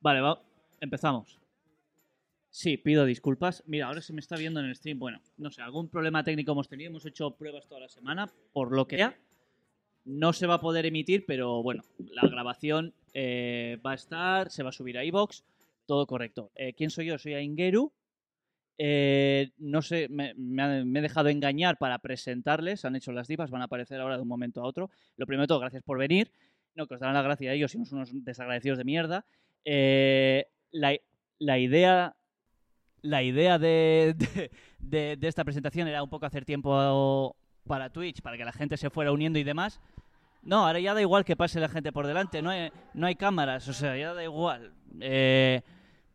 Vale, va. Empezamos. Sí, pido disculpas. Mira, ahora se me está viendo en el stream. Bueno, no sé, algún problema técnico hemos tenido. Hemos hecho pruebas toda la semana. Por lo que sea, no se va a poder emitir, pero bueno, la grabación eh, va a estar, se va a subir a iBox, todo correcto. Eh, ¿Quién soy yo? Soy Aingeru. Eh, no sé, me, me he dejado engañar para presentarles. Han hecho las divas, van a aparecer ahora de un momento a otro. Lo primero de todo, gracias por venir. No, que os darán la gracia a ellos, sino unos desagradecidos de mierda. Eh, la, la idea la idea de, de- de- de esta presentación era un poco hacer tiempo para Twitch, para que la gente se fuera uniendo y demás. No, ahora ya da igual que pase la gente por delante, no hay, no hay cámaras, o sea, ya da igual. Eh,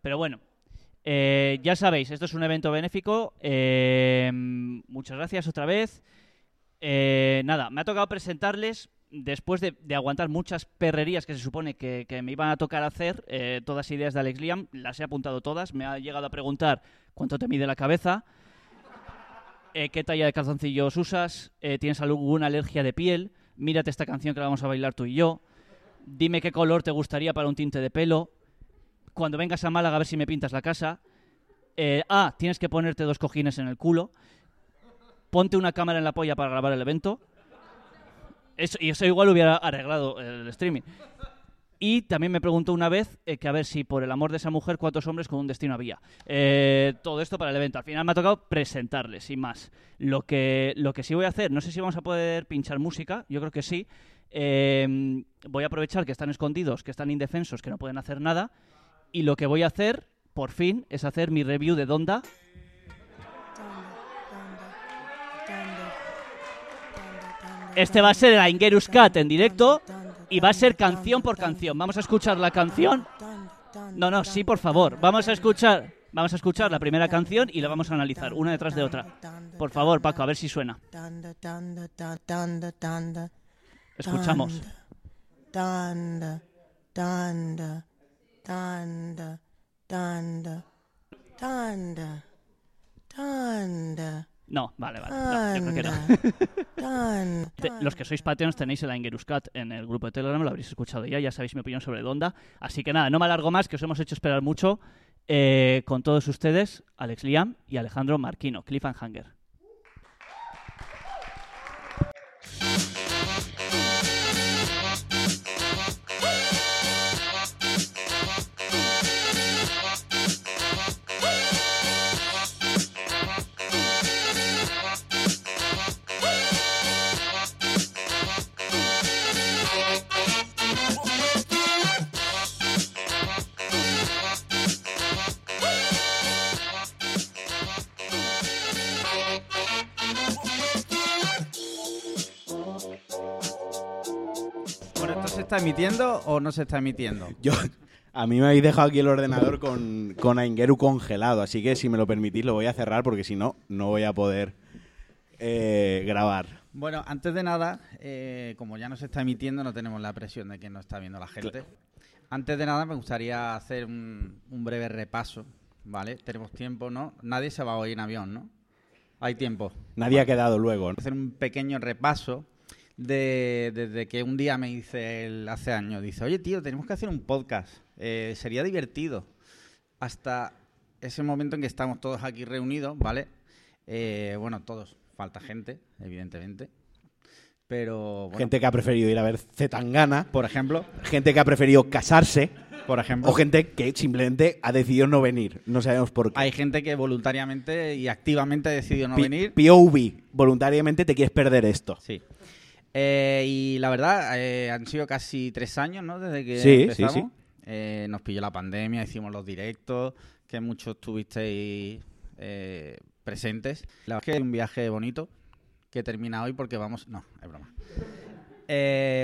pero bueno, eh, ya sabéis, esto es un evento benéfico. eh, muchas gracias otra vez. Eh, nada, me ha tocado presentarles después de, aguantar muchas perrerías que se supone que, que me iban a tocar hacer, eh, todas ideas de Alex Liam, las he apuntado todas. Me ha llegado a preguntar cuánto te mide la cabeza, eh, qué talla de calzoncillos usas, eh, tienes alguna alergia de piel, mírate esta canción que la vamos a bailar tú y yo, dime qué color te gustaría para un tinte de pelo, cuando vengas a Málaga a ver si me pintas la casa, eh, ah, tienes que ponerte dos cojines en el culo, ponte una cámara en la polla para grabar el evento. Y eso igual hubiera arreglado el streaming. Y también me preguntó una vez eh, que a ver si por el amor de esa mujer cuántos hombres con un destino había. Eh, todo esto para el evento. Al final me ha tocado presentarles, sin más. Lo que, lo que sí voy a hacer, no sé si vamos a poder pinchar música, yo creo que sí. Eh, voy a aprovechar que están escondidos, que están indefensos, que no pueden hacer nada. Y lo que voy a hacer, por fin, es hacer mi review de Donda. Este va a ser el Ingerus Cat en directo y va a ser canción por canción. Vamos a escuchar la canción. No, no, sí, por favor. Vamos a escuchar, vamos a escuchar la primera canción y la vamos a analizar una detrás de otra. Por favor, Paco, a ver si suena. Escuchamos. Tanda, tanda, tanda, No, vale, vale. no, yo creo que no. Te- Los que sois Patreons tenéis el Ingerus Cat en el grupo de Telegram, lo habréis escuchado ya, ya sabéis mi opinión sobre Donda. Así que nada, no me alargo más, que os hemos hecho esperar mucho. Eh, con todos ustedes, Alex Liam y Alejandro Marquino, Cliffhanger. Está emitiendo o no se está emitiendo? Yo, a mí me habéis dejado aquí el ordenador con, con Aingeru congelado, así que si me lo permitís lo voy a cerrar porque si no, no voy a poder eh, grabar. Bueno, antes de nada, eh, como ya no se está emitiendo, no tenemos la presión de que no está viendo la gente. Antes de nada, me gustaría hacer un, un breve repaso, ¿vale? Tenemos tiempo, ¿no? Nadie se va hoy en avión, ¿no? Hay tiempo. Nadie ha quedado luego. ¿no? hacer un pequeño repaso de, desde que un día me dice él hace años, dice, oye tío, tenemos que hacer un podcast, eh, sería divertido. Hasta ese momento en que estamos todos aquí reunidos, ¿vale? Eh, bueno, todos, falta gente, evidentemente. Pero, bueno, Gente que ha preferido ir a ver Zetangana, por ejemplo, gente que ha preferido casarse por ejemplo, o gente que simplemente ha decidido no venir. No sabemos por qué. hay gente que voluntariamente y activamente ha decidido no P- venir. POV, voluntariamente te quieres perder esto. Sí. Eh, y la verdad, eh, han sido casi tres años, ¿no? Desde que Sí, empezamos. sí, sí. Eh, nos pilló la pandemia, hicimos los directos, que muchos tuvisteis presentes. La verdad es que es un viaje bonito que termina hoy porque vamos... No, es broma.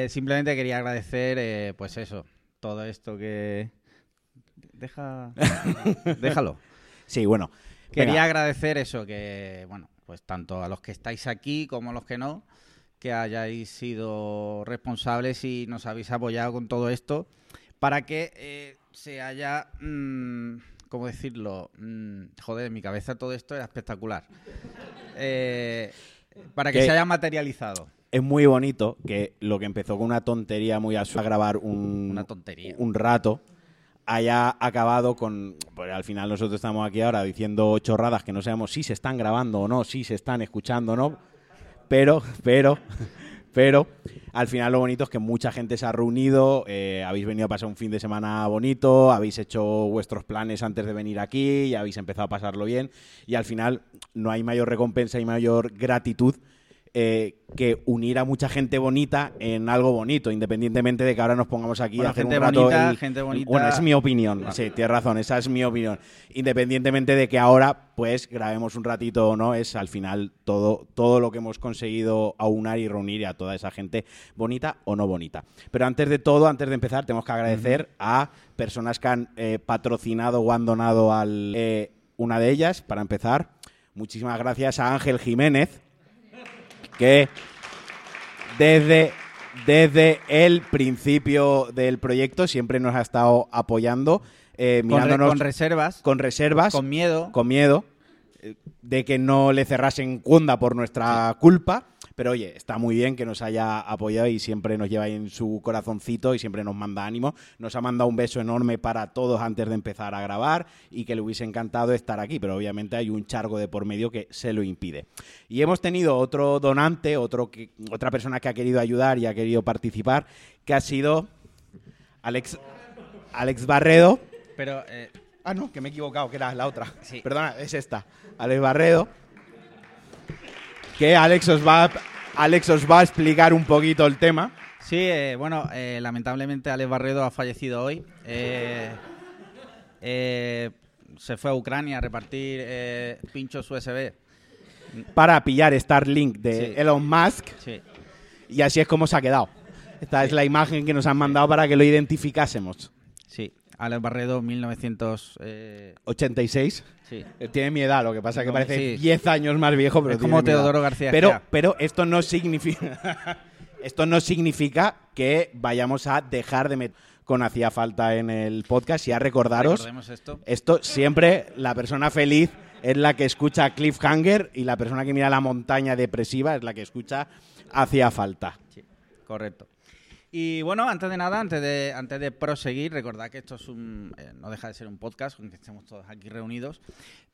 Simplemente quería agradecer, pues eso, todo esto que... Deja... Déjalo. Sí, bueno. Quería Venga, agradecer eso, que, bueno, pues tanto a los que estáis aquí como a los que no, que hayáis sido responsables y nos habéis apoyado con todo esto para que eh, se haya, mm, ¿cómo decirlo? Mm, joder, en mi cabeza todo esto era espectacular. Eh, para que se haya materializado. es muy bonito que lo que empezó con una tontería muy absurda, grabar un, Una tontería. un rato, haya acabado con. Pues al final nosotros estamos aquí ahora diciendo chorradas que no sabemos si se están grabando o no, si se están escuchando o no. Pero, pero, pero, al final lo bonito es que mucha gente se ha reunido, eh, habéis venido a pasar un fin de semana bonito, habéis hecho vuestros planes antes de venir aquí y habéis empezado a pasarlo bien. Y al final no hay mayor recompensa y mayor gratitud eh, que unir a mucha gente bonita en algo bonito, independientemente de que ahora nos pongamos aquí Bueno, a hacer gente un rato bonita, el- gente bonita. Bueno, es mi opinión, sí, tienes razón, esa es mi opinión. Independientemente de que ahora, pues, grabemos un ratito o no, es al final todo, todo lo que hemos conseguido aunar y reunir a toda esa gente bonita o no bonita. Pero antes de todo, antes de empezar, tenemos que agradecer a personas que han eh, patrocinado o han donado al... eh, una de ellas, para empezar, muchísimas gracias a Ángel Jiménez, que desde, desde el principio del proyecto siempre nos ha estado apoyando, eh, Con, re- mirándonos con reservas, con reservas, con miedo. con miedo eh, de que no le cerrasen cunda por nuestra culpa. Pero oye, está muy bien que nos haya apoyado y siempre nos lleva en su corazoncito y siempre nos manda ánimo. Nos ha mandado un beso enorme para todos antes de empezar a grabar y que le hubiese encantado estar aquí, pero obviamente hay un chargo de por medio que se lo impide. Y hemos tenido otro donante, otro que, otra persona que ha querido ayudar y ha querido participar, que ha sido Alex, Alex Barredo. Pero eh, Ah, no, que me he equivocado, que era la otra. Sí. Perdona, es esta. Alex Barredo. Que Alex os va, Alex os va a explicar un poquito el tema. Sí, eh, bueno, eh, lamentablemente Alex Barredo ha fallecido hoy. Eh, se fue a Ucrania a repartir pinchos USB. Para pillar Starlink de Sí. Elon Musk. Sí. Y así es como se ha quedado. Esta es la imagen que nos han mandado para que lo identificásemos. Sí, Alex Barredo, 1900. Eh, 86. sí. Tiene mi edad, lo que pasa es que parece sí. 10 años más viejo, pero Es como. Teodoro García Pero, pero esto no significa esto no significa que vayamos a dejar de meter con hacía falta en el podcast y a recordaros esto. esto siempre la persona feliz es la que escucha Cliffhanger y la persona que mira la montaña depresiva es la que escucha hacía falta. Sí, correcto. Y bueno, antes de nada, antes de, antes de proseguir, recordad que esto es un, eh, no deja de ser un podcast, aunque estemos todos aquí reunidos,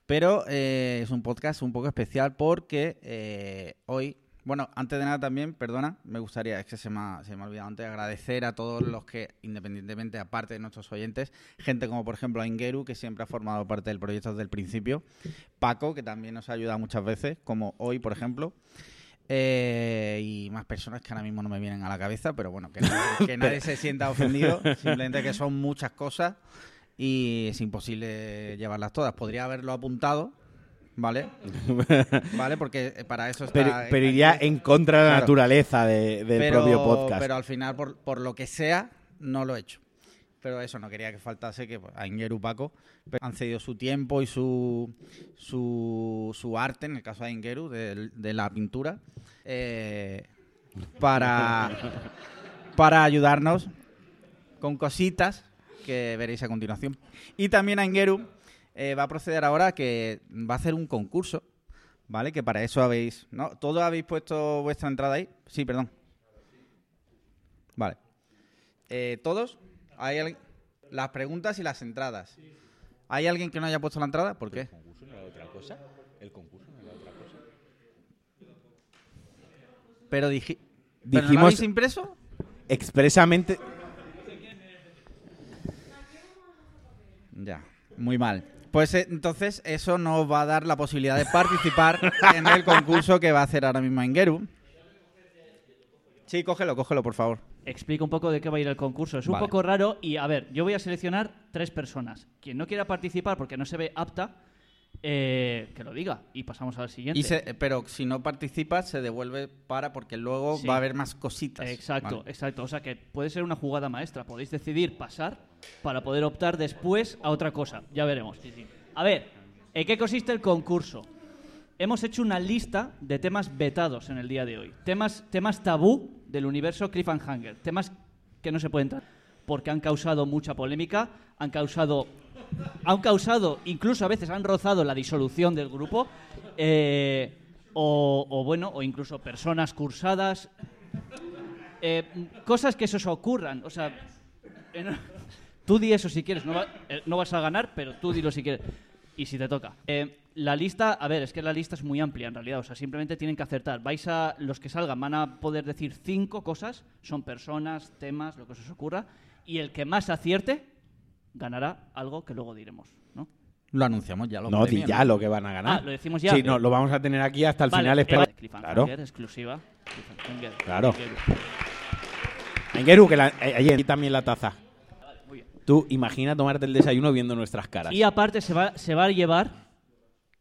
pero eh, es un podcast un poco especial porque eh, hoy, bueno, antes de nada también, perdona, me gustaría, es que se me, ha, se me ha olvidado antes, agradecer a todos los que, independientemente, aparte de nuestros oyentes, gente como por ejemplo a Ingeru, que siempre ha formado parte del proyecto desde el principio, Paco, que también nos ha ayudado muchas veces, como hoy, por ejemplo, eh, y más personas que ahora mismo no me vienen a la cabeza, pero bueno, que, nadie- que nadie se sienta ofendido, simplemente que son muchas cosas y es imposible llevarlas todas. Podría haberlo apuntado, ¿vale? ¿Vale? Porque eh, para eso está... Pero, pero iría en contra de la Claro. naturaleza de- del Pero- propio podcast. Pero al final, por, por lo que sea, no lo he hecho. Pero eso, no quería que faltase que pues, a Ingeru Paco han cedido su tiempo y su, su, su arte, en el caso de Ingeru, de, de la pintura, eh, para, para ayudarnos con cositas que veréis a continuación. Y también a Ingeru eh, va a proceder ahora que va a hacer un concurso, ¿vale? Que para eso habéis... ¿no? ¿Todos habéis puesto vuestra entrada ahí? Sí, perdón. Vale. Eh, ¿Todos? ¿Hay? Las preguntas y las entradas. ¿Hay alguien que no haya puesto la entrada? ¿Por qué? Pero dije... ¿Pero no lo Dijimos- habéis impreso? Expresamente. Ya, muy mal. Pues eh, entonces eso nos va a dar la posibilidad de participar en el concurso que va a hacer ahora mismo Engeru. Sí, cógelo, cógelo, por favor. Explica un poco de qué va a ir el concurso. Es un Vale. poco raro y, a ver, yo voy a seleccionar tres personas. Quien no quiera participar porque no se ve apta, eh, que lo diga y pasamos al siguiente. Y se- pero si no participas, se devuelve para porque luego Sí. va a haber más cositas. Exacto, Vale. exacto. O sea que puede ser una jugada maestra. Podéis decidir pasar para poder optar después a otra cosa. Ya veremos. A ver, ¿en qué consiste el concurso? Hemos hecho una lista de temas vetados en el día de hoy. Temas, temas tabú del universo Cliffhanger. Temas que no se pueden tratar porque han causado mucha polémica, han causado, han causado, incluso a veces han rozado la disolución del grupo. Eh, o, bueno, o incluso personas cursadas. Eh, cosas que se os ocurran. O sea, tú di eso si quieres. No, eh, no vas a ganar, pero tú dilo si quieres. Y si te toca. Eh, la lista, a ver, es que la lista es muy amplia en realidad. O sea, simplemente tienen que acertar. Vais a, los que salgan van a poder decir cinco cosas. Son personas, temas, lo que se os ocurra. Y el que más acierte ganará algo que luego diremos, ¿no? Lo anunciamos ya. Los No, di ya lo que van a ganar. Ah, lo decimos ya. Sí, no, lo vamos a tener aquí hasta el Vale, final. eh, Espera. Cliffhanger, Claro, exclusiva. Claro. Engeru, que la, eh, ayer también la taza. Muy bien. Tú imagina tomarte el desayuno viendo nuestras caras. Y aparte se va, se va a llevar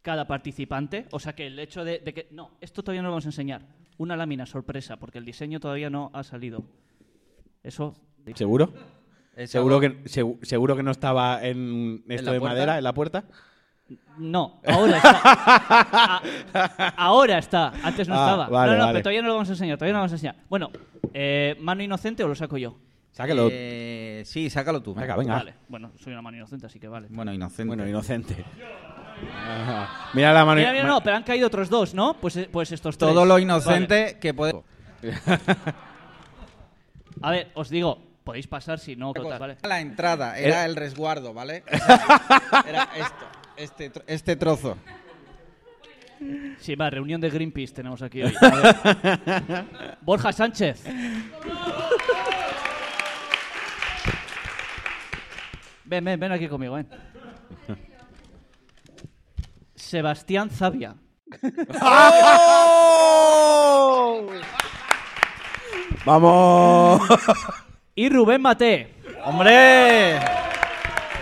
cada participante, o sea que el hecho de, de que... No, esto todavía no lo vamos a enseñar. Una lámina sorpresa, porque el diseño todavía no ha salido. Eso... ¿Seguro? ¿Es ¿Seguro que, segu- ¿Seguro que no estaba en esto la de puerta? madera en la puerta? No, ahora está. A- ahora está. Antes no Ah, estaba. vale, no, no, vale. pero todavía no lo vamos a enseñar. Todavía no lo vamos a enseñar. Bueno, eh, ¿mano inocente o lo saco yo? Sáquelo. Eh, sí, sácalo tú. Venga, venga. Vale. Bueno, soy una mano inocente, así que vale. Bueno, inocente. Bueno, inocente. Ajá. Mira la mano. Mira, mira, no, pero han caído otros dos, ¿no? Pues, eh, pues estos tres. Todo lo Vale. inocente que puede. A ver, os digo, podéis pasar si no, ¿vale? La entrada era Era- el resguardo, ¿vale? Era esto, este, este trozo. Sí, va, reunión de Greenpeace tenemos aquí hoy. A ver. Borja Sánchez. Ven, ven, ven aquí conmigo, ven. Sebastián Zavia. ¡Vamos! Y Rubén Mate. ¡Hombre!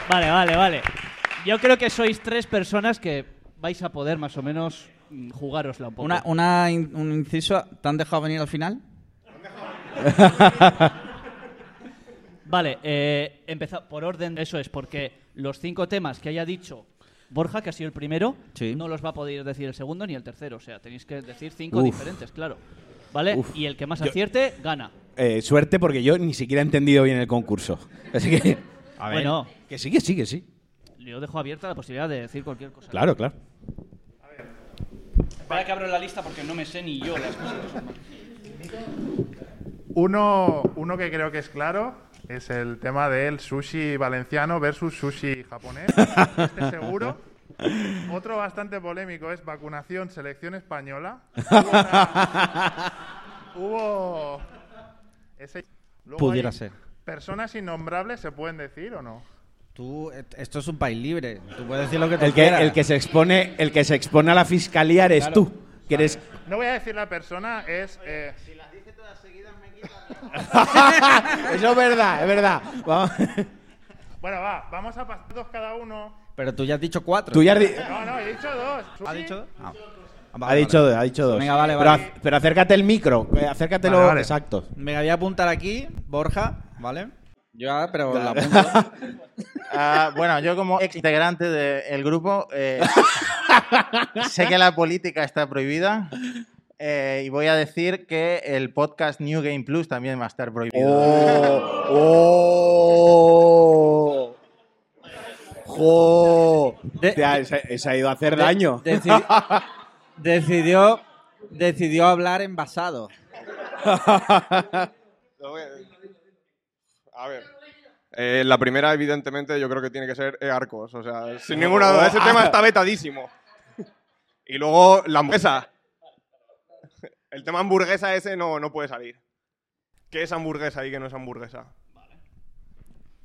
Vale, vale, vale. Yo creo que sois tres personas que vais a poder más o menos mm, jugárosla un poco. Una, una in- un inciso, ¿te han dejado venir al final? Vale, eh, por orden, eso es, porque los cinco temas que haya dicho Borja, que ha sido el primero, Sí. no los va a poder decir el segundo ni el tercero. O sea, tenéis que decir cinco Uf. diferentes, claro. ¿Vale? Uf. Y el que más Yo- acierte, gana. Eh, suerte porque yo ni siquiera he entendido bien el concurso. Así que. A ver. Bueno. Que sí, que sí, que sí. Yo dejo abierta la posibilidad de decir cualquier cosa. Claro, claro. Espera que abro la lista porque no me sé ni yo las cosas. que son más. Uno, uno que creo que es claro es el tema del sushi valenciano versus sushi japonés. Este seguro. Otro bastante polémico es vacunación selección española. Hubo. una- hubo ese- Pudiera hay ser. Personas innombrables se pueden decir o no. Tú, esto es un país libre. Tú puedes decir lo que tú El que, quieras. el que se expone, el que se expone a la fiscalía eres Claro. tú. Que eres. No voy a decir la persona, es. eh, Eso es verdad, es verdad. Vamos. bueno, va, vamos a pasar dos cada uno. Pero tú ya has dicho cuatro. Tú ya has di- No, no, he dicho dos. ¿Ha Sushi, dicho? Ah. ha Vale, dicho, vale. ha dicho dos. Venga, vale, pero, vale. ac- pero acércate el micro. eh, Acércatelo. Vale, vale. Exacto. Me voy a apuntar aquí, Borja, ¿vale? Yo ya, pero la apunto. Ah, bueno, yo como ex integrante del grupo eh, sé que la política está prohibida eh, y voy a decir que el podcast New Game Plus también va a estar prohibido. ¡Oh! ¡Jo! De- Te ha- se, se ha ido a hacer daño. Decidi- decidió, decidió hablar envasado. A- ver. Eh, la primera, evidentemente, yo creo que tiene que ser eh, Arcos. O sea, sin ninguna duda. Ese tema está vetadísimo. Y luego la hamburguesa. El tema hamburguesa ese no, no puede salir. ¿Qué es hamburguesa y qué no es hamburguesa?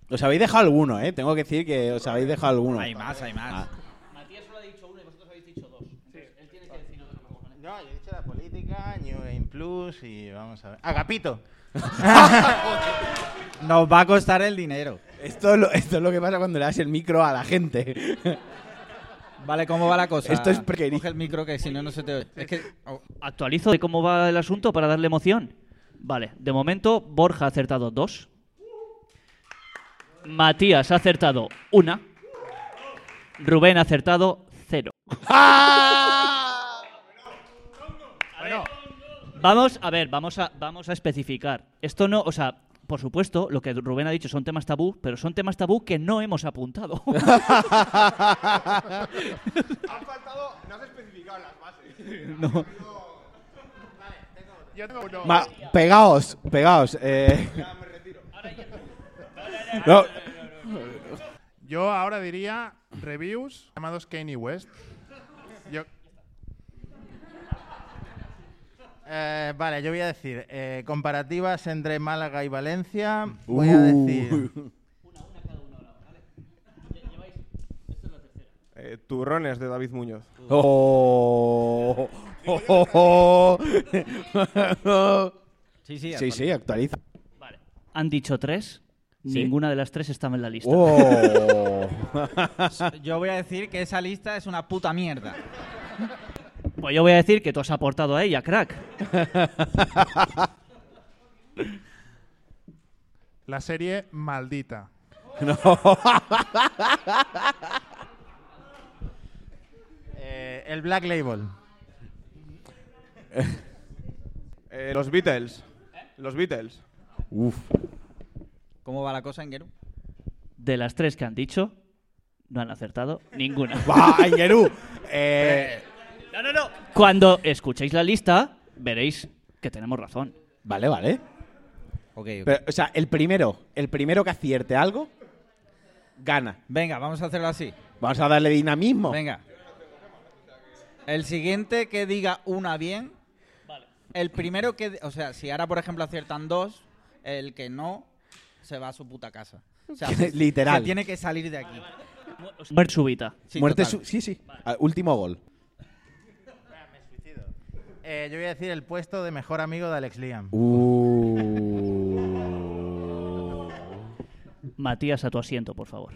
Os habéis dejado alguno, ¿eh? Tengo que decir que os habéis dejado alguno. Hay más, hay más. Matías solo ha dicho uno y vosotros habéis dicho dos. Él tiene que decir otro. No, yo he dicho la política, New Game Plus y vamos a ver. Agapito. Nos va a costar el dinero. Esto, es lo, esto es lo que pasa cuando le das el micro a la gente. Vale, ¿cómo va la cosa? Esto es prequerí. Coge el micro que si no, no se te oye. Es que... oh, Actualizo de cómo va el asunto para darle emoción. Vale, de momento Borja ha acertado dos. Matías ha acertado una. Rubén ha acertado cero. Bueno, Vamos, a ver, vamos a, vamos a especificar. Esto no, o sea, por supuesto, lo que Rubén ha dicho son temas tabú, pero son temas tabú que no hemos apuntado. Faltado. No has especificado las bases. No. Yo tengo uno. Ma- pegaos, pegaos. eh. No, Yo ahora diría reviews llamados Kanye West. Eh, vale, yo voy a decir eh, comparativas entre Málaga y Valencia. Voy a Uh. decir Eh, turrones de David Muñoz. Oh. Oh, oh, oh. Sí, sí, Sí, sí, actualiza. Vale. Han dicho tres. Sí. Ninguna de las tres estaba en la lista. Oh. Yo voy a decir que esa lista es una puta mierda. Pues yo voy a decir que tú has aportado a ella, crack. la serie Maldita. eh, el Black Label. Eh, los Beatles. Los Beatles. Uf. ¿Cómo va la cosa, Ingeru? De las tres que han dicho, no han acertado ninguna. Va, Ingeru. Eh, No, no, no. Cuando escuchéis la lista, veréis que tenemos razón. vale, vale. Ok, ok. Pero, o sea, el primero, el primero que acierte algo, gana. Venga, vamos a hacerlo así. Vamos a darle dinamismo. Venga. El siguiente que diga una bien. El primero que. O sea, si ahora, por ejemplo, aciertan dos, el que no se va a su puta casa. O sea, Literal. se tiene que salir de aquí. Muerte súbita. Sí, Muerte su- Sí, sí. Último gol. Eh, yo voy a decir el puesto de mejor amigo de Alex Liam. Uh. Matías, a tu asiento, por favor.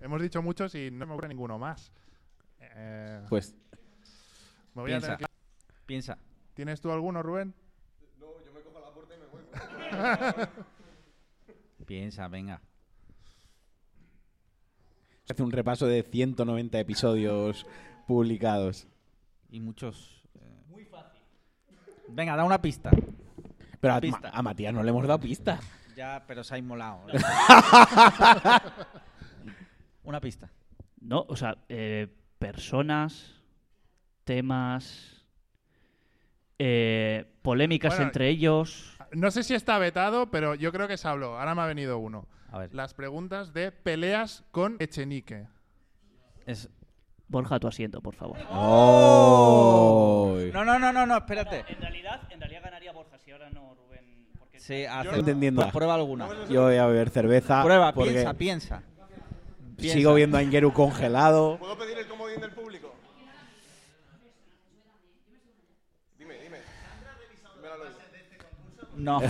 Hemos dicho muchos y no me ocurre ninguno más. Eh, Pues me voy a piensa. tener que- Piensa. ¿Tienes tú alguno, Rubén? Piensa, venga. hace un repaso de 190 episodios publicados. Y muchos. Muy fácil. Venga, da una pista. Pero a, Pista. a Matías no le hemos dado pistas. Ya, pero se ha inmolado. una pista. No, o sea, eh, personas, temas, eh, polémicas Bueno, entre ellos. No sé si está vetado, pero yo creo que se habló. Ahora me ha venido uno. A ver. Las preguntas de peleas con Echenique. Es... Borja, a tu asiento, por favor. Oh. No, no, no, no, no, espérate. En realidad, en realidad ganaría Borja, si ahora no Rubén. Porque Sí, hace... entendiendo. Pues prueba alguna. Yo voy a beber cerveza. Prueba, porque piensa, piensa. Piensa. Sigo viendo a Ingeru congelado. ¿Puedo pedir el comodín del público? Dime, dime. Dímelo al oído. No.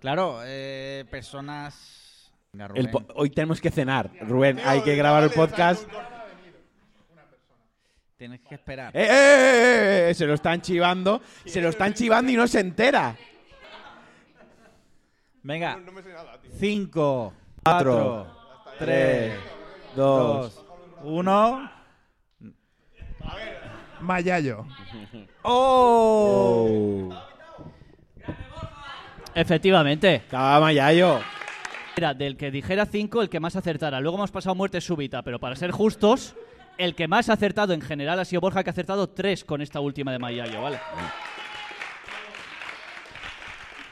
claro, eh, personas. Venga, El Rubén. po- hoy tenemos que cenar. Rubén, Tío, hay que grabar el podcast. Tienes que esperar. ¡Eh, eh, eh, eh! Se lo están chivando. Se lo están chivando y no se entera. Venga, No me sé nada, tío. 5, Cuatro, 4, Tres, 3, dos. 2, 1. Mayayo. ¡Oh! Efectivamente. Acaba Yayo. Era del que dijera 5 el que más acertara. Luego hemos pasado muerte súbita, pero para ser justos, el que más ha acertado en general ha sido Borja, que ha acertado 3 con esta última de Mayayo, ¿vale?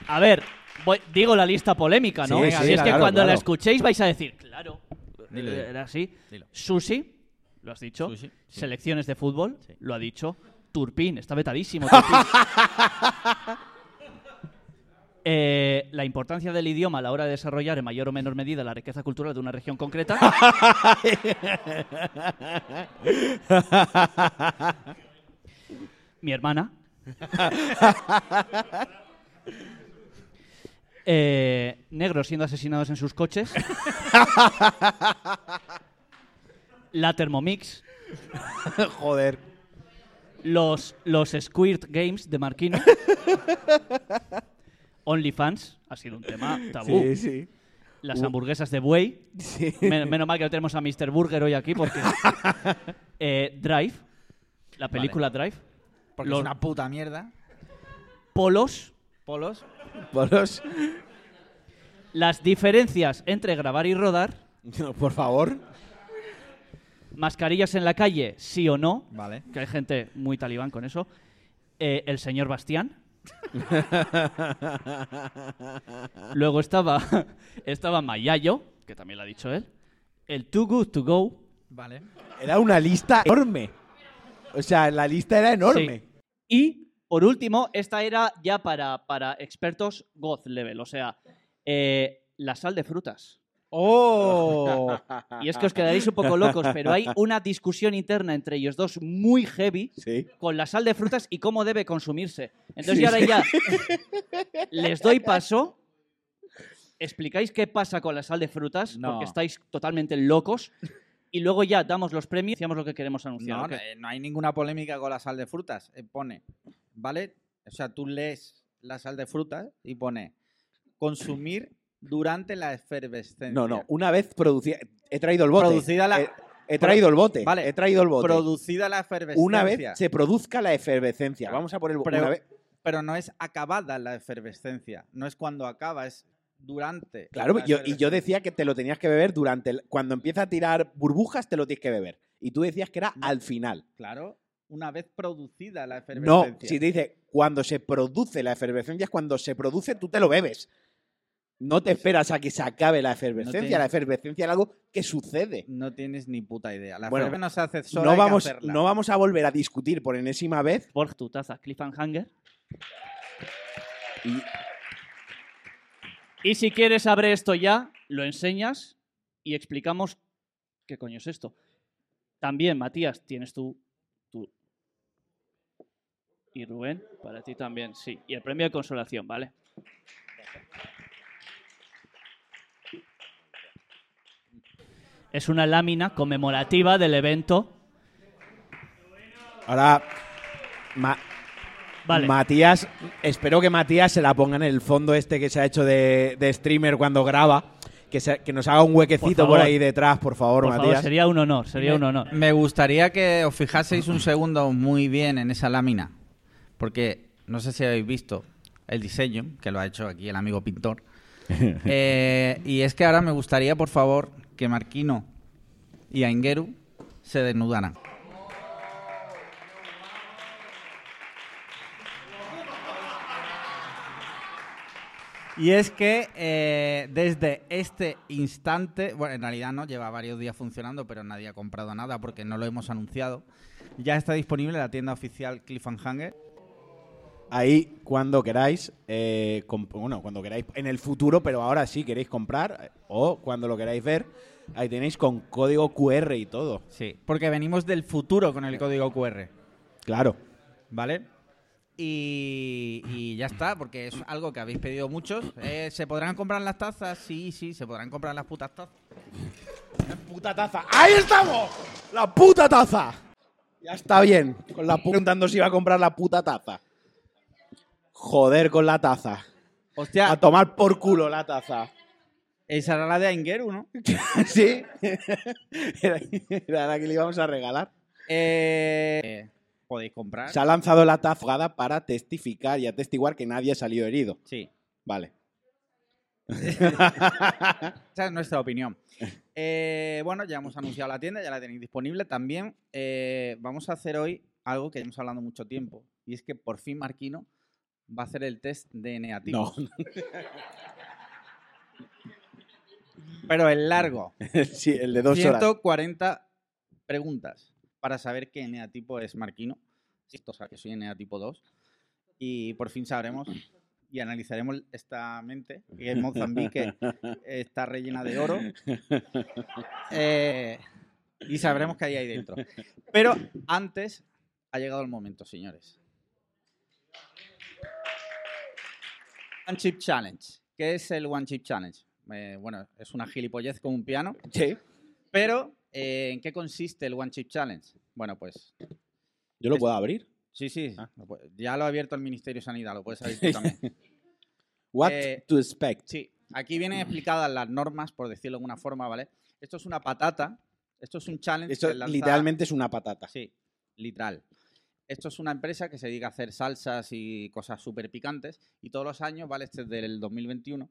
A ver, voy- digo la lista polémica, ¿no? Sí, es que claro, cuando la escuchéis vais a decir, claro, Dilo, dilo. era así. Dilo. Sushi, lo has dicho. Sushi, sí. Selecciones de fútbol, lo ha dicho. Turpin, está vetadísimo. Turpin. Eh, la importancia del idioma a la hora de desarrollar en mayor o menor medida la riqueza cultural de una región concreta. Mi hermana. Eh, negros siendo asesinados en sus coches. La Thermomix. Joder. Los, los Squirt Games de Marquino. OnlyFans ha sido un tema tabú. Sí, sí. Las hamburguesas de buey. Sí. Men- menos mal que no tenemos a Mr. Burger hoy aquí porque. Eh, Drive. la película Drive, Porque Los- es una puta mierda. polos, Polos. Polos. las diferencias entre grabar y rodar, Por favor. Mascarillas en la calle, sí o no, Vale. que hay gente muy talibán con eso, eh, el señor Bastián. Luego estaba, estaba Mayayo, que también lo ha dicho él, el Too Good To Go, Vale. Era una lista enorme. O sea, la lista era enorme. Sí. Y, por último, esta era ya para, para expertos God level, o sea, eh, la sal de frutas. ¡Oh! Y es que os quedaréis un poco locos, pero hay una discusión interna entre ellos dos muy heavy Sí. con la sal de frutas y cómo debe consumirse. Entonces, yo ahora ya les doy paso. Explicáis qué pasa con la sal de frutas, No. porque estáis totalmente locos. Y luego ya damos los premios y hacemos lo que queremos anunciar. No, eh, no hay ninguna polémica con la sal de frutas. Eh, pone, ¿vale? O sea, tú lees la sal de frutas y pone consumir durante la efervescencia. No, no. Una vez producida. He traído el bote. Producida la- He, he traído el bote. Vale. He traído el bote. Producida la efervescencia. Una vez se produzca la efervescencia. Vamos a poner Pero- una vez. Pero no es acabada la efervescencia. No es cuando acaba, es durante. Claro, la yo- y yo decía que te lo tenías que beber durante. el- cuando empieza a tirar burbujas, te lo tienes que beber. Y tú decías que era al final. Claro, una vez producida la No, efervescencia. si te dice cuando se produce la efervescencia es cuando se produce, tú te lo bebes. No te esperas a que se acabe la efervescencia. tienes- La efervescencia es algo que sucede. No tienes ni puta idea. La Bueno, efervescencia no se hace sola, No hay que vamos, hacerla. no vamos a volver a discutir por enésima vez. Por tu taza Cliffhanger. Y Y si quieres abre esto ya, lo enseñas y explicamos qué coño es esto. También, Matías, tienes tú. Y Rubén, para ti también, sí. Y el premio de consolación, ¿vale? Es una lámina conmemorativa del evento. ahora, Ma- Vale. Matías, espero que Matías se la ponga en el fondo este que se ha hecho de, de streamer cuando graba. Que, se- que nos haga un huequecito por, ahí detrás, por favor, Por favor, Matías. sería un honor, sería un honor. Me gustaría que os fijaseis un segundo muy bien en esa lámina, porque no sé si habéis visto el diseño, que lo ha hecho aquí el amigo pintor. Eh, y es que ahora me gustaría, por favor, que Marquino y Aingeru se desnudaran. Y es que eh, desde este instante, bueno, en realidad no, lleva varios días funcionando, pero nadie ha comprado nada porque no lo hemos anunciado. Ya está disponible en la tienda oficial Cliffhanger. Ahí, cuando queráis, eh, comp- bueno, cuando queráis en el futuro, pero ahora sí queréis comprar, eh, o cuando lo queráis ver, ahí tenéis con código QR y todo. Sí, porque venimos del futuro con el código QR, Claro. ¿vale? Y, y ya está, porque es algo que habéis pedido muchos. Eh, ¿Se podrán comprar las tazas? Sí, sí, se podrán comprar las putas tazas. ¡Puta taza! ¡Ahí estamos! ¡La puta taza! Ya está bien. Con la preguntando si iba a comprar la puta taza. Joder con la taza. Hostia, A tomar por culo la taza. esa era la de Aingeru, ¿no? ¿Sí? era, era la que le íbamos a regalar. Eh, podéis comprar. Se ha lanzado la taza jugada para testificar y atestiguar que nadie ha salido herido. Sí. Vale. Esa es nuestra opinión. Eh, bueno, ya hemos anunciado la tienda, ya la tenéis disponible. También eh, vamos a hacer hoy algo que hemos hablando mucho tiempo. Y es que por fin Marquino va a hacer el test de negativo. No. Pero el largo. sí, el de dos horas. 140 preguntas para saber qué eneatipo es Marquino. Esto, o sea, que soy eneatipo 2. Y por fin sabremos y analizaremos esta mente, que en Mozambique está rellena de oro. Eh, y sabremos qué hay ahí dentro. Pero antes ha llegado el momento, señores. One Chip Challenge. ¿Qué es el One Chip Challenge? Eh, bueno, es una gilipollez con un piano. Sí. Pero, eh, ¿en qué consiste el One Chip Challenge? Bueno, pues ¿Yo lo Es- puedo abrir? sí, sí, Ah. ya lo ha abierto el Ministerio de Sanidad, lo puedes abrir tú también. What Eh, to expect. Sí, aquí vienen explicadas las normas, por decirlo de alguna forma, ¿vale? Esto es una patata, esto es un challenge. Esto lanza- literalmente es una patata. Sí, literal. Esto es una empresa que se dedica a hacer salsas y cosas súper picantes y todos los años, ¿vale? Este es del 2021.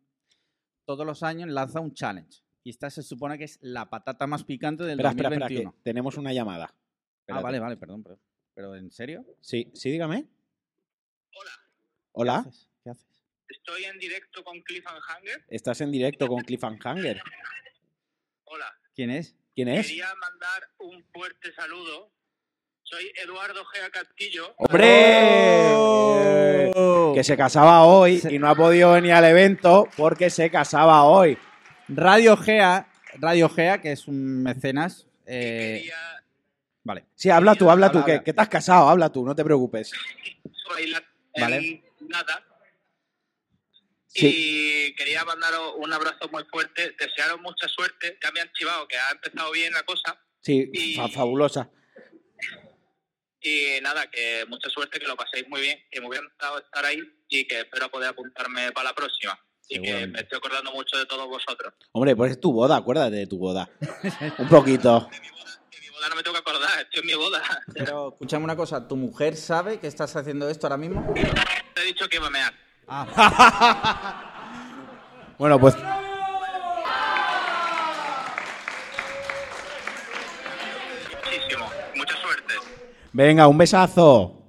Todos los años lanza un challenge. Y esta se supone que es la patata más picante del Espera, espera, espera, 2021. que tenemos una llamada. ah, vale, vale, perdón, perdón. ¿Pero en serio? Sí, sí, dígame. Hola, ¿Qué Hola, haces? ¿Qué haces? estoy en directo con Cliffhanger. estás en directo con Cliffhanger. Hola, ¿Quién es? ¿Quién es? quería mandar un fuerte saludo. Soy Eduardo Gea Castillo. ¡Hombre! Que se casaba hoy y no ha podido venir al evento porque se casaba hoy. Radio Gea, Radio Gea, que es un mecenas. eh, Quería vale. Sí, habla tú, habla tú, Habla, que, habla. que te has casado, habla tú, no te preocupes. bailar en Vale. nada. Sí. Y quería mandaros un abrazo muy fuerte, desearos mucha suerte. Ya me han chivado que ha empezado bien la cosa. Sí, Y- fabulosa. Y nada, que mucha suerte, que lo paséis muy bien, que me hubiera gustado estar ahí y que espero poder apuntarme para la próxima. Y que me estoy acordando mucho de todos vosotros. Hombre, pues es tu boda, acuérdate de tu boda. Un poquito. De mi boda, de mi boda no me tengo que acordar, estoy en mi boda. Pero escúchame una cosa, ¿tu mujer sabe que estás haciendo esto ahora mismo? Te he dicho que iba a mear. Bueno, pues venga, un besazo.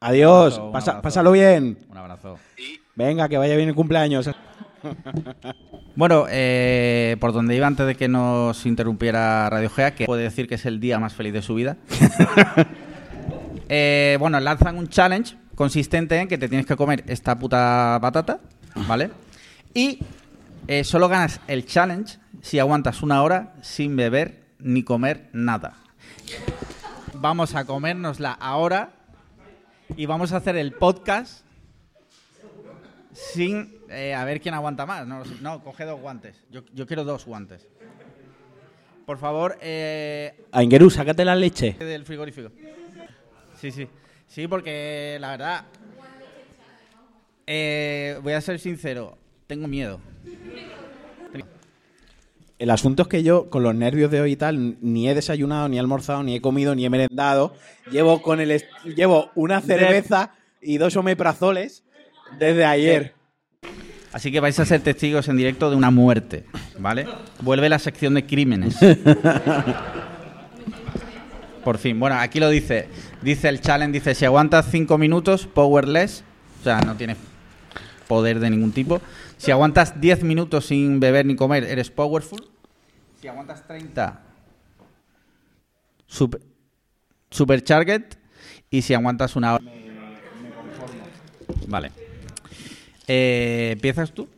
Adiós, Un Pasa- abrazo. pásalo bien. Un abrazo. Venga, que vaya bien el cumpleaños. Bueno, eh, por donde iba antes de que nos interrumpiera Radio Gea, que puede decir que es el día más feliz de su vida. Eh, bueno, lanzan un challenge consistente en que te tienes que comer esta puta patata, ¿vale? Y eh, solo ganas el challenge si aguantas una hora sin beber ni comer nada. Vamos a comérnosla ahora y vamos a hacer el podcast sin eh, a ver quién aguanta más. No, coge dos guantes. Yo, yo quiero dos guantes. Por favor, eh, Aingeru, sácate la leche. del frigorífico. Sí, sí. Sí, porque la verdad. eh, voy a ser sincero. Tengo miedo. El asunto es que yo, con los nervios de hoy y tal, ni he desayunado, ni he almorzado, ni he comido, ni he merendado. Llevo con el llevo una cerveza y dos omeprazoles desde ayer. Así que vais a ser testigos en directo de una muerte, ¿vale? Vuelve la sección de crímenes. Por fin. Bueno, aquí lo dice. Dice el challenge, dice, si aguantas 5 minutos, powerless, o sea, no tienes poder de ningún tipo. Si aguantas 10 minutos sin beber ni comer, eres powerful. Si aguantas 30, super, supercharged. Y si aguantas una hora... Vale. Eh, ¿Empiezas tú?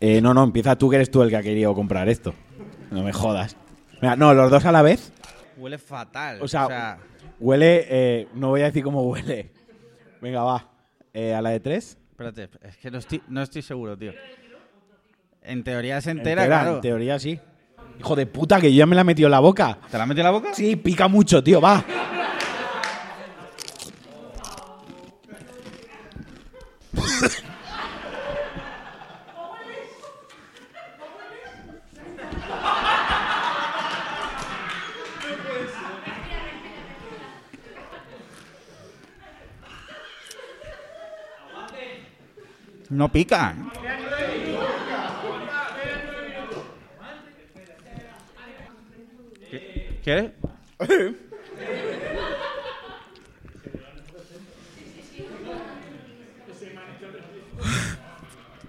Eh, no, no, empieza tú que eres tú el que ha querido comprar esto. No me jodas. Mira, no, los dos a la vez. Huele fatal. O sea, huele, eh, no voy a decir cómo huele. Venga, va. Eh, a la de tres. espérate, es que no estoy, no estoy seguro, tío. En teoría es entera, Entera, claro. En teoría sí. Hijo de puta, que yo ya me la he metido en la boca. ¿Te la metido en la boca? Sí, pica mucho, tío, va. No pica. ¿Qué? ¿Qué?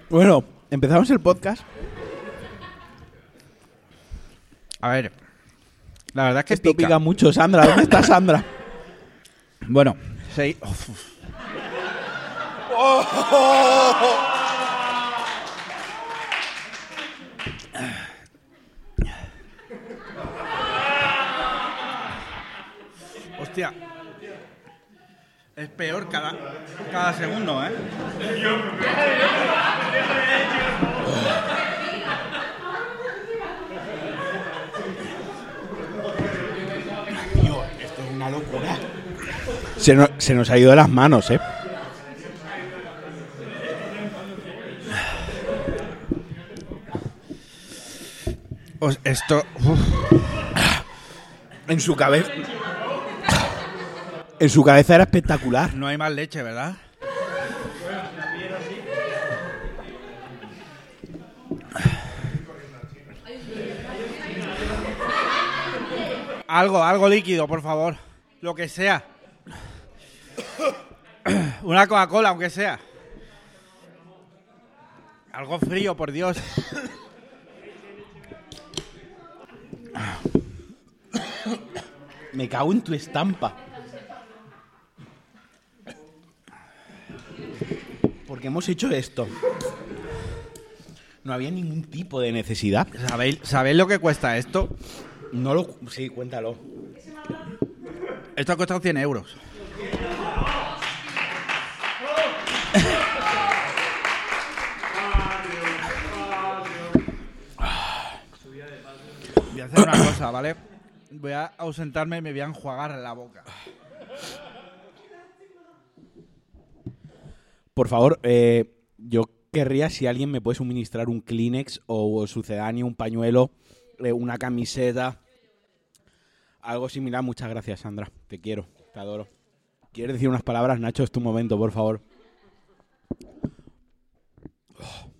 Bueno, empezamos el podcast. A ver. La verdad es que Esto pica. pica mucho, Sandra. ¿Dónde está Sandra? Bueno, sí. Uf, Es peor cada, cada segundo, ¿eh? Esto es una locura. Se, no- se nos ha ido de las manos, ¿eh? Esto. En su cabeza. En su cabeza era espectacular. No hay más leche, ¿verdad? Algo, algo líquido, por favor. Lo que sea. Una Coca-Cola, aunque sea. Algo frío, por Dios. Me cago en tu estampa. Porque hemos hecho esto. No había ningún tipo de necesidad. ¿Sabéis, ¿Sabéis lo que cuesta esto? No lo. Sí, cuéntalo. Esto ha costado 100 euros. Voy a hacer una cosa, ¿vale? Voy a ausentarme y me voy a enjuagar la boca. Por favor, eh, yo querría si alguien me puede suministrar un Kleenex o sucedáneo, un pañuelo, eh, una camiseta, algo similar. Muchas gracias, Sandra. Te quiero, te adoro. ¿Quieres decir unas palabras, Nacho? Es tu momento, por favor. Oh.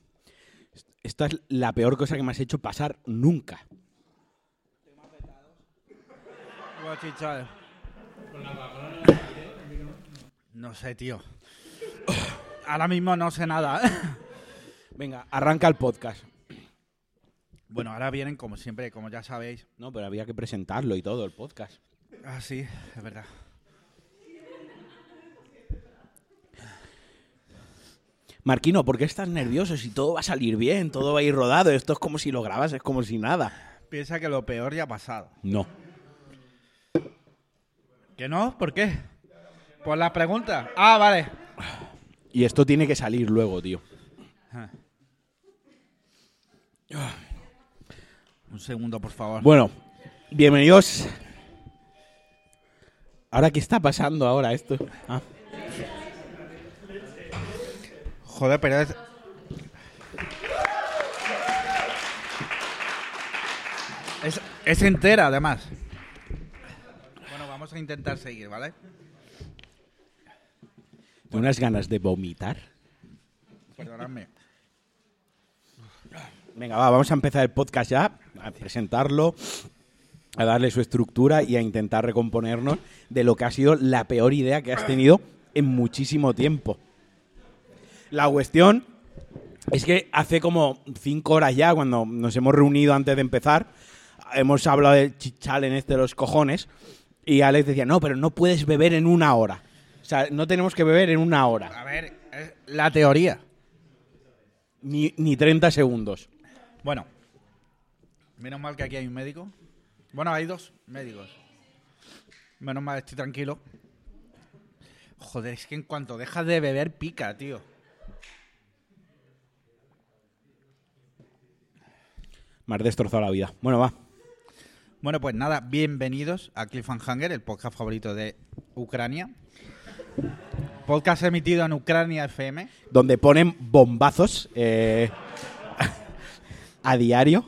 Esta es la peor cosa que me has hecho pasar nunca. No sé, tío. Ahora mismo no sé nada. Venga, arranca el podcast. Bueno, ahora vienen como siempre, como ya sabéis. No, pero había que presentarlo y todo, el podcast. Ah, sí, es verdad. Marquino, ¿por qué estás nervioso? Si todo va a salir bien, todo va a ir rodado, esto es como si lo grabas, es como si nada. Piensa que lo peor ya ha pasado. No. ¿Que no? ¿Por qué? Por la pregunta. Ah, vale. Y esto tiene que salir luego, tío. Un segundo, por favor. Bueno, bienvenidos. ¿Ahora qué está pasando ahora esto? Ah. Joder, pero es... es... Es entera, además. Bueno, vamos a intentar seguir, ¿vale? ¿Tengo unas ganas de vomitar? Perdonadme. Venga, va, vamos a empezar el podcast ya, a presentarlo, a darle su estructura y a intentar recomponernos de lo que ha sido la peor idea que has tenido en muchísimo tiempo. La cuestión es que hace como cinco horas ya, cuando nos hemos reunido antes de empezar, hemos hablado del chichal en este de los cojones y Alex decía, no, pero no puedes beber en una hora. O sea, no tenemos que beber en una hora. A ver, es la teoría. Ni, ni 30 segundos. Bueno, menos mal que aquí hay un médico. Bueno, hay dos médicos. Menos mal, estoy tranquilo. Joder, es que en cuanto dejas de beber, pica, tío. Me has destrozado la vida. Bueno, va. Bueno, pues nada, bienvenidos a Cliffhanger, el podcast favorito de Ucrania. Podcast emitido en Ucrania FM. Donde ponen bombazos eh, a diario.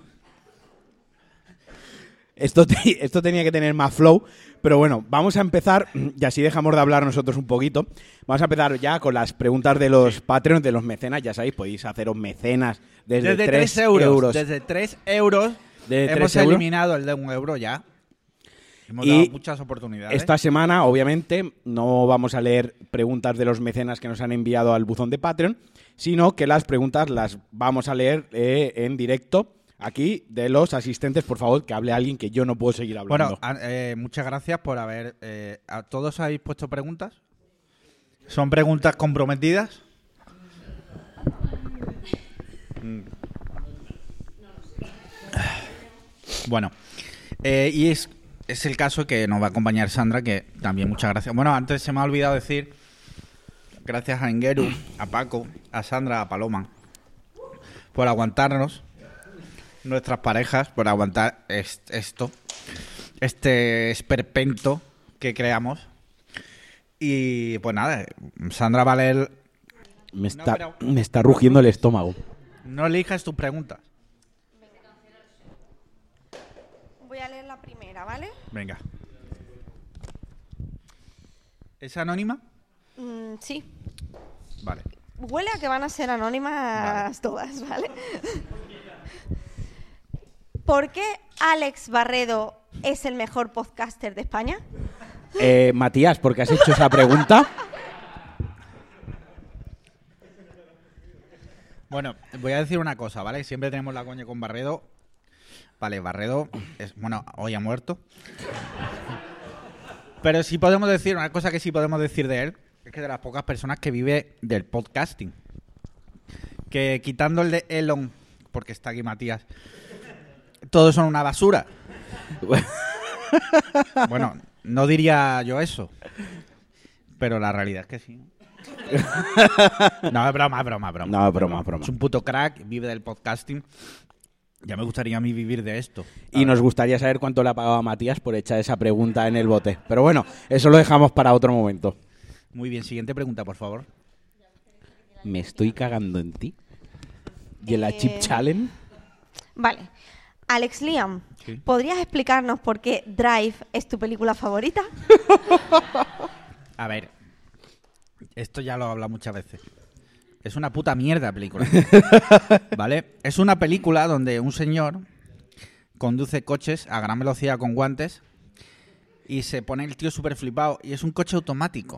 Esto, te- esto tenía que tener más flow, pero bueno, vamos a empezar, y así dejamos de hablar nosotros un poquito. Vamos a empezar ya con las preguntas de los Patreons, de los mecenas. Ya sabéis, podéis haceros mecenas desde, Desde 3 3 euros. euros. Desde 3 euros. Desde hemos 3 euros. eliminado el de un euro ya. Hemos Y dado muchas oportunidades. Esta semana, obviamente, no vamos a leer preguntas de los mecenas que nos han enviado al buzón de Patreon, sino que las preguntas las vamos a leer eh, en directo aquí de los asistentes. Por favor, que hable alguien que yo no puedo seguir hablando. Bueno, eh, muchas gracias por haber... eh, ¿A todos habéis puesto preguntas? ¿Son preguntas comprometidas? Bueno, eh, y es, es el caso que nos va a acompañar Sandra, que también muchas gracias. Bueno, antes se me ha olvidado decir, gracias a Engeru, a Paco, a Sandra, a Paloma, por aguantarnos, nuestras parejas, por aguantar est- esto, este esperpento que creamos. Y pues nada, Sandra va a leer... me, está, pero- me está rugiendo el estómago. No elijas tus preguntas. Voy a leer la primera, ¿vale? Venga. ¿Es anónima? Mm, sí. Vale. Huele a que van a ser anónimas todas, ¿vale? ¿Por qué Alex Barredo es el mejor podcaster de España? Eh, Matías, ¿por qué has hecho esa pregunta? Bueno, voy a decir una cosa, ¿vale? Siempre tenemos la coña con Barredo. Vale, Barredo es, bueno, hoy ha muerto. Pero sí podemos decir, una cosa que sí podemos decir de él, es que de las pocas personas que vive del podcasting. Que quitando el de Elon, porque está aquí Matías, todos son una basura. bueno, no diría yo eso. Pero la realidad es que sí. no, es broma, es broma, es broma. No, es broma, es broma. Es un puto crack, vive del podcasting. Ya me gustaría a mí vivir de esto. Y nos gustaría saber cuánto le ha pagado a Matías por echar esa pregunta en el bote. Pero bueno, eso lo dejamos para otro momento. Muy bien, siguiente pregunta, por favor. ¿Me estoy cagando en ti? ¿Y en la Eh, Chip Challenge? Vale. Alex Liam, Sí. ¿podrías explicarnos por qué Drive es tu película favorita? A ver, esto ya lo he hablado muchas veces. Es una puta mierda película. ¿Vale? Es una película donde un señor conduce coches a gran velocidad con guantes y se pone el tío súper flipado y es un coche automático.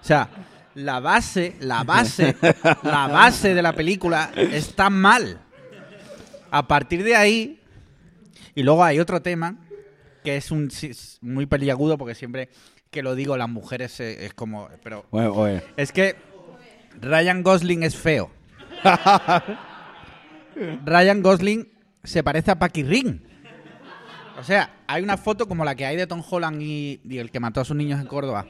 O sea, la base, la base, la base de la película está mal. A partir de ahí, y luego hay otro tema que es un es muy peliagudo porque siempre que lo digo las mujeres eh, es como, pero Bueno, oye. es que Ryan Gosling es feo. Ryan Gosling se parece a Paki Ring. O sea, hay una foto como la que hay de Tom Holland y, y el que mató a sus niños en Córdoba.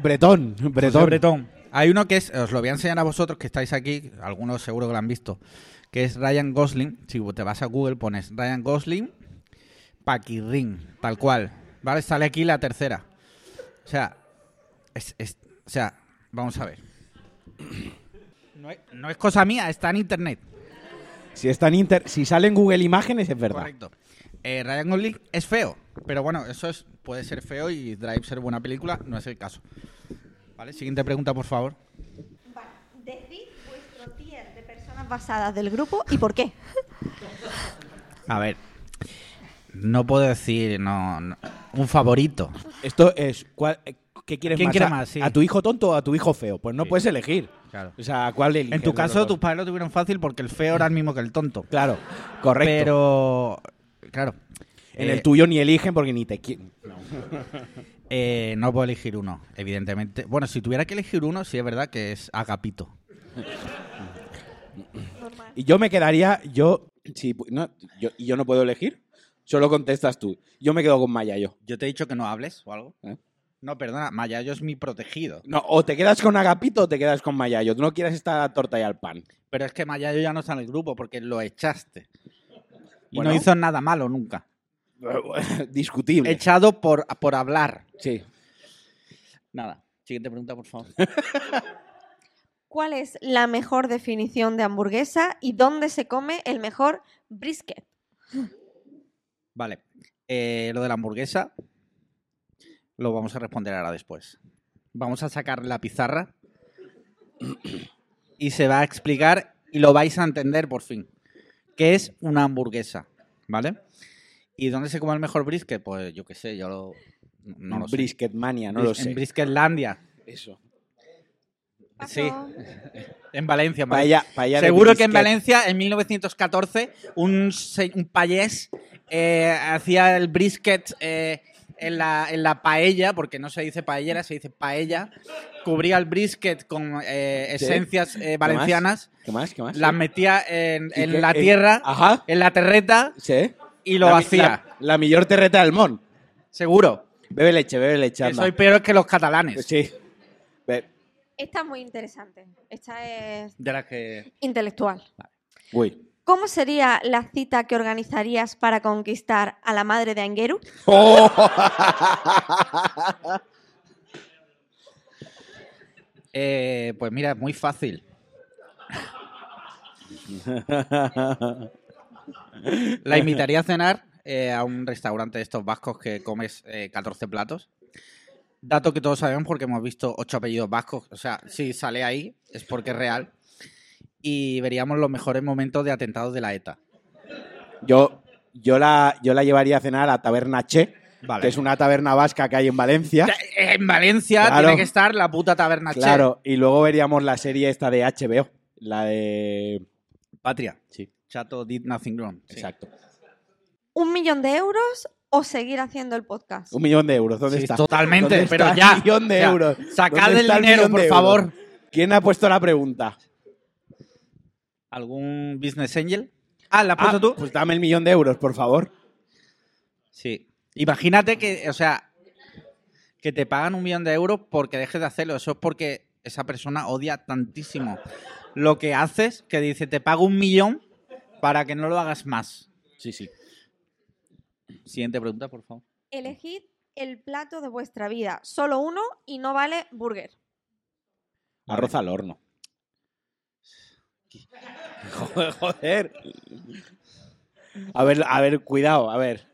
Bretón, José Bretón. Bretón. Hay uno que es, os lo voy a enseñar a vosotros que estáis aquí, algunos seguro que lo han visto, que es Ryan Gosling. Si te vas a Google pones Ryan Gosling, Paquirrin, tal cual. ¿Vale? Sale aquí la tercera. O sea, es, es- o sea, vamos a ver. No es, no es cosa mía, está en internet. Si, está en inter- si sale en Google Imágenes, es verdad. Correcto. Eh, Ryan Gosling es feo, pero bueno, eso es puede ser feo y Drive ser buena película, no es el caso. Vale, siguiente pregunta, por favor. Vale. Decid vuestro tier de personas basadas del grupo y por qué. A ver, no puedo decir no, no- un favorito. Esto es. ¿cuál- ¿Qué quieres ¿Quién más? quiere ¿A- más? Sí. ¿A tu hijo tonto o a tu hijo feo? Pues no Sí. puedes elegir. Claro. O sea, ¿cuál eliges En tu caso, tus padres lo tuvieron fácil porque el feo era el mismo que el tonto. Claro, correcto. Pero, claro. en eh, el tuyo ni eligen porque ni te quieren. eh, no puedo elegir uno, evidentemente. Bueno, si tuviera que elegir uno, sí es verdad que es Agapito. Y yo me quedaría. Yo. Sí, pu- no, yo, ¿Y yo no puedo elegir? Solo contestas tú. Yo me quedo con Mayayo. Yo te he dicho que no hables o algo. ¿Eh? No, perdona, Mayayo es mi protegido. No, o te quedas con Agapito o te quedas con Mayayo. Tú no quieres estar a la torta y al pan. Pero es que Mayayo ya no está en el grupo porque lo echaste. Y Bueno. no hizo nada malo nunca. Discutible. Echado por, por hablar. Sí. Nada. Siguiente pregunta, por favor. ¿Cuál es la mejor definición de hamburguesa y dónde se come el mejor brisket? Vale. Eh, lo de la hamburguesa lo vamos a responder ahora después. Vamos a sacar la pizarra y se va a explicar y lo vais a entender por fin. ¿Qué es una hamburguesa? ¿Vale? ¿Y dónde se come el mejor brisket? Pues yo qué sé, yo lo, no lo sé. Brisket mania, no Bris- lo sé. En Brisketlandia. Eso. Sí, en Valencia. en Paella- paella Seguro que en. Valencia, en 1914, un, un payés eh, hacía el brisket eh, en, la, en la paella, porque no se dice paellera, se dice paella. Cubría el brisket con eh, esencias eh, ¿Qué más? valencianas, ¿Qué más? ¿Qué más? las metía en, ¿Y en qué- la eh, tierra, Ajá. en la terreta, Sí. y lo La hacía. La, la mejor terreta del mon. Seguro. Bebe leche, bebe leche. Que soy peor que los catalanes. Sí. Be- Esta es muy interesante. Esta es De las que. intelectual. Uy. ¿Cómo sería la cita que organizarías para conquistar a la madre de Angeru? ¡Oh! Eh, pues mira, es muy fácil. La invitaría a cenar eh, a un restaurante de estos vascos que comes eh, 14 platos. Dato que todos sabemos porque hemos visto ocho apellidos vascos. O sea, si sale ahí es porque es real. Y veríamos los mejores momentos de atentados de la ETA. Yo, yo, la, yo la llevaría a cenar a Taberna Che, Vale. que es una taberna vasca que hay en Valencia. En Valencia Claro. tiene que estar la puta taberna Che. Claro, y luego veríamos la serie esta de HBO, la de... Patria. Sí, Chato did nothing wrong. Sí. exacto. ¿Un millón de euros o seguir haciendo el podcast? Un millón de euros, ¿dónde Sí, está? totalmente, ¿Dónde pero está ya. millón de O sea, euros. Sacad ¿Dónde el dinero, por favor. euros? ¿Quién ha puesto la pregunta? ¿Algún business angel? Ah, ¿la has puesto Ah, tú? Pues dame el millón de euros, por favor. Sí. Imagínate que, o sea, que te pagan un millón de euros porque dejes de hacerlo. Eso es porque esa persona odia tantísimo lo que haces que dice, te pago un millón para que no lo hagas más. Sí, sí. Siguiente pregunta, por favor. Elegid el plato de vuestra vida. Solo uno y no vale burger. Arroz al horno. Joder, joder. A ver, a ver, cuidado, a ver.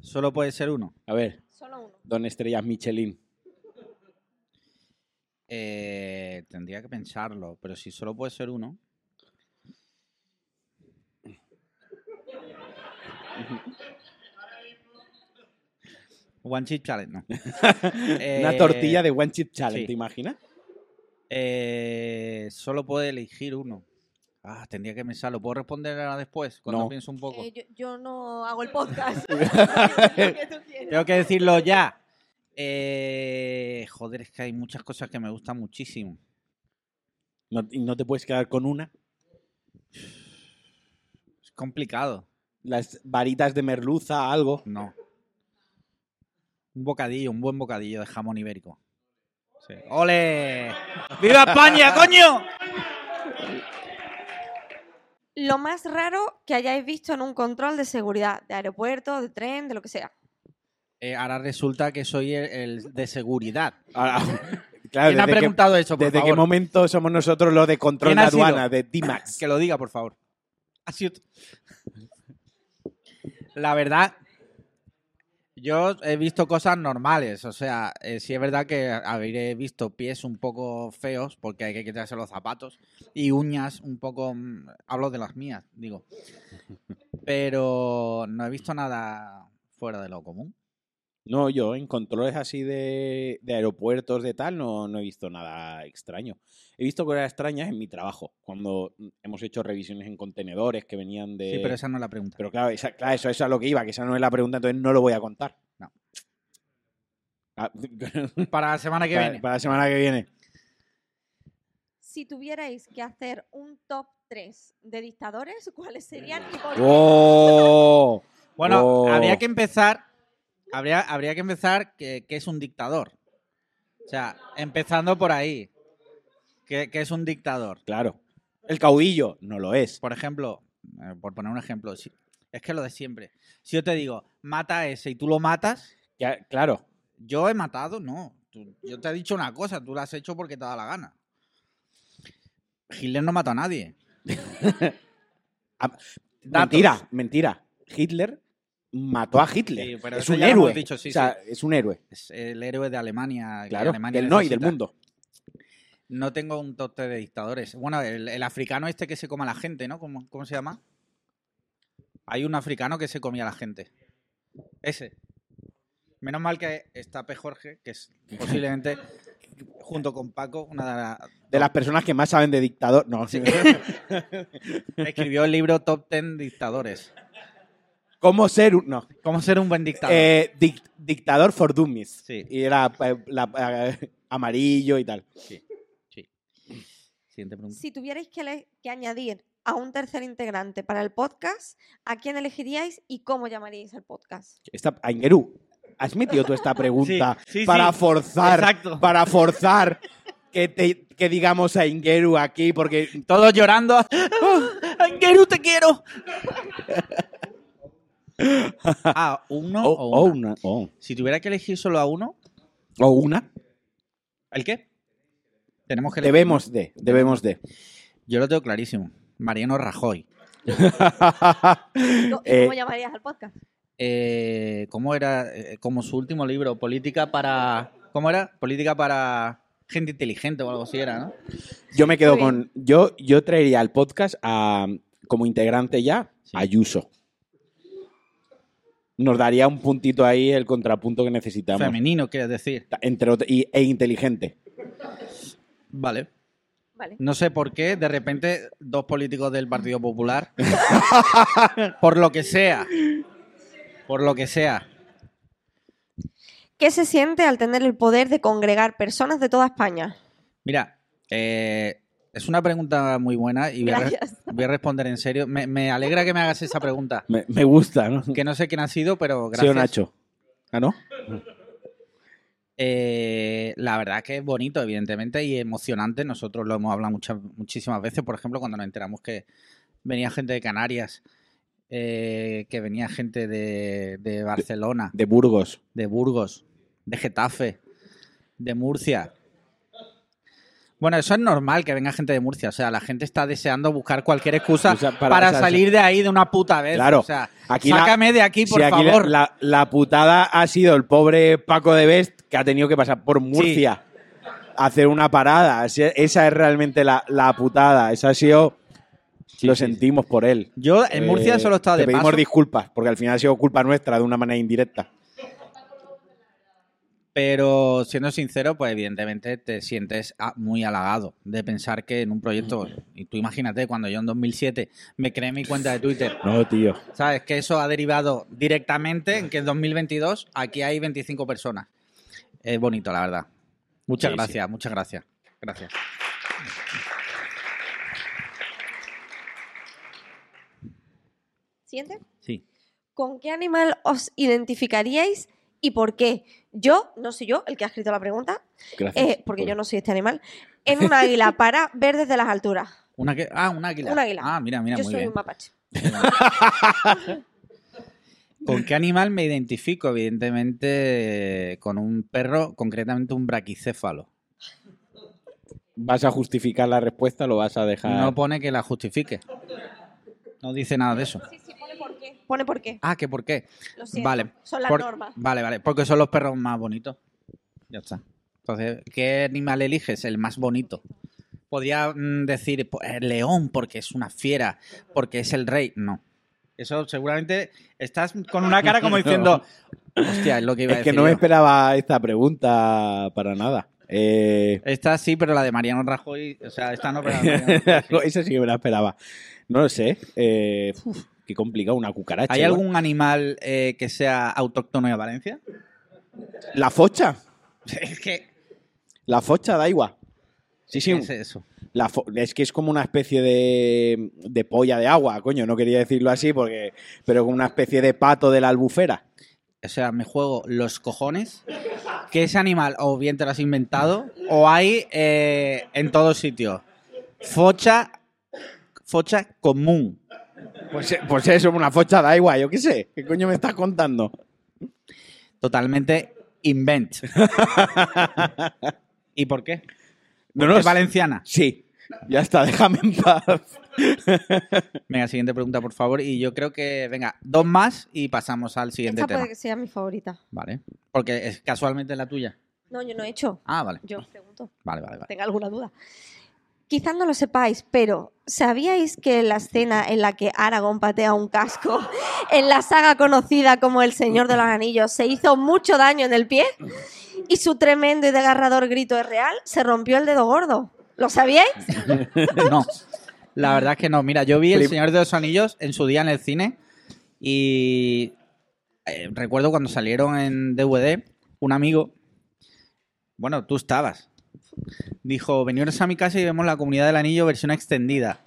Solo puede ser uno. A ver, Solo uno. don Estrellas Michelin. Eh, tendría que pensarlo, pero si solo puede ser uno. One Chip Challenge, no. Una Eh, tortilla de One Chip Challenge, sí. ¿te imaginas? Eh, solo puede elegir uno. Ah, tendría que pensarlo. ¿Puedo responder ahora después? Cuando No. pienso un poco. Eh, yo, yo no hago el podcast. Que tú. Tengo que decirlo ya. Eh, joder, es que hay muchas cosas que me gustan muchísimo. No, ¿Y no te puedes quedar con una? Es complicado. Las varitas de merluza, algo. No. Un bocadillo, un buen bocadillo de jamón ibérico. Sí. ¡Ole! ¡Viva España, coño! Lo más raro que hayáis visto en un control de seguridad, de aeropuerto, de tren, de lo que sea. Eh, ahora resulta que soy el, el de seguridad. Ahora, claro, ¿Quién ha preguntado eso, por desde qué momento somos nosotros los de control ¿Quién de aduana, de D-Max? Que lo diga, por favor. Ha sido. La verdad, yo he visto cosas normales. O sea, eh, sí es verdad que habré visto pies un poco feos porque hay que quitarse los zapatos y uñas un poco. mm, Hablo de las mías, digo. Pero no he visto nada fuera de lo común. No, yo en controles así de, de aeropuertos, de tal, no, no he visto nada extraño. He visto cosas extrañas en mi trabajo, cuando hemos hecho revisiones en contenedores que venían de... Sí, pero esa no es la pregunta. Pero claro, esa- claro, eso, eso es a lo que iba, que esa no es la pregunta, entonces no lo voy a contar. No. Ah, Para la semana que para, viene. para la semana que viene. Si tuvierais que hacer un top 3 de dictadores, ¿cuáles serían y por qué? ¡Oh! Bueno, Oh. habría que empezar. Habría, habría que empezar que, que es un dictador. O sea, empezando por ahí. Que, que es un dictador. Claro. El caudillo no lo es. Por ejemplo, eh, por poner un ejemplo, si- es que lo de siempre. Si yo te digo, mata a ese y tú lo matas, Ya, claro. yo he matado, no. Tú- yo te he dicho una cosa, tú la has hecho porque te da la gana. Hitler no mató a nadie. Ah. Mentira, mentira. Hitler mató a Hitler. Sí, es un héroe. dicho, sí, o sea, es un héroe. Es el héroe de Alemania. Claro. Alemania Del no y del mundo. No tengo un top de dictadores. Bueno, el, el africano este que se come a la gente, ¿no? ¿Cómo, cómo se llama? Hay un africano que se comía a la gente. Ese. Menos mal que está P. Jorge, que es posiblemente, junto con Paco, una de las... De las personas que más saben de dictador. No, Escribió el libro Top 10 Dictadores. ¿Cómo ser un. No. ¿Cómo ser un buen dictador? Eh, dic- dictador for Dummies. Sí. Y era eh, la- eh, amarillo y tal. Sí. sí. Siguiente pregunta. Si tuvierais que, que añadir a un tercer integrante para el podcast, ¿a quién elegiríais y cómo llamaríais al podcast? Esta, Aingeru, ¿has metido tú esta pregunta Sí, sí, para sí. forzar. Exacto. Para forzar que, te- que digamos a Ingeru aquí? Porque. Todos llorando. ¡Oh, Angeru, te quiero! ah, uno O, o, o una. Si tuviera que elegir solo a uno, o una. ¿el qué? Tenemos que elegir. Debemos de. Debemos de. Yo lo tengo clarísimo. Mariano Rajoy. ¿Y co- y Eh, cómo llamarías al podcast? Eh, ¿Cómo era? Eh, como su último libro, Política para. ¿Cómo era? Política para gente inteligente o algo así era, ¿no? Yo me quedo con. Yo, yo traería al podcast a, como integrante ya Sí. a Ayuso. Nos daría un puntito ahí el contrapunto que necesitamos. Femenino, quieres decir. Entre y- e inteligente. Vale. Vale. No sé por qué, de repente, dos políticos del Partido Popular, por lo que sea, por lo que sea, ¿Qué se siente al tener el poder de congregar personas de toda España? Mira, eh, es una pregunta muy buena y voy a, re- Gracias. voy a responder en serio. Me, me alegra que me hagas esa pregunta. Me, me gusta, ¿no? Que no sé quién ha sido, pero Sí, gracias. Nacho. ¿Ah, no? Eh, la verdad que es bonito, evidentemente, y emocionante. Nosotros lo hemos hablado muchas, muchísimas veces, por ejemplo, cuando nos enteramos que venía gente de Canarias, eh, que venía gente de, de Barcelona, De Burgos. de Burgos, de Getafe, de Murcia. Bueno, eso es normal que venga gente de Murcia. O sea, la gente está deseando buscar cualquier excusa O sea, para, para- o sea, salir de ahí de una puta vez. Claro. O sea, Aquí la- sácame de aquí, por aquí favor. La, la putada ha sido el pobre Paco de Best que ha tenido que pasar por Murcia a hacer una parada. Esa es realmente la, la putada. Esa ha sido. lo sentimos por él. Yo en Murcia Eh, solo he estado te de pedimos paso. disculpas, porque al final ha sido culpa nuestra de una manera indirecta. Pero siendo sincero, pues evidentemente te sientes ah, muy halagado de pensar que en un proyecto, y tú imagínate, cuando yo en 2007 me creé mi cuenta de Twitter, No, tío. ¿sabes? Que eso ha derivado directamente en que en 2022 aquí hay 25 personas. Es bonito, la verdad. Muchas Sí, gracias, muchas gracias. Gracias. ¿Siguiente? Sí. ¿Con qué animal os identificaríais y por qué? Yo, no soy yo el que ha escrito la pregunta, Gracias. eh, porque yo no soy este animal, en un águila para ver desde las alturas. Una que, ah, un águila. Un águila. Ah, mira, mira, yo muy soy bien. un mapache. ¿Con qué animal me identifico? Evidentemente con un perro, concretamente un braquicéfalo. ¿Vas a justificar la respuesta o lo vas a dejar? No pone que la justifique. No dice nada de eso. Sí, sí, qué. Pone por qué. Ah, ¿que por qué? Lo siento. Vale. Son las Por- normas. Vale, vale. Porque son los perros más bonitos. Ya está. Entonces, ¿qué animal eliges? El más bonito. Podría mm, decir pues, el león porque es una fiera, porque es el rey. No. Eso seguramente estás con una cara como diciendo, hostia, es lo que iba a Es que decir. no me yo". esperaba esta pregunta para nada. Eh, Esta sí, pero la de Mariano Rajoy, o sea, esta no, pero la de Mariano Rajoy. Esa sí que me la esperaba. No lo sé. Eh, uf, qué complicado, una cucaracha. ¿Hay igual. algún animal eh, que sea autóctono de Valencia? La focha. Es que La focha da igual. Sí, sí. es eso. La es que es como una especie de, de polla de agua, coño. No quería decirlo así, porque pero como una especie de pato de la albufera. O sea, me juego los cojones que ese animal o bien te lo has inventado o hay eh, en todos sitios. Focha, focha común. Pues, eh, pues eso, una focha da igual, yo qué sé. ¿Qué coño me estás contando? Totalmente invent. ¿Y por qué? No, no, es valenciana. Sí, ya está, déjame en paz. Venga, siguiente pregunta, por favor. Y yo creo que, venga, dos más y pasamos al siguiente Esta tema. puede que sea mi favorita. Vale. Porque es casualmente la tuya. No, yo no he hecho. Ah, vale. Yo pregunto. Vale, vale, vale. tenga alguna duda. Quizás no lo sepáis, pero ¿sabíais que la escena en la que Aragorn patea un casco en la saga conocida como El Señor de los Anillos se hizo mucho daño en el pie? Y su tremendo y desgarrador grito es real, se rompió el dedo gordo. ¿Lo sabíais? no, la verdad es que no. Mira, yo vi El Señor de los Anillos en su día en el cine y eh, recuerdo cuando salieron en DVD, un amigo, bueno, tú estabas, dijo, veniros a mi casa y vemos la Comunidad del Anillo versión extendida.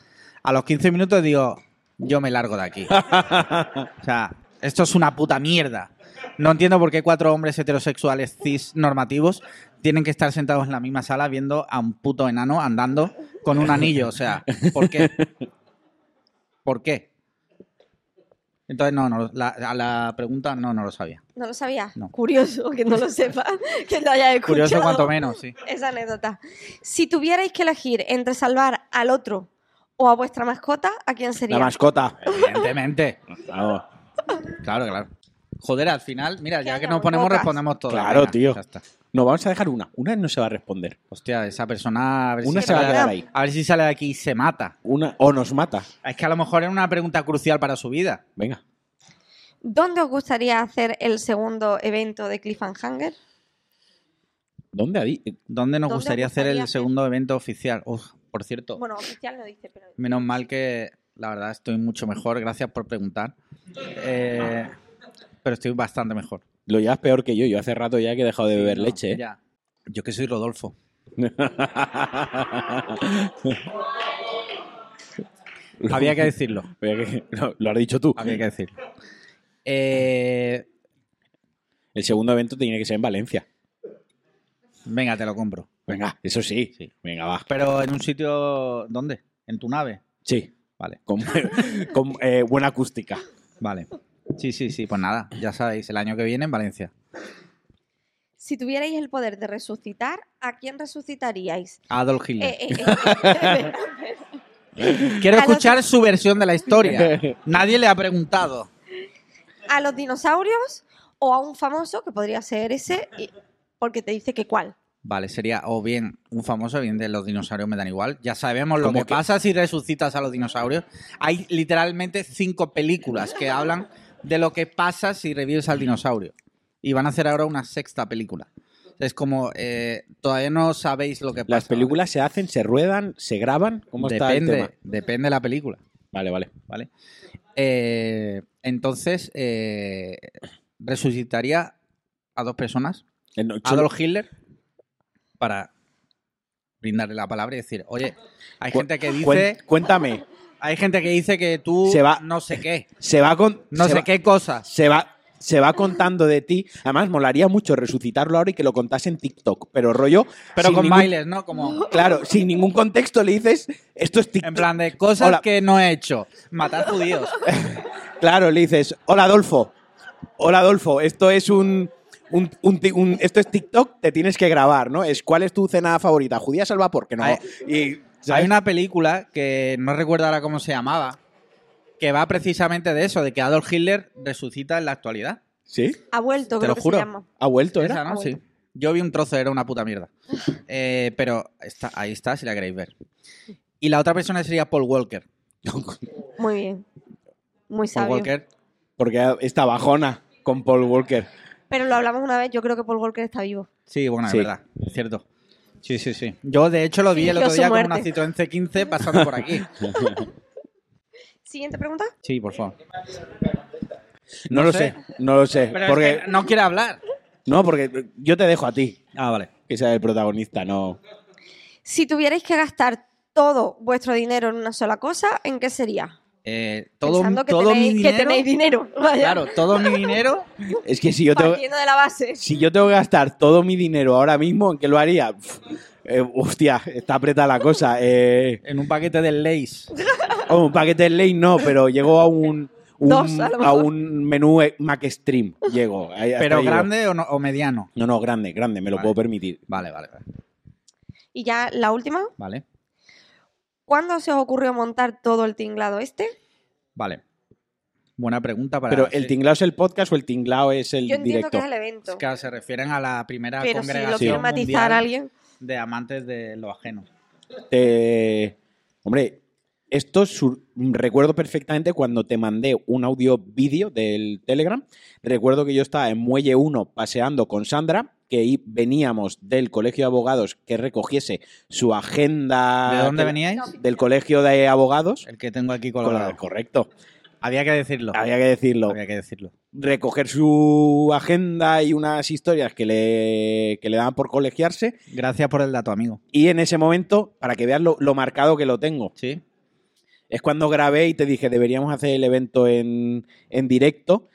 A los 15 minutos digo, yo me largo de aquí. o sea, esto es una puta mierda. No entiendo por qué cuatro hombres heterosexuales cis normativos tienen que estar sentados en la misma sala viendo a un puto enano andando con un anillo. O sea, ¿por qué? ¿Por qué? Entonces, no, no, la, a la pregunta no, no lo sabía. No lo sabía. No. Curioso que no lo sepa, que lo haya escuchado. Curioso cuanto menos, sí. Esa anécdota. Si tuvierais que elegir entre salvar al otro o a vuestra mascota, ¿a quién sería? La mascota. Evidentemente. Claro, Claro, claro. Joder, al final, mira, ya que nos ponemos, bocas. respondemos todo. Claro, tío. Ya está. No, vamos a dejar una. Una no se va a responder. Hostia, esa persona. A ver, Una si se va a sale- quedar ahí. A ver si sale de aquí y se mata. Una o nos mata. Es que a lo mejor es una pregunta crucial para su vida. Venga. ¿Dónde os gustaría hacer el segundo evento de Cliffhanger? ¿Dónde? ¿Dónde nos ¿Dónde os gustaría hacer gustaría el hacer? segundo evento oficial? Uf, por cierto, Bueno, oficial no dice, pero... menos mal que la verdad estoy mucho mejor. Gracias por preguntar. Eh, pero estoy bastante mejor. Lo llevas peor que yo. Yo hace rato ya que he dejado de Sí, beber no, leche. ¿eh? ya. Yo que soy Rodolfo. Había que decirlo. Lo, lo has dicho tú. Había que decirlo. Eh, El segundo evento tiene que ser en Valencia. venga, te lo compro. Venga, eso sí. Sí. Venga, va. Pero en un sitio. ¿Dónde? ¿En tu nave? Sí. Vale, Con, con, eh, buena acústica. vale. Sí, sí, sí. Pues nada, ya sabéis, el año que viene en Valencia. Si tuvierais el poder de resucitar, ¿a quién resucitaríais? Adolf Hitler. Eh, eh, eh, Quiero los- escuchar su versión de la historia. Nadie le ha preguntado. ¿A los dinosaurios o a un famoso, que podría ser ese, y- porque te dice que cuál? Vale, sería o bien un famoso, bien de los dinosaurios me dan igual. Ya sabemos lo ¿Cómo que, que? pasa si resucitas a los dinosaurios. Hay literalmente cinco películas que hablan de lo que pasa si revives al dinosaurio. Y van a hacer ahora una sexta película. Es como, eh, todavía no sabéis lo que pasa. Las películas se hacen, se ruedan, se graban. ¿Cómo está el tema? depende, depende de la película. Vale, vale. ¿vale? Eh, entonces, eh, resucitaría a dos personas, Eh, no, Adolf Hitler, para brindarle la palabra y decir, oye, hay gente que dice, Cuéntame. Hay gente que dice que tú Se va- no sé qué, Se va con. no sé va- qué cosas. Se va, se va contando de ti. Además, molaría mucho resucitarlo ahora y que lo contase en TikTok. Pero rollo. Pero con ningún- bailes, ¿no? Como Claro, sin ningún contexto le dices. Esto es TikTok. en plan de cosas Hola. que no he hecho. Matar judíos. Claro, le dices, hola Adolfo. Hola Adolfo, esto es un, un- un ti- un- esto es TikTok, te tienes que grabar, ¿no? Es ¿cuál es tu cena favorita? ¿Judías al vapor? Que no. Y, ¿sabes? Hay una película que no recuerdo ahora cómo se llamaba, que va precisamente de eso, de que Adolf Hitler resucita en la actualidad. ¿Sí? Ha vuelto, Te creo lo que juro. se llama. ¿Ha vuelto, Esa, era? ¿no? Ah, Sí. Yo vi un trozo, era una puta mierda. Eh, pero está, ahí está, si la queréis ver. Y la otra persona sería Paul Walker. Muy bien. Muy Paul sabio. Walker, Porque está bajona con Paul Walker. Pero lo hablamos una vez, yo creo que Paul Walker está vivo. sí, bueno, Sí. es verdad, es cierto. Sí, sí, sí. Yo, de hecho, lo vi el otro día con una. Citroën C15 pasando por aquí. Siguiente pregunta. Sí, por favor. No, No lo sé. sé, no lo sé. Pero porque, es que no quiere hablar. No, porque yo te dejo a ti, Ah, vale. que sea el protagonista, no. Si tuvierais que gastar todo vuestro dinero en una sola cosa, ¿en qué sería? Eh, todo Pensando que, todo tenéis, mi que dinero. tenéis dinero. Vaya. Claro, todo mi dinero Es que si yo tengo, Partiendo de la base. si yo tengo que gastar todo mi dinero ahora mismo, ¿en qué lo haría? Uf, eh, hostia, está apretada la cosa. Eh, en un paquete de Lays. oh, un paquete de ley no, pero llegó a un, un- Dos, a un menú Mac Stream. Llego. ¿Pero llego. grande o, no- o mediano? No, no, grande, grande, me lo Vale. puedo permitir. Vale, vale, vale. Y ya la última. Vale. ¿Cuándo se os ocurrió montar todo el tinglado este? Vale. Buena pregunta para. Pero, ¿el sí. tinglao es el podcast o el tinglao es el Yo entiendo directo? que es el evento. Es que se refieren a la primera pero si lo congregación quiere matizar mundial alguien. de amantes de lo ajeno. Eh, hombre, esto sur- recuerdo perfectamente cuando te mandé un audio vídeo del Telegram. Recuerdo que yo estaba en Muelle 1 paseando con Sandra, que veníamos del colegio de abogados que recogiese su agenda. ¿De dónde veníais? Del colegio de abogados. El que tengo aquí colgado. correcto. Había que decirlo. Había que decirlo. Había que decirlo. Recoger su agenda y unas historias que le, que le daban por colegiarse. Gracias por el dato, amigo. Y en ese momento, para que veas lo, lo marcado que lo tengo, Sí. es cuando grabé y te dije, deberíamos hacer el evento en, en directo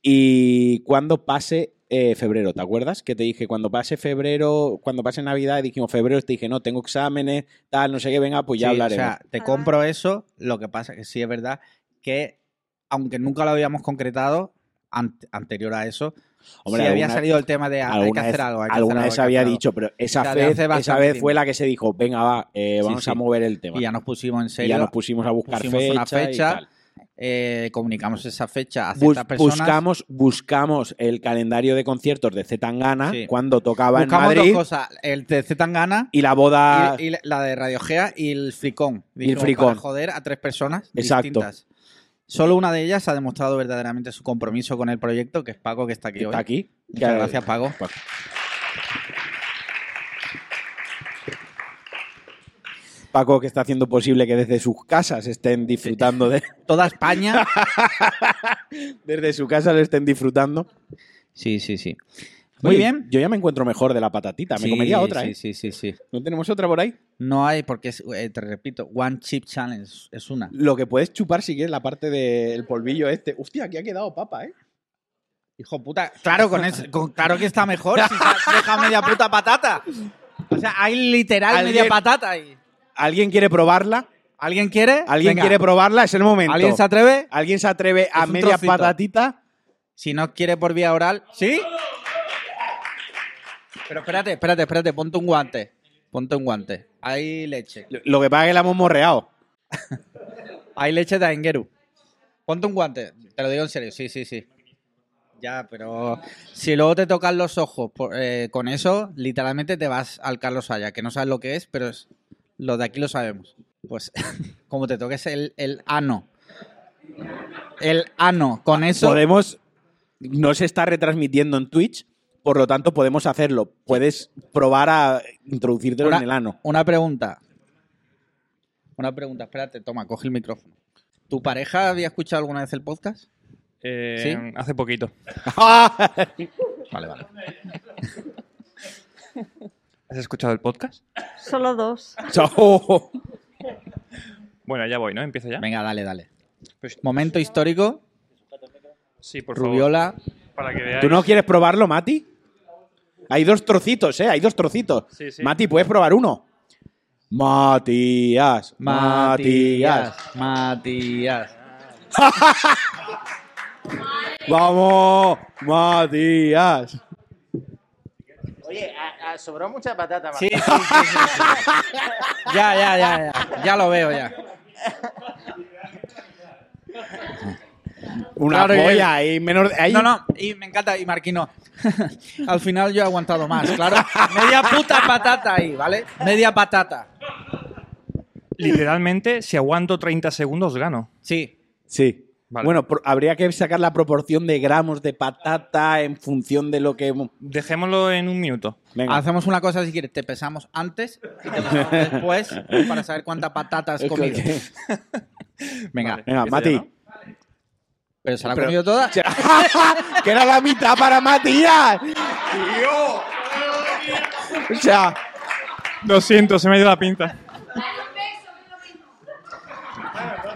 y cuando pase eh, febrero, ¿te acuerdas? Que te dije, cuando pase febrero, cuando pase Navidad, dijimos febrero, te dije, no, tengo exámenes, tal, no sé qué, venga, pues ya Sí, hablaremos. O sea, te compro eso. Lo que pasa que sí es verdad que, aunque nunca lo habíamos concretado, an- anterior a eso, Hombre, sí había salido el tema de ah, hay que alguna hacer vez, algo. hay que alguna hacer vez algo, que había dicho, pero esa, O sea, de vez, esa vez fue la que se dijo, venga, va, eh, vamos sí. a mover el tema. Y ya nos pusimos en Y serio. ya nos pusimos a buscar pusimos fecha, una y fecha. tal. Eh, comunicamos esa fecha a Bus- personas. buscamos, buscamos el calendario de conciertos de Zetangana Sí. cuando tocaba Buscamos en Madrid dos cosas, el de Zetangana y la boda. y, y la de Radio Gea y el fricón. Y el fricón. Para joder a tres personas Exacto. distintas. Solo una de ellas ha demostrado verdaderamente su compromiso con el proyecto, que es Paco, que está aquí que hoy. está aquí. Muchas Que- gracias, Paco. Paco, que está haciendo posible que desde sus casas estén disfrutando de. Toda España. desde su casa lo estén disfrutando. Sí, sí, sí. Muy Oye, bien. Yo ya me encuentro mejor de la patatita. Me Sí, comería otra, sí, ¿eh? Sí, sí, sí. ¿No tenemos otra por ahí? No hay, porque es, eh, te repito, One Chip Challenge es una. Lo que puedes chupar si quieres la parte del polvillo este. Hostia, aquí ha quedado papa, ¿eh? Hijo puta, claro, con con- claro que está mejor si se ha dejado media puta patata. O sea, hay literal ¿Alguien- media patata ahí. ¿Alguien quiere probarla? ¿Alguien quiere? ¿Alguien Venga. quiere probarla? Es el momento. ¿Alguien se atreve? ¿Alguien se atreve a media trocito. patatita? Si no quiere por vía oral, ¿sí? Pero espérate, espérate, espérate, ponte un guante. Ponte un guante. Hay leche. Lo que pasa es que la hemos morreado. Hay leche de Aingeru. Ponte un guante. Te lo digo en serio, sí, sí, sí. Ya, pero si luego te tocan los ojos por- eh, con eso, literalmente te vas al Carlos Haya, que no sabes lo que es, pero es, lo de aquí lo sabemos. Pues como te toques el, el ano. El ano, con eso... Podemos. No se está retransmitiendo en Twitch, por lo tanto podemos hacerlo. Puedes probar a introducírtelo Una- en el ano. Una pregunta. Una pregunta, espérate, toma, coge el micrófono. ¿Tu pareja había escuchado alguna vez el podcast? Eh, ¿Sí? Hace poquito. Vale, vale. ¿Has escuchado el podcast? Solo dos. Chao. Bueno, ya voy, ¿no? Empieza ya. Venga, dale, dale. Momento histórico. Sí, por favor. Rubiola. Para que veáis. ¿Tú no quieres probarlo, Mati? Hay dos trocitos, ¿eh? Hay dos trocitos. Sí, sí. Mati, ¿puedes probar uno? Matías. Matías. Matías. Vamos, Matías. Oye, sobró mucha patata. Sí, sí, sí, sí, sí. Ya, ya, ya, ya. Ya lo veo, ya. Una Claro polla ahí, menor. ahí- No, no, y me encanta, y Marquino. Al final yo he aguantado más, claro. Media puta patata ahí, ¿vale? Media patata. Literalmente, si aguanto 30 segundos, gano. Sí. Sí. Vale. Bueno, habría que sacar la proporción de gramos de patata en función de lo que. Dejémoslo en un minuto. Venga. Hacemos una cosa si quieres, te pesamos antes y te pesamos después para saber cuánta patata has comido. Venga, Vale. Venga, Mati. ya, ¿no? pero se la ha comido toda. que era la mitad para Matías. O sea, Lo siento, se me ha ido la pinta.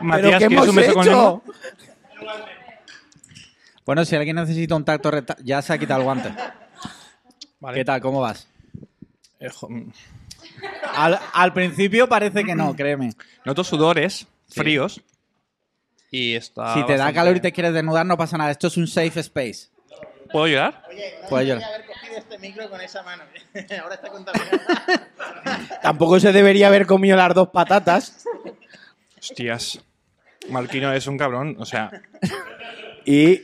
¿Pero Matías, qué ¿quieres hemos un beso con hecho? lengua? Bueno, si alguien necesita un tacto recta, ya se ha quitado el guante. Vale. ¿Qué tal? ¿Cómo vas? Eh, mm. Al, al principio parece que no, créeme. Noto sudores fríos. Y está. si te da calor y te quieres desnudar, no pasa nada. Esto es un safe space. ¿Puedo llorar? Puedes llorar. haber cogido este micro con esa mano. Ahora está contaminado. tampoco se debería haber comido las dos patatas. Hostias. Marquino es un cabrón. O sea, Y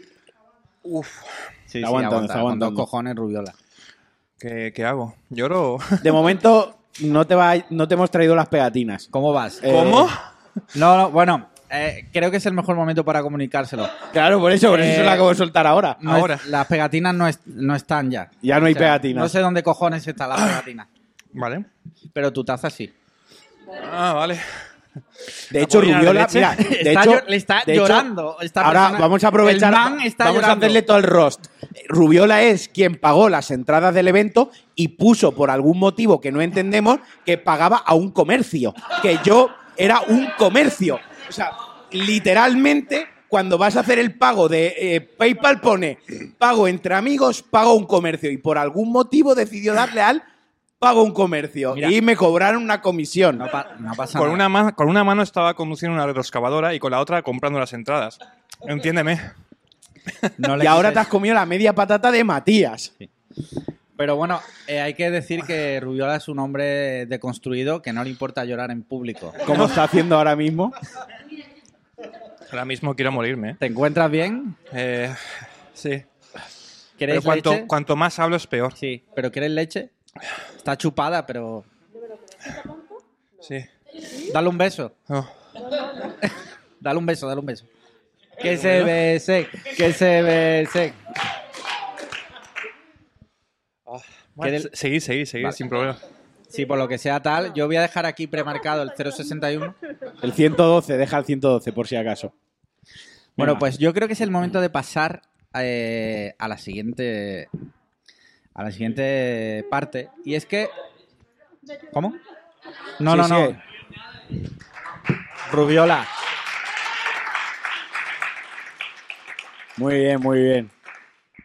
Sí, Está aguantando, está con dos aguantando. cojones, Rubiola. ¿qué, qué hago? ¿Lloro? de momento no te, va, no te hemos traído las pegatinas. ¿Cómo vas? Eh, ¿Cómo? No, no, bueno, eh, creo que es el mejor momento para comunicárselo. Claro, por eso, por eso Eh, se la acabo de soltar ahora. No es- Ahora. las pegatinas no, es- no están ya. Ya no hay O sea, pegatinas. No sé dónde cojones está la pegatina. Vale. Pero tu taza sí. Ah, vale. De hecho, Rubiola, mira, de Está hecho, le está de llorando ahora persona. vamos a aprovechar, vamos a hacerle todo el roast. Rubiola es quien pagó las entradas del evento y puso por algún motivo que no entendemos que pagaba a un comercio, que yo era un comercio. O sea, literalmente cuando vas a hacer el pago de eh, PayPal pone pago entre amigos, pago a un comercio y por algún motivo decidió darle al pago a un comercio Mira. y me cobraron una comisión. No, pa- no pasa Con nada. una, con una mano estaba conduciendo una retroexcavadora y con la otra comprando las entradas. Entiéndeme. No y ahora te has comido la media patata de Matías. Pero bueno, eh, hay que decir que Rubiola es un hombre deconstruido que no le importa llorar en público. como está haciendo ahora mismo. Ahora mismo quiero morirme. ¿eh? ¿Te encuentras bien? Eh, sí. Pero ¿Queréis cuanto, leche? cuanto más hablo es peor. Sí, pero ¿quieres leche? Está chupada, pero... Sí. Dale un beso. No. Dale un beso, dale un beso. Que se bese, que se bese. Bueno, ¿Quieres- se- seguid, seguid, seguid, Vale. sin problema. Sí, por lo que sea tal, yo voy a dejar aquí premarcado el 061. El 112, deja el 112 por si acaso. Bueno, Venga. pues yo creo que es el momento de pasar eh, a la siguiente a la siguiente parte y es que ¿Cómo? No, Sí, no, sí. no. Rubiola. Muy bien, muy bien.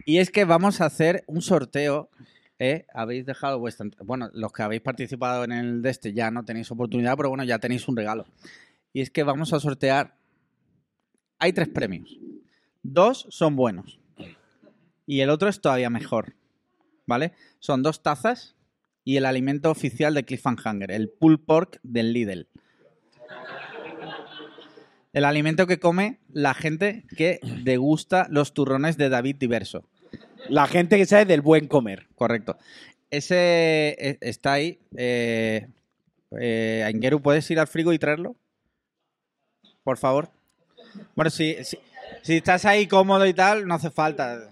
Y es que vamos a hacer un sorteo. ¿eh? Habéis dejado vuestra. Bueno, los que habéis participado en el de este ya no tenéis oportunidad, pero bueno, ya tenéis un regalo. Y es que vamos a sortear. Hay tres premios. Dos son buenos. Y el otro es todavía mejor. ¿Vale? Son dos tazas y el alimento oficial de Cliffhanger, el pulled pork del Lidl. El alimento que come la gente que degusta los turrones de David Diverso. La gente que sabe del buen comer. Correcto. Ese eh, está ahí. Eh, eh, Aingeru, ¿puedes ir al frigo y traerlo? Por favor. Bueno, si, si, si estás ahí cómodo y tal, no hace falta.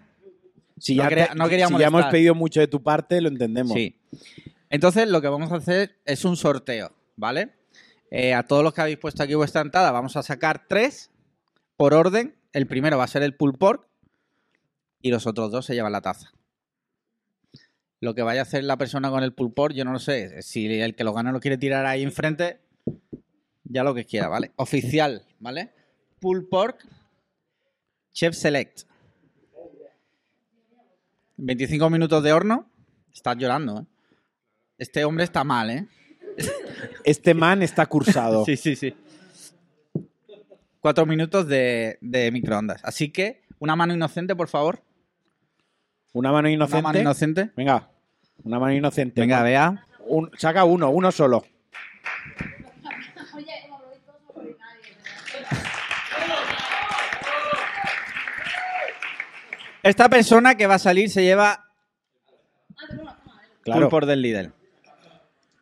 Si No ya, quería- no quería si ya hemos pedido mucho de tu parte, lo entendemos. Sí. Entonces, lo que vamos a hacer es un sorteo, ¿vale? Eh, a todos los que habéis puesto aquí vuestra entrada, vamos a sacar tres por orden. El primero va a ser el pulled pork y los otros dos se llevan la taza. Lo que vaya a hacer la persona con el pulled pork, yo no lo sé. Si el que lo gana lo quiere tirar ahí enfrente, ya lo que quiera, ¿vale? Oficial, ¿vale? Pulled pork, Chef Select. 25 minutos de horno. Estás llorando, ¿eh? Este hombre está mal, ¿eh? Este man está cursado. Sí, sí, sí. Cuatro minutos de, de microondas. Así que, una mano inocente, por favor. Una mano inocente. Una mano inocente. Venga, una mano inocente. Venga, vea. Un- saca uno, uno solo. Esta persona que va a salir se lleva Claro. por del líder.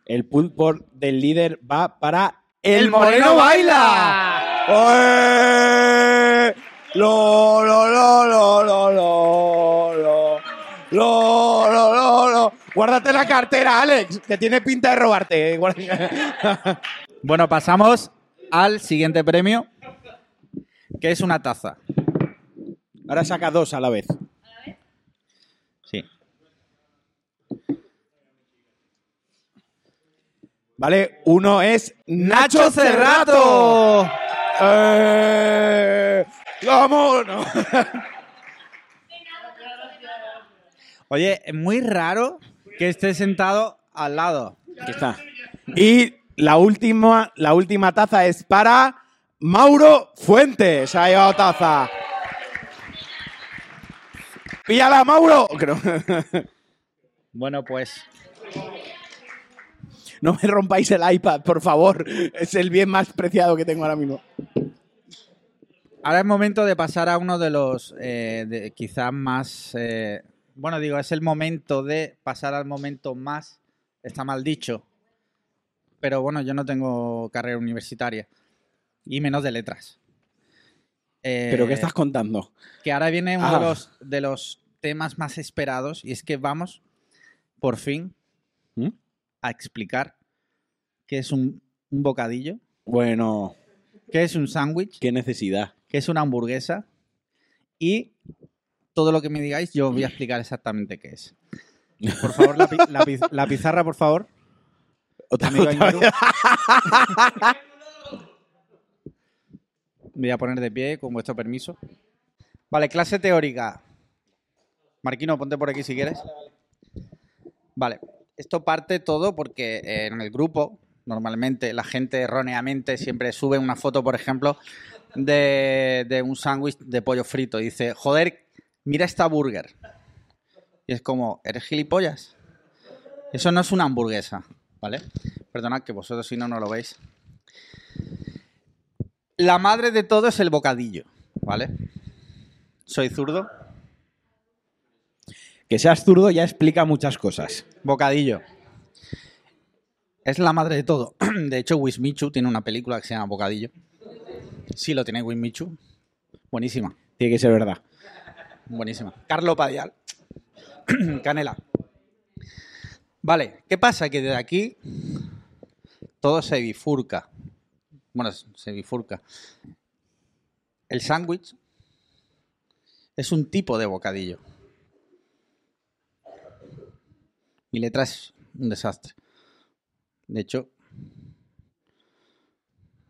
El pull por del líder va para ¡El Moreno Baila! ¡Oe! Lo, lo, lo, lo, lo, lo, lo. Lo, lo, lo, lo. Guárdate la cartera, Alex, que tiene pinta de robarte. Bueno, pasamos al siguiente premio, que es una taza. Ahora saca dos a la vez. Sí. Vale, uno es Nacho Cerrato. ¡Eh! ¡Vámonos! Oye, es muy raro que esté sentado al lado. Aquí está. Y la última, la última taza es para Mauro Fuentes. Ha llevado taza. ¡Píllala, Mauro! Creo- Bueno, pues No me rompáis el iPad, por favor. Es el bien más preciado que tengo ahora mismo. Ahora es momento de pasar a uno de los eh, de- quizás más. eh, bueno, digo, es el momento de pasar al momento más. Está mal dicho. Pero bueno, yo no tengo carrera universitaria. Y menos de letras. Eh, ¿Pero qué estás contando? Que ahora viene uno Ah. de, los, de los temas más esperados. Y es que vamos, por fin, ¿Mm? a explicar qué es un, un bocadillo, Bueno, qué es un sándwich, qué necesidad. qué es una hamburguesa y todo lo que me digáis yo os voy a explicar exactamente qué es. Por favor, la, pi- la piz- la pizarra, por favor. Otra- otra vez. Voy a poner de pie con vuestro permiso. Vale, clase teórica. Marquino, ponte por aquí si quieres. Vale, esto parte todo porque eh, en el grupo, normalmente, la gente erróneamente siempre sube una foto, por ejemplo, de, de un sándwich de pollo frito. Y dice, joder, mira esta burger. Y es como, ¿eres gilipollas? Eso no es una hamburguesa, ¿vale? Perdonad que vosotros si no, no lo veis. La madre de todo es el bocadillo, ¿vale? Soy zurdo. Que seas zurdo ya explica muchas cosas. Bocadillo. Es la madre de todo. De hecho, Wismichu tiene una película que se llama Bocadillo. Sí, lo tiene Wismichu. Buenísima. Tiene que ser verdad. Buenísima. Carlo Padial. Canela. Vale, ¿qué pasa? Que desde aquí todo se bifurca. Bueno, se bifurca. El sándwich es un tipo de bocadillo. Mi letra es un desastre. De hecho,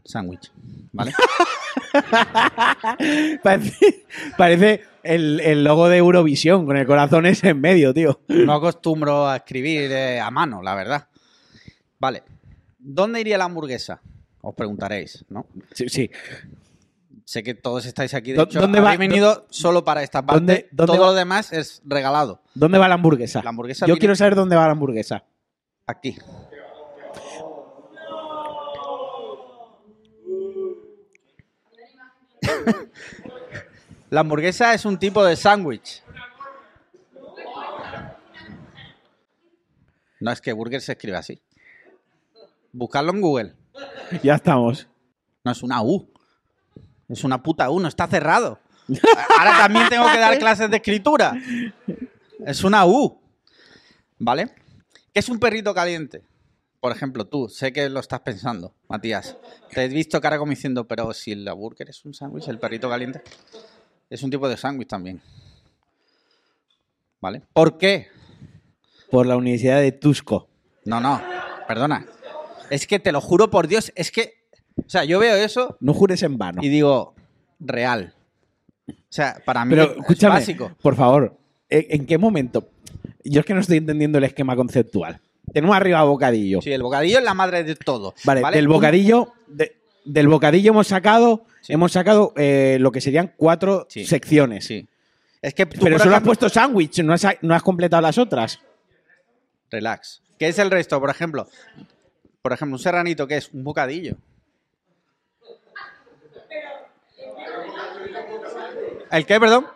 sándwich, ¿vale? Parece, parece el, el logo de Eurovisión con el corazón ese en medio, tío. No acostumbro a escribir eh, a mano, la verdad. Vale. ¿Dónde iría la hamburguesa? Os preguntaréis, ¿no? Sí, sí. Sé que todos estáis aquí. De ¿Dó- hecho, dónde va- venido solo para esta parte. ¿Dónde- dónde Todo va- lo demás es regalado. ¿Dónde va la hamburguesa? La hamburguesa Yo viene- quiero saber dónde va la hamburguesa. Aquí. La hamburguesa es un tipo de sándwich. No, es que burger se escribe así. Buscarlo en Google. Ya estamos. No es una U. Es una puta U, no está cerrado. Ahora también tengo que dar clases de escritura. Es una U. ¿Vale? ¿Qué es un perrito caliente? Por ejemplo, tú, sé que lo estás pensando, Matías. Te he visto cara como diciendo, pero si la burger es un sándwich, el perrito caliente es un tipo de sándwich también. ¿Vale? ¿Por qué? Por la Universidad de Tusco. No, no, perdona. Es que te lo juro por Dios, es que, o sea, yo veo eso No jures en vano. y digo, real. O sea, para mí Pero es escúchame, básico. por favor, ¿en, en qué momento? Yo es que no estoy entendiendo el esquema conceptual. Tenemos arriba bocadillo. Sí, el bocadillo es la madre de todo. Vale, del bocadillo, de- del bocadillo hemos sacado, Sí. hemos sacado eh, lo que serían cuatro Sí. secciones. Sí. Es que tú, Pero por solo has ejemplo- puesto sándwich, no has, no has completado las otras. Relax. ¿Qué es el resto? Por ejemplo, por ejemplo, un serranito, ¿qué es? Un bocadillo. ¿El qué, perdón?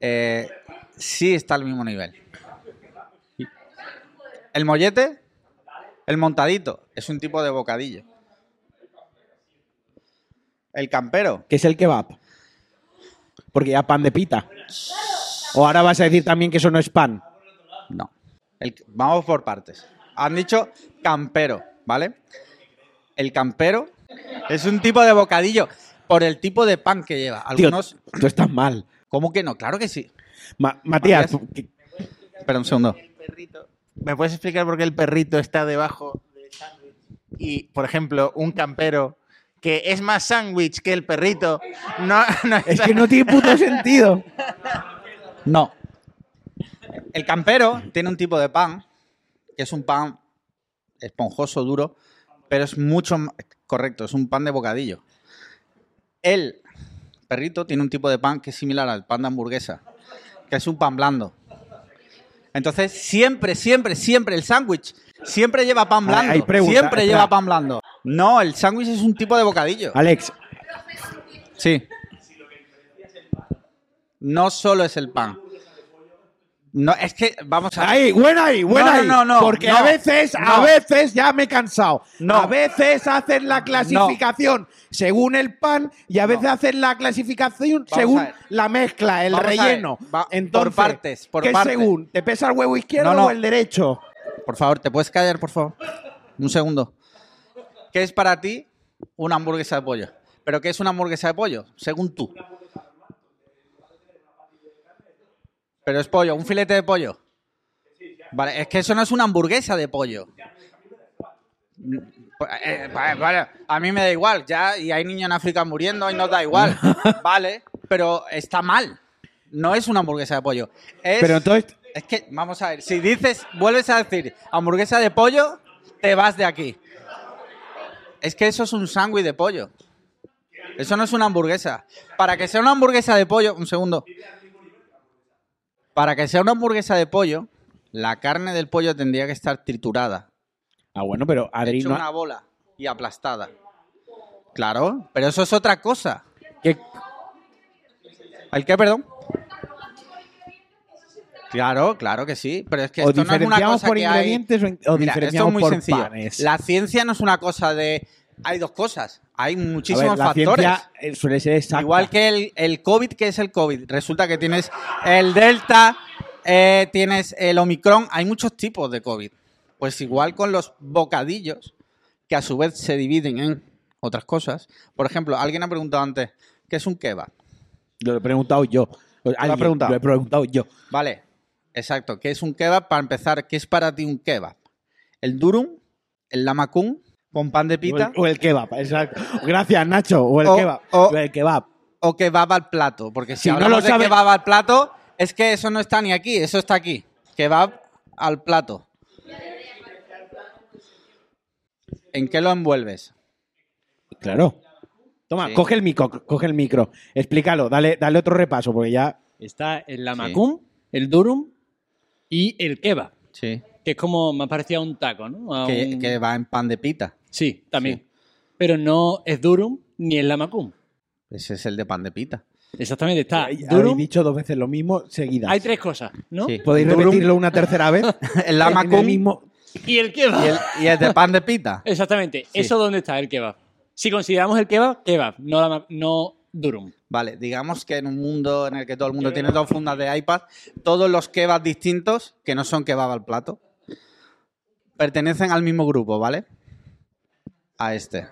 Eh, sí está al mismo nivel. El mollete, el montadito, es un tipo de bocadillo. El campero, que es el kebab. Porque ya pan de pita. O ahora vas a decir también que eso no es pan. No. El- vamos por partes. Han dicho campero, ¿vale? El campero es un tipo de bocadillo por el tipo de pan que lleva. Tío, Algunos. tú estás mal. ¿Cómo que no? Claro que sí. Ma- Matías, Espera un segundo. ¿Me puedes explicar por qué el perrito está debajo del sándwich? Y, por ejemplo, un campero que es más sándwich que el perrito, no, no es que no tiene puto sentido. No. El campero tiene un tipo de pan que es un pan esponjoso, duro, pero es mucho m- correcto, es un pan de bocadillo. El perrito tiene un tipo de pan que es similar al pan de hamburguesa, que es un pan blando. Entonces, siempre, siempre, siempre el sándwich siempre lleva pan blando. hay pregunta, siempre espera. lleva pan blando. No, el sándwich es un tipo de bocadillo. Alex, Sí. No solo es el pan. No, es que, vamos a ahí, buena ahí, buena No, no, ahí. no, no, Porque a veces, a veces ya me he cansado. No. A veces hacen la clasificación según el pan y a veces hacen la clasificación Vamos según la mezcla, el Vamos relleno. Va- Entonces, por partes, por ¿qué partes. según? ¿Te pesa el huevo izquierdo o el derecho? Por favor, ¿te puedes callar, por favor? Un segundo. ¿Qué es para ti una hamburguesa de pollo? ¿Pero qué es una hamburguesa de pollo? Según tú. Pero es pollo, un filete de pollo. Vale, es que eso no es una hamburguesa de pollo. Eh, vale, vale, A mí me da igual, ya, y hay niños en África muriendo y nos da igual. Vale, pero está mal. No es una hamburguesa de pollo. Es, Pero entonces, es que, vamos a ver, si dices, vuelves a decir hamburguesa de pollo, te vas de aquí. Es que eso es un sándwich de pollo. Eso no es una hamburguesa. Para que sea una hamburguesa de pollo, un segundo. Para que sea una hamburguesa de pollo, la carne del pollo tendría que estar triturada. Ah, bueno, pero Adri hecho no... una bola y aplastada. Claro, pero eso es otra cosa. ¿Qué? ¿El qué, perdón? Claro, claro que sí, pero es que ¿O esto no es una diferenciamos cosa por que hay- ingredientes o, in- o Mira, esto diferenciamos es muy por sencillo. panes? La ciencia no es una cosa de... Hay dos cosas, hay ver, muchísimos la factores. ciencia suele ser exacta. Igual que el, el COVID, que es el COVID. Resulta que tienes el Delta, eh, tienes el Omicron, hay muchos tipos de COVID. Pues igual con los bocadillos, que a su vez se dividen en otras cosas. Por ejemplo, alguien ha preguntado antes, ¿qué es un kebab? Lo he preguntado yo. Alguien, preguntado? Lo he preguntado yo. Vale, exacto. ¿Qué es un kebab? Para empezar, ¿qué es para ti un kebab? ¿El durum? ¿El lamacún? ¿Con pan de O el, pita? o el kebab, exacto. Gracias, Nacho. O el O- kebab. o- el kebab. ¿O kebab al plato? Porque si, Si no lo de sabe- kebab al plato, es que eso no está ni aquí, eso está aquí. Kebab al plato. ¿En qué lo envuelves? Claro. Toma, Sí. coge el micro, coge el micro. Explícalo, dale, dale otro repaso, porque ya. Está el lamacum, el durum y el kebab, Sí. que es como me parecía un taco, ¿no? Que va en pan de pita. Sí, también. Pero no es durum ni el lamacum. Ese es el de pan de pita. Exactamente, está Habéis durum. dicho dos veces lo mismo seguidas. Hay tres cosas, ¿no? Sí. ¿Podéis Durum, repetirlo una tercera vez? El lamacum mismo. Y el kebab. y el, y el de pan de pita. Exactamente. Sí. ¿Eso dónde está el kebab? Si consideramos el kebab, kebab, no, lama- no durum. Vale, digamos que en un mundo en el que todo el mundo tiene dos fundas de iPad, todos los kebabs distintos, que no son kebab al plato, pertenecen al mismo grupo, ¿vale? A este.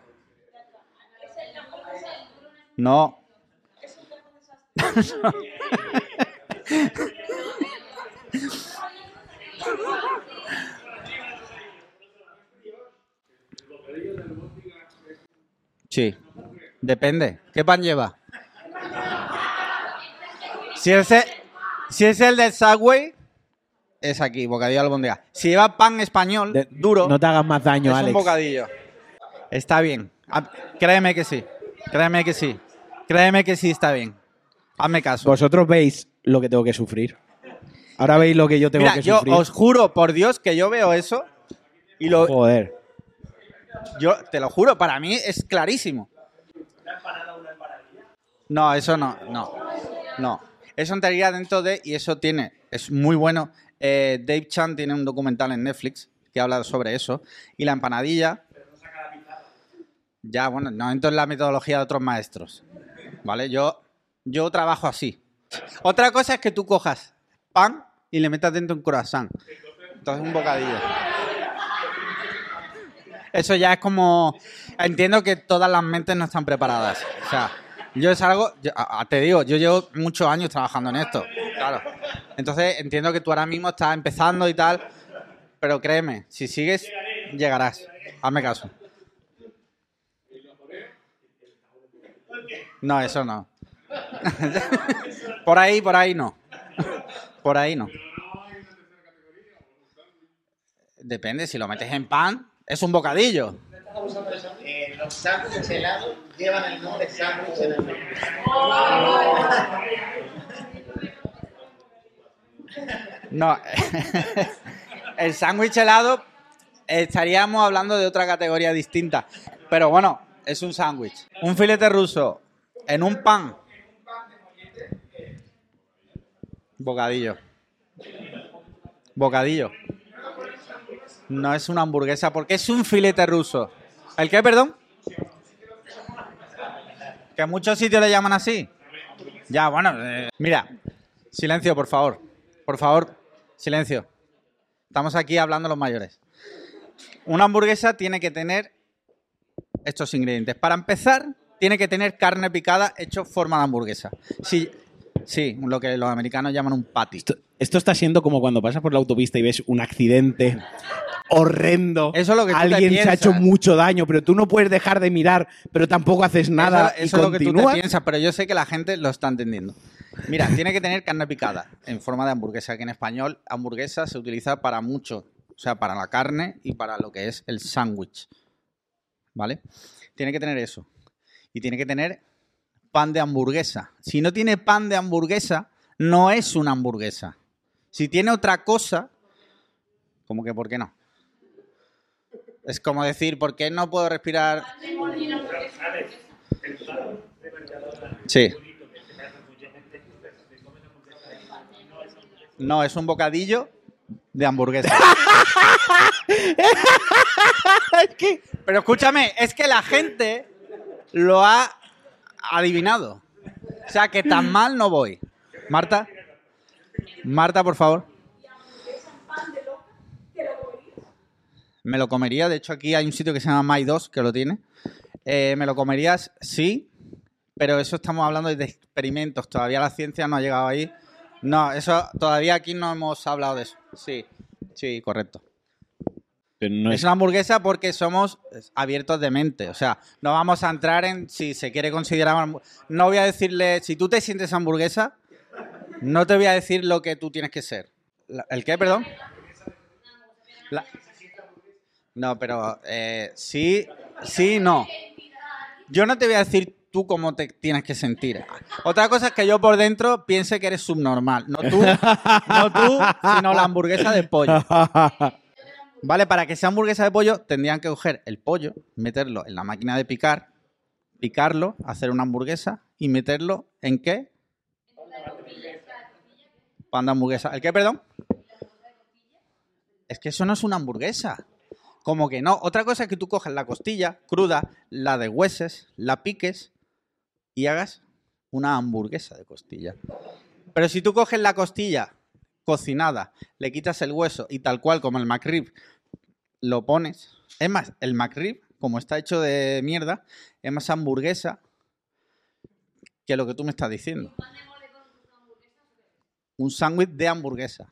No. Sí. Depende. ¿Qué pan lleva? Si es el, si es el del Subway, es aquí, bocadillo albondega. Si lleva pan español, De- duro, No te hagas más daño, es Alex. un bocadillo. Está bien. Ah, Créeme que sí. Créeme que sí. Créeme que sí está bien. Hazme caso. Vosotros veis lo que tengo que sufrir. Ahora veis lo que yo tengo Mira, que yo sufrir. os juro por Dios que yo veo eso y lo, Joder. yo te lo juro, para mí es clarísimo. No, eso no, no, no. Eso entraría dentro de, y eso tiene, es muy bueno. eh, Dave Chan tiene un documental en Netflix que habla sobre eso. Y la empanadilla. Ya, bueno, no entro en la metodología de otros maestros. ¿Vale? Yo, yo trabajo así. Otra cosa es que tú cojas pan y le metas dentro un croissant. Entonces un bocadillo. Eso ya es como... Entiendo que todas las mentes no están preparadas. O sea, yo es algo... yo- te digo, yo llevo muchos años trabajando en esto. Claro. Entonces entiendo que tú ahora mismo estás empezando y tal. Pero créeme, si sigues, llegarás. Hazme caso. No, eso no. por ahí, por ahí no. Por ahí no. Depende, si lo metes en pan, es un bocadillo. los sándwiches helados llevan el nombre. No. el sándwich helado estaríamos hablando de otra categoría distinta. Pero bueno, es un sándwich. Un filete ruso en un pan. Bocadillo. Bocadillo. No es una hamburguesa porque es un filete ruso. ¿El qué, perdón? Que muchos sitios le llaman así. Ya, bueno. eh, mira, silencio, por favor. Por favor, silencio. Estamos aquí hablando los mayores. Una hamburguesa tiene que tener estos ingredientes. Para empezar, tiene que tener carne picada hecho forma de hamburguesa. Sí, sí, lo que los americanos llaman un patty. Esto, esto está siendo como cuando pasas por la autopista y ves un accidente horrendo. Eso es lo que tú te Alguien se ha hecho mucho daño, pero tú no puedes dejar de mirar, pero tampoco haces nada Eso, y es lo que tú te piensas, pero yo sé que la gente lo está entendiendo. Mira, tiene que tener carne picada en forma de hamburguesa, que en español hamburguesa se utiliza para mucho, o sea, para la carne y para lo que es el sándwich. ¿Vale? Tiene que tener eso. Y tiene que tener pan de hamburguesa. Si no tiene pan de hamburguesa, no es una hamburguesa. Si tiene otra cosa, como que ¿por qué no? Es como decir, ¿por qué no puedo respirar? Sí. No, es un bocadillo de hamburguesa. Pero escúchame, es que la gente lo ha adivinado. O sea, que tan mal no voy. Marta. Marta, por favor. Me lo comería. De hecho, aquí hay un sitio que se llama My 2 que lo tiene. Eh, ¿Me lo comerías? Sí. Pero eso estamos hablando de experimentos. Todavía la ciencia no ha llegado ahí. No, eso todavía aquí no hemos hablado de eso. Sí, sí, correcto. No es es- una hamburguesa porque somos abiertos de mente. O sea, no vamos a entrar en si se quiere considerar. No voy a decirle, si tú te sientes hamburguesa, no te voy a decir lo que tú tienes que ser. ¿El qué, perdón? La- No, pero eh, sí, sí, no. Yo no te voy a decir tú cómo te tienes que sentir. Otra cosa es que yo por dentro piense que eres subnormal. No tú, no tú, sino la hamburguesa de pollo. Vale, para que sea hamburguesa de pollo tendrían que coger el pollo, meterlo en la máquina de picar, picarlo, hacer una hamburguesa y meterlo en qué? Pan de hamburguesa. ¿El qué, perdón? Es que eso no es una hamburguesa. Como que no. Otra cosa es que tú coges la costilla cruda, la de hueses, la piques y hagas una hamburguesa de costilla. Pero si tú coges la costilla cocinada, le quitas el hueso y tal cual como el McRib lo pones. Es más, el McRib, como está hecho de mierda, es más hamburguesa que lo que tú me estás diciendo. Un sándwich de hamburguesa.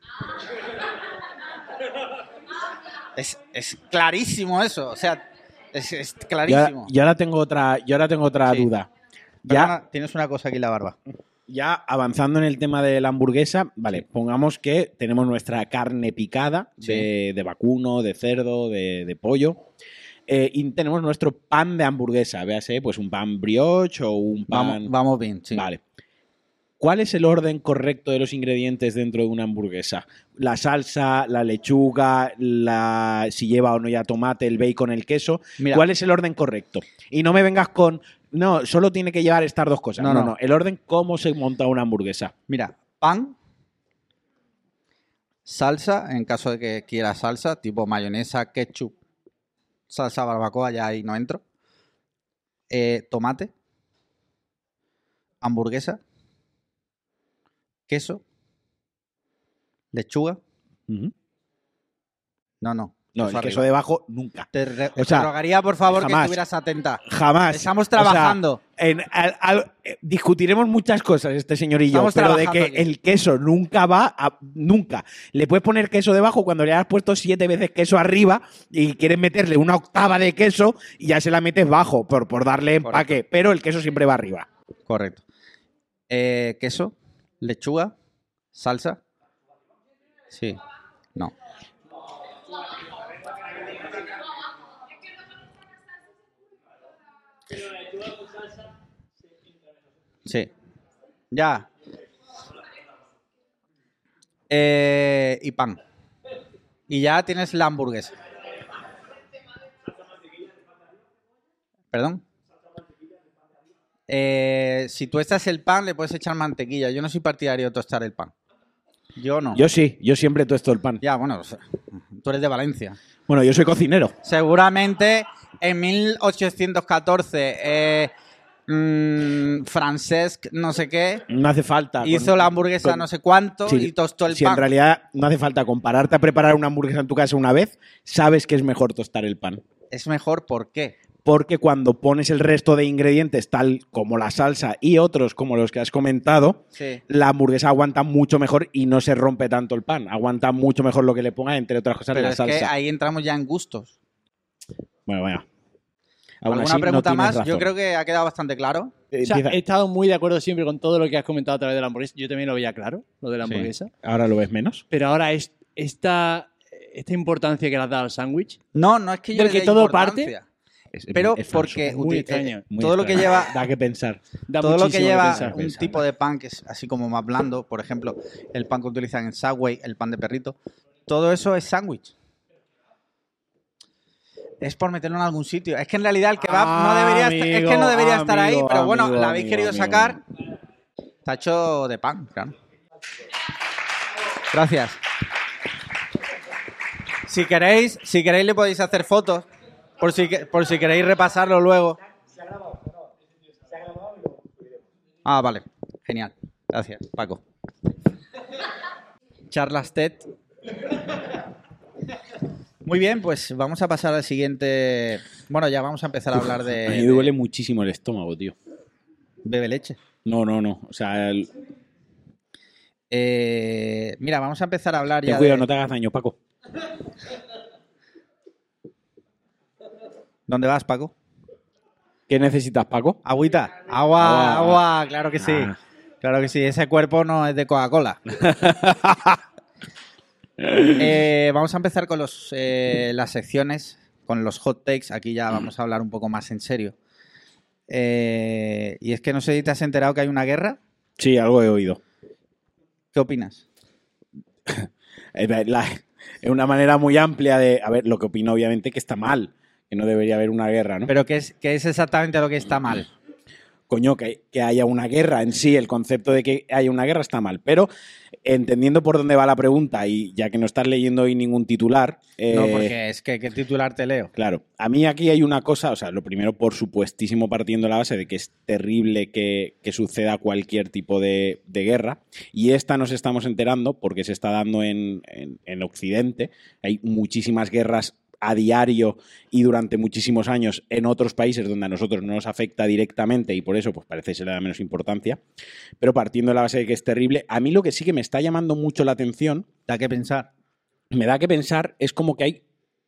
Es, es clarísimo eso, o sea, es, es clarísimo. yo ahora tengo otra, yo ahora tengo otra Sí. duda. Ya, tienes una cosa aquí en la barba. Ya avanzando en el tema de la hamburguesa, vale, pongamos que tenemos nuestra carne picada de, de vacuno, de cerdo, de, de pollo. eh, y tenemos nuestro pan de hamburguesa, véase, pues un pan brioche o un pan. Vamos, vamos bien, sí. Vale. ¿Cuál es el orden correcto de los ingredientes dentro de una hamburguesa? La salsa, la lechuga, la si lleva o no ya tomate, el bacon, el queso. Mira. ¿Cuál es el orden correcto? Y no me vengas con no, solo tiene que llevar estas dos cosas. No, No, no. no, El orden cómo se monta una hamburguesa. Mira, pan, salsa, en caso de que quiera salsa, tipo mayonesa, ketchup, salsa barbacoa, ya ahí no entro. Eh, tomate, hamburguesa, queso, lechuga. No, no. No, eso el queso debajo nunca. Te, re- O sea, te rogaría, por favor, que estuvieras atenta. Jamás. Estamos O sea, trabajando. en- al- al- eh, discutiremos muchas cosas, este señor y yo, Estamos pero de que aquí. el queso nunca va a. Nunca. Le puedes poner queso debajo cuando le has puesto siete veces queso arriba y quieres meterle una octava de queso y ya se la metes bajo por, por darle empaque. Pero el queso siempre va arriba. Correcto. Eh, queso, lechuga, salsa. Sí. No. Sí. Ya. Eh, y pan. Y ya tienes la hamburguesa. ¿Perdón? Eh, si tú estás el pan, le puedes echar mantequilla. Yo no soy partidario de tostar el pan. Yo no. Yo sí, yo siempre tosto el pan. Ya, bueno, o sea, tú eres de Valencia. Bueno, yo soy cocinero. Seguramente en 1814 eh, mm, Francesc no sé qué No hace falta. con- hizo la hamburguesa con- no sé cuánto Sí, y tostó el si pan. en realidad no hace falta compararte a preparar una hamburguesa en tu casa una vez, sabes que es mejor tostar el pan. Es mejor, ¿por qué? Porque cuando pones el resto de ingredientes, tal como la salsa y otros como los que has comentado, Sí. la hamburguesa aguanta mucho mejor y no se rompe tanto el pan. Aguanta mucho mejor lo que le pongas, entre otras cosas, Pero la es salsa. que ahí entramos ya en gustos. Bueno, bueno. Aún ¿Alguna así, pregunta más? Yo creo que ha quedado bastante claro. Eh, O sea, empieza- he estado muy de acuerdo siempre con todo lo que has comentado a través de la hamburguesa. Yo también lo veía claro, lo de la Sí. hamburguesa. Ahora lo ves menos. Pero ahora es, esta, esta importancia que le has dado al sándwich. No, no es que yo Del que todo importancia. parte. Es- Pero es porque Muy extraño, eh, Muy todo lo que lleva Da que pensar. Da todo lo que lleva pensar. un tipo de pan que es así como más blando, por ejemplo, el pan que utilizan en Subway, el pan de perrito, todo eso es sándwich. Es por meterlo en algún sitio. Es que en realidad el kebab no Ah, debería estar, es que no amigo, debería estar ahí, amigo, pero bueno, la habéis querido sacar. Está hecho de pan, claro. Gracias. Si queréis, si queréis le podéis hacer fotos por si, por si queréis repasarlo luego. Ah, vale. Genial. Gracias, Paco. Charlas TED. Muy bien, pues vamos a pasar al siguiente. Bueno, ya vamos a empezar a hablar de. A mí me de- duele muchísimo el estómago, tío. Bebe leche. No, no, no. O sea, el- Eh, mira, vamos a empezar a hablar ten ya. cuidado, de- no te hagas daño, Paco. ¿Dónde vas, Paco? ¿Qué necesitas, Paco? Agüita. Agua, Agua. agua, claro que sí. Ah. Claro que sí. Ese cuerpo no es de Coca-Cola. Eh, vamos a empezar con los, eh, las secciones, con los hot takes. Aquí ya vamos a hablar un poco más en serio. Eh, y es que no sé si te has enterado que hay una guerra. Sí, algo he oído. ¿Qué opinas? Es una manera muy amplia de. A ver, lo que opino, obviamente, que está mal. Que no debería haber una guerra, ¿no? Pero ¿qué es, qué es exactamente lo que está mal? Coño, que, que haya una guerra en sí, el concepto de que haya una guerra está mal. Pero entendiendo por dónde va la pregunta y ya que no estás leyendo hoy ningún titular. No, eh, porque es que ¿qué titular te leo? Claro, a mí aquí hay una cosa, o sea, lo primero, por supuestísimo, partiendo de la base de que es terrible que, que suceda cualquier tipo de, de guerra, y esta nos estamos enterando porque se está dando en, en- en Occidente, hay muchísimas guerras a diario y durante muchísimos años en otros países donde a nosotros no nos afecta directamente y por eso pues parece que se le da menos importancia, pero partiendo de la base de que es terrible, a mí lo que sí que me está llamando mucho la atención, Da que pensar. me da que pensar, es como que hay,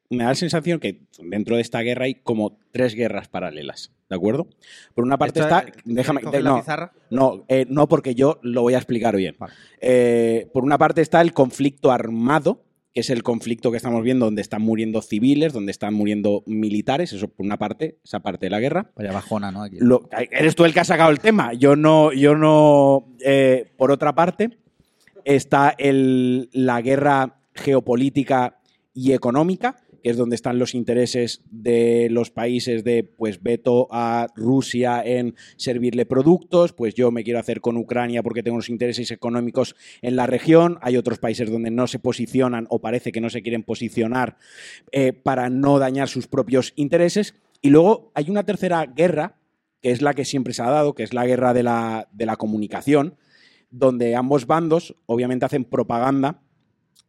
me da la sensación que dentro de esta guerra hay como tres guerras paralelas, ¿de acuerdo? Por una parte está, déjame, ¿quieres coger de- la no, no, eh, no, porque yo lo voy a explicar bien. Vale. Eh, por una parte está el conflicto armado, que es el conflicto que estamos viendo donde están muriendo civiles, donde están muriendo militares, eso por una parte, esa parte de la guerra. Vaya bajona, ¿no? Aquí. Lo- eres tú el que ha sacado el tema. Yo no, yo no. eh, por otra parte, está el- la guerra geopolítica y económica, que es donde están los intereses de los países de pues veto a Rusia en servirle productos, pues yo me quiero hacer con Ucrania porque tengo los intereses económicos en la región, hay otros países donde no se posicionan o parece que no se quieren posicionar eh, para no dañar sus propios intereses, y luego hay una tercera guerra, que es la que siempre se ha dado, que es la guerra de la, de la comunicación, donde ambos bandos obviamente hacen propaganda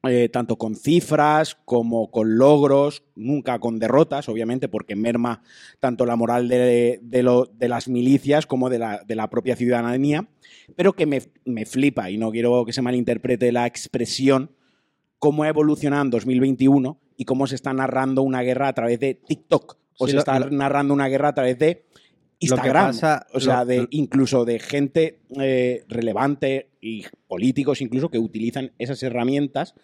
eh, tanto con cifras como con logros, nunca con derrotas, obviamente, porque merma tanto la moral de, de lo- de las milicias como de la, de la propia ciudadanía, pero que me, me flipa, y no quiero que se malinterprete la expresión, cómo ha evolucionado en 2021 y cómo se está narrando una guerra a través de TikTok, o Sí, se lo- está lo- narrando una guerra a través de Instagram, pasa- o sea, de incluso de gente eh, relevante y políticos incluso que utilizan esas herramientas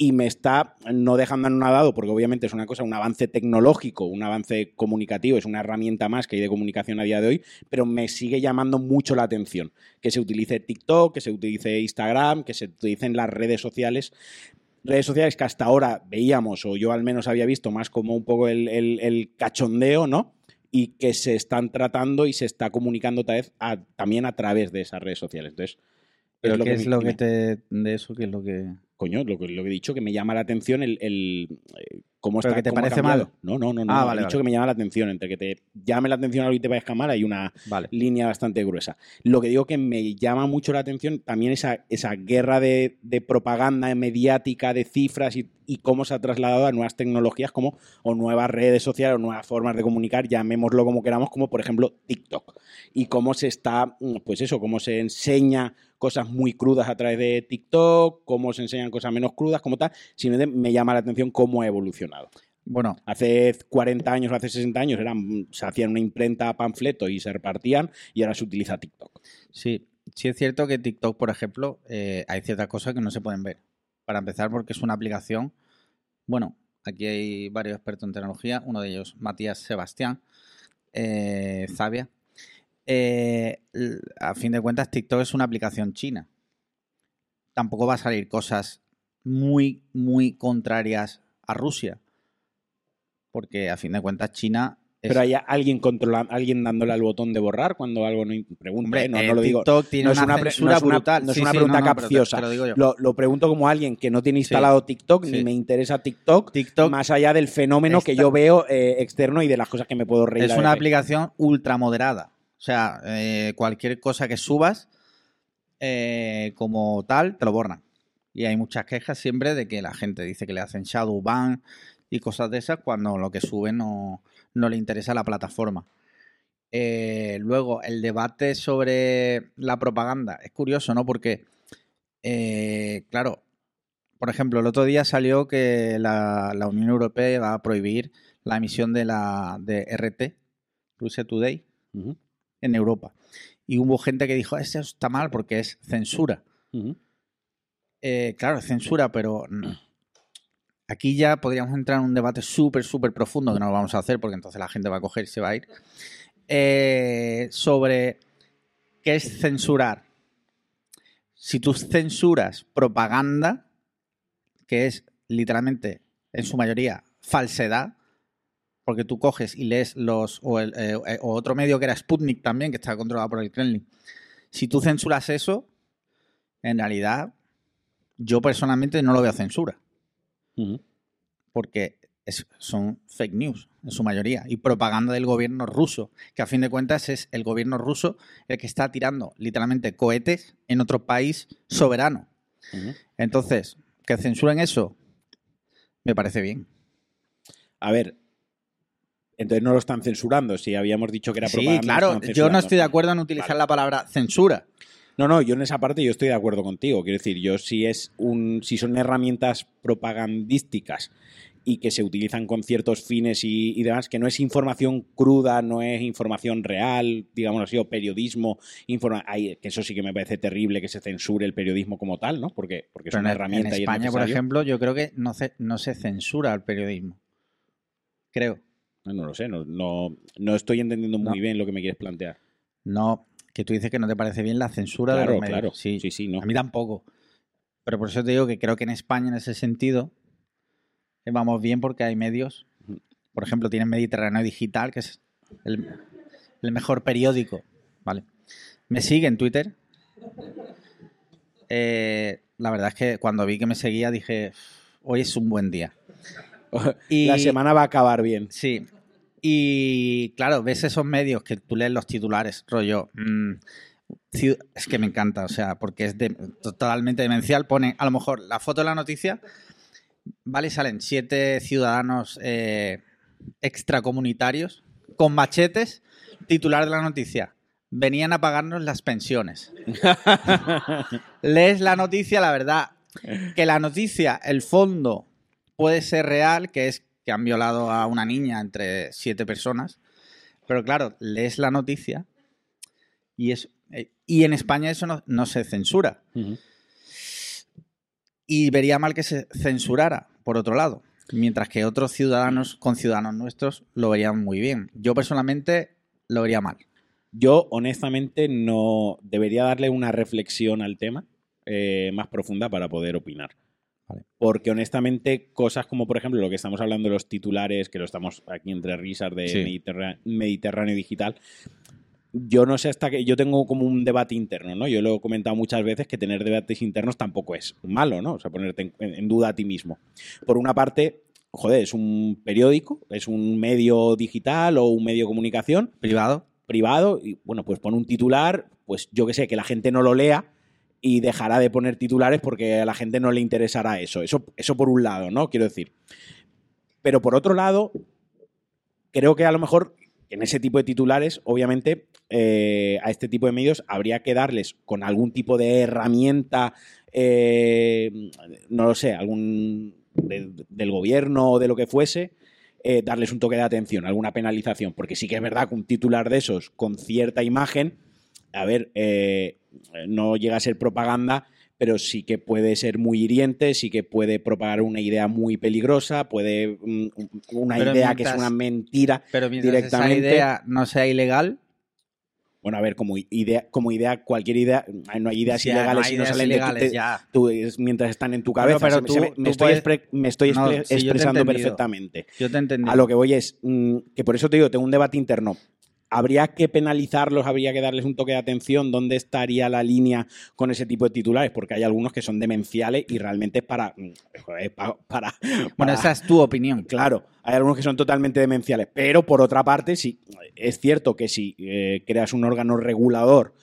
y me está no dejando anonadado porque obviamente es una cosa, un avance tecnológico, un avance comunicativo, es una herramienta más que hay de comunicación a día de hoy, pero me sigue llamando mucho la atención que se utilice TikTok, que se utilice Instagram, que se utilicen las redes sociales redes sociales que hasta ahora veíamos, o yo al menos había visto más como un poco el, cachondeo, ¿no? Y que se están tratando y se está comunicando otra vez también a través de esas redes sociales. Entonces, ¿Pero qué es me- lo que te. de eso, qué es lo que. Coño, lo que, lo que he dicho, que me llama la atención el, el, eh, cómo ¿Pero está. que te cómo parece cambiado. mal? No, no, no, no. Ah, vale, he dicho vale. que me llama la atención. Entre que te llame la atención algo y te parezca mal, hay una Vale. línea bastante gruesa. Lo que digo que me llama mucho la atención también esa, esa guerra de, de propaganda mediática, de cifras y, y cómo se ha trasladado a nuevas tecnologías como o nuevas redes sociales o nuevas formas de comunicar, llamémoslo como queramos, como por ejemplo TikTok. Y cómo se está, mm, pues eso, cómo se enseña cosas muy crudas a través de TikTok, cómo se enseñan cosas menos crudas, como tal, sino me llama la atención cómo ha evolucionado. Bueno, Hace 40 años o hace 60 años eran, se hacían una imprenta panfleto y se repartían y ahora se utiliza TikTok. Sí, sí es cierto que TikTok, por ejemplo, eh, hay ciertas cosas que no se pueden ver. Para empezar, porque es una aplicación. Bueno, aquí hay varios expertos en tecnología, uno de ellos, Matías Sebastián, eh, Zavia. Eh, a fin de cuentas, TikTok es una aplicación china. Tampoco va a salir cosas muy, muy contrarias a Rusia. porque a fin de cuentas China... es- Pero hay alguien controlando, alguien dándole al botón de borrar cuando algo no pregunta, ¿eh? no, eh, no lo digo. TikTok tiene no es una censura no es una- brutal. No es Sí, una sí, pregunta te- capciosa. te lo digo yo. Lo, lo pregunto como alguien que no tiene instalado TikTok ni me interesa TikTok, más allá del fenómeno que yo veo eh, externo y de las cosas que me puedo reír. Es una aplicación ultra moderada. O sea, eh, cualquier cosa que subas eh, como tal, te lo borran. Y hay muchas quejas siempre de que la gente dice que le hacen shadow ban y cosas de esas cuando lo que sube no, no le interesa a la plataforma. Eh, luego, el debate sobre la propaganda es curioso, ¿no? Porque, claro, por ejemplo, el otro día salió que la, la Unión Europea va a prohibir la emisión de la de RT, Russia Today, en Europa. Y hubo gente que dijo, eso está mal porque es censura. Eh, claro, es censura, pero aquí ya podríamos entrar en un debate súper, súper profundo, que no lo vamos a hacer porque entonces la gente va a coger y se va a ir, eh, sobre qué es censurar. Si tú censuras propaganda, que es literalmente, en su mayoría, falsedad, porque tú coges y lees los. O, el, eh, eh, o otro medio que era Sputnik también, que estaba controlado por el Kremlin. Si tú censuras eso, en realidad, yo personalmente no lo veo censura. Porque es- son fake news, en su mayoría, y propaganda del gobierno ruso, que a fin de cuentas es el gobierno ruso el que está tirando literalmente cohetes en otro país soberano. Entonces, que censuren eso, me parece bien. A ver, entonces no lo están censurando. Si habíamos dicho que era Sí, propaganda. claro, están yo no estoy de acuerdo en utilizar la palabra censura. No, no, yo en esa parte yo estoy de acuerdo contigo. Quiero decir, yo si es un, si son herramientas propagandísticas y que se utilizan con ciertos fines y, y demás, que no es información cruda, no es información real, digamos así, o periodismo, informa ay, que eso sí que me parece terrible que se censure el periodismo como tal, ¿no? Porque, porque es Pero una en, herramienta en y es España, por ejemplo, yo creo que no se, no se censura el periodismo. Creo. No, no lo sé, no, no, no estoy entendiendo muy No. bien lo que me quieres plantear. No, que tú dices que no te parece bien la censura de Claro, los medios. claro. Sí, sí, sí, no. A mí tampoco. Pero por eso te digo que creo que en España, en ese sentido, eh, vamos bien porque hay medios. Por ejemplo, tienen Mediterráneo Digital, que es el, el mejor periódico. Vale. Me sigue en Twitter. Eh, la verdad es que cuando vi que me seguía dije, hoy es un buen día. La semana va a acabar bien. Sí. Y claro, ves esos medios que tú lees los titulares, rollo. mm, es que me encanta, o sea, porque es de- totalmente demencial. Pone a lo mejor la foto de la noticia, ¿vale? Salen siete ciudadanos eh, extracomunitarios con machetes. Titular de la noticia: Venían a pagarnos las pensiones. Lees la noticia, la verdad, que la noticia, el fondo puede ser real, que es que han violado a una niña entre siete personas, pero claro, lees la noticia y es eh, y en España eso no, no se censura. Y vería mal que se censurara, por otro lado, mientras que otros ciudadanos, conciudadanos nuestros, lo verían muy bien. Yo personalmente lo vería mal. Yo, honestamente, no debería darle una reflexión al tema eh, más profunda para poder opinar. Porque honestamente, cosas como por ejemplo lo que estamos hablando de los titulares, que lo estamos aquí entre risas de Sí. Mediterráneo Digital, yo no sé hasta que yo tengo como un debate interno, ¿no? Yo lo he comentado muchas veces que tener debates internos tampoco es malo, ¿no? O sea, ponerte en, en duda a ti mismo. Por una parte, joder, es un periódico, es un medio digital o un medio de comunicación privado, privado y bueno, pues pone un titular, pues yo que sé, que la gente no lo lea y dejará de poner titulares porque a la gente no le interesará eso. Eso, eso por un lado, ¿no? Quiero decir. Pero por otro lado, creo que a lo mejor en ese tipo de titulares, obviamente, eh, a este tipo de medios habría que darles con algún tipo de herramienta, eh, no lo sé, algún de- del gobierno o de lo que fuese, eh, darles un toque de atención, alguna penalización, porque sí que es verdad que un titular de esos con cierta imagen, a ver, eh, no llega a ser propaganda, pero sí que puede ser muy hiriente, sí que puede propagar una idea muy peligrosa, puede mm, una Pero idea que es una mentira Pero directamente. esa idea no sea ilegal, Bueno, a ver, como idea, como idea, cualquier idea, no hay ideas no ilegales no ideas salen de tu- ilegales, ya. tú, mientras están en tu Bueno, cabeza. pero tú- me, tú estoy, puedes- me No, expre- expresando perfectamente. Yo te entendí. A lo que voy es mm, que por eso te digo, tengo un debate interno. ¿Habría que penalizarlos? ¿Habría que darles un toque de atención? ¿Dónde estaría la línea con ese tipo de titulares? Porque hay algunos que son demenciales y realmente para. mm, para, Bueno, esa es tu opinión. Claro, hay algunos que son totalmente demenciales. Pero por otra parte, sí, es cierto que si eh, creas un órgano regulador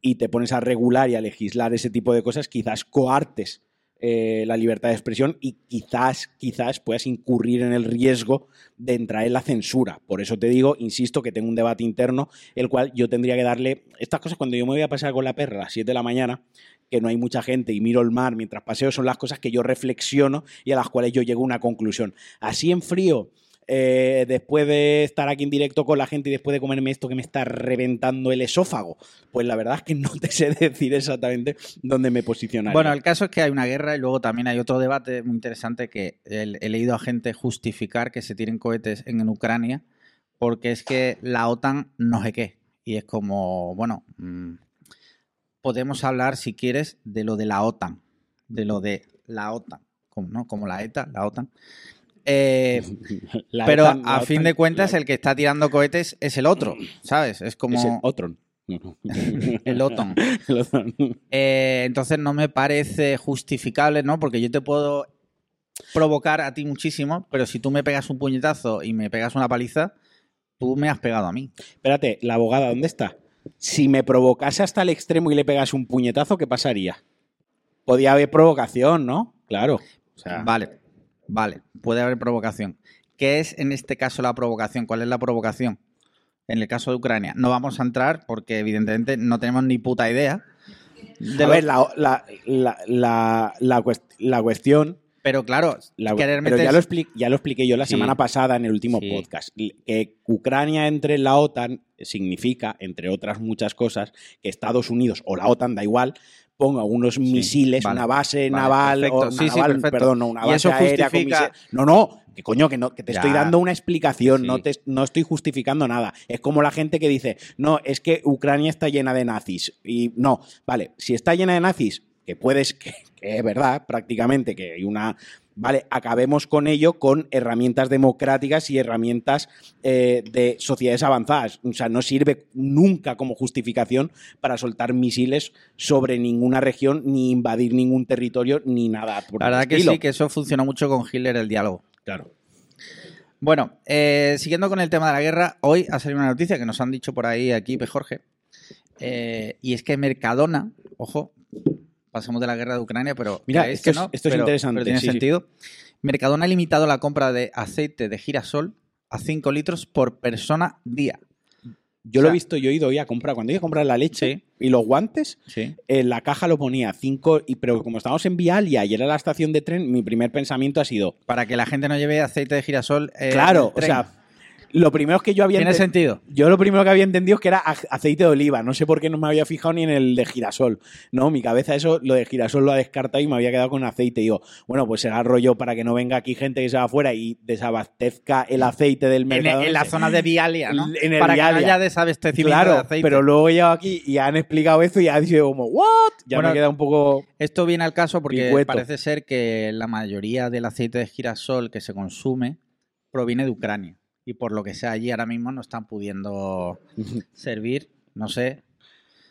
y te pones a regular y a legislar ese tipo de cosas, quizás coartes eh, la libertad de expresión y quizás, quizás puedas incurrir en el riesgo de entrar en la censura. Por eso te digo, insisto, que tengo un debate interno, el cual yo tendría que darle estas cosas cuando yo me voy a pasar con la perra a las 7 de la mañana, que no hay mucha gente y miro el mar mientras paseo, son las cosas que yo reflexiono y a las cuales yo llego a una conclusión. Así en frío, eh, después de estar aquí en directo con la gente y después de comerme esto que me está reventando el esófago, pues la verdad es que no te sé decir exactamente dónde me posicionaría. Bueno, el caso es que hay una guerra y luego también hay otro debate muy interesante que he, leído a gente justificar que se tiren cohetes en, Ucrania porque es que la OTAN no sé qué. Y es como, bueno, mm, podemos hablar si quieres de lo de la OTAN, de lo de la OTAN, como, ¿no? como la ETA, la OTAN. Eh, pero OTAN- a fin OTAN- de cuentas el que está tirando cohetes es el otro, ¿sabes? Es como... Es el Otron. el Otron. Eh, entonces no me parece justificable, ¿no? Porque yo te puedo provocar a ti muchísimo, pero si tú me pegas un puñetazo y me pegas una paliza, tú me has pegado a mí. Espérate, la abogada, ¿dónde está? Si me provocase hasta el extremo y le pegas un puñetazo, ¿qué pasaría? Podía haber provocación, ¿no? Claro. O sea, Vale, vale, puede haber provocación. ¿Qué es en este caso la provocación? ¿Cuál es la provocación? En el caso de Ucrania. No vamos a entrar porque evidentemente no tenemos ni puta idea. de a ver, la, la, la, la, la cuest- la cuestión Pero claro, La- querer pero ya meter- lo, expli- ya lo expliqué yo la Sí. semana pasada en el último Sí. podcast. Que Ucrania entre en la OTAN significa, entre otras muchas cosas, que Estados Unidos o la OTAN, da igual, ponga unos misiles, vale. una base Vale, naval, perfecto. o Sí, una sí, naval, perdón, no, una Y base eso aérea con justifica- misiles. No, no, que coño, que no, que te Ya. estoy dando una explicación, no, te, no estoy justificando nada. Es como la gente que dice, no, es que Ucrania está llena de nazis. Y no, vale, si está llena de nazis, que puedes, que, que es verdad, prácticamente, que hay una. Vale, acabemos con ello con herramientas democráticas y herramientas eh, de sociedades avanzadas. O sea, no sirve nunca como justificación para soltar misiles sobre ninguna región, ni invadir ningún territorio, ni nada. por La verdad que sí, que eso funcionó mucho con Hitler el diálogo. Claro. Bueno, eh, siguiendo con el tema de la guerra, hoy ha salido una noticia que nos han dicho por ahí aquí. Jorge, eh, y es que Mercadona, ojo, pasamos de la guerra de Ucrania, pero Mira, esto que es- interesante, pero tiene sí, sí. sentido. Mercadona ha limitado la compra de aceite de girasol a 5 litros por persona día. Yo O lo he visto, yo he ido hoy a comprar. Cuando iba a comprar la leche y los guantes, Sí. en la caja lo ponía 5, pero como estábamos en Vialia y era la estación de tren, mi primer pensamiento ha sido, Para que la gente no lleve aceite de girasol. eh, en claro, o sea, lo primero que yo había Tiene sentido. Yo lo primero que había entendido es que era aceite de oliva. No sé por qué no me había fijado ni en el de girasol. No, mi cabeza eso, lo de girasol lo ha descartado y me había quedado con aceite. Y digo, bueno, pues será rollo para que no venga aquí gente que se va afuera y desabastezca el aceite del mercado. en la zona de Vialia, ¿no? En el Para que no haya desabastecimiento Claro, de aceite. pero luego he llegado aquí y han explicado esto y ha dicho como, ¿what? Ya Bueno, me queda un poco... Esto viene al caso porque Picueto. parece ser que la mayoría del aceite de girasol que se consume proviene de Ucrania. Y por lo que sea, allí ahora mismo no están pudiendo servir, no sé.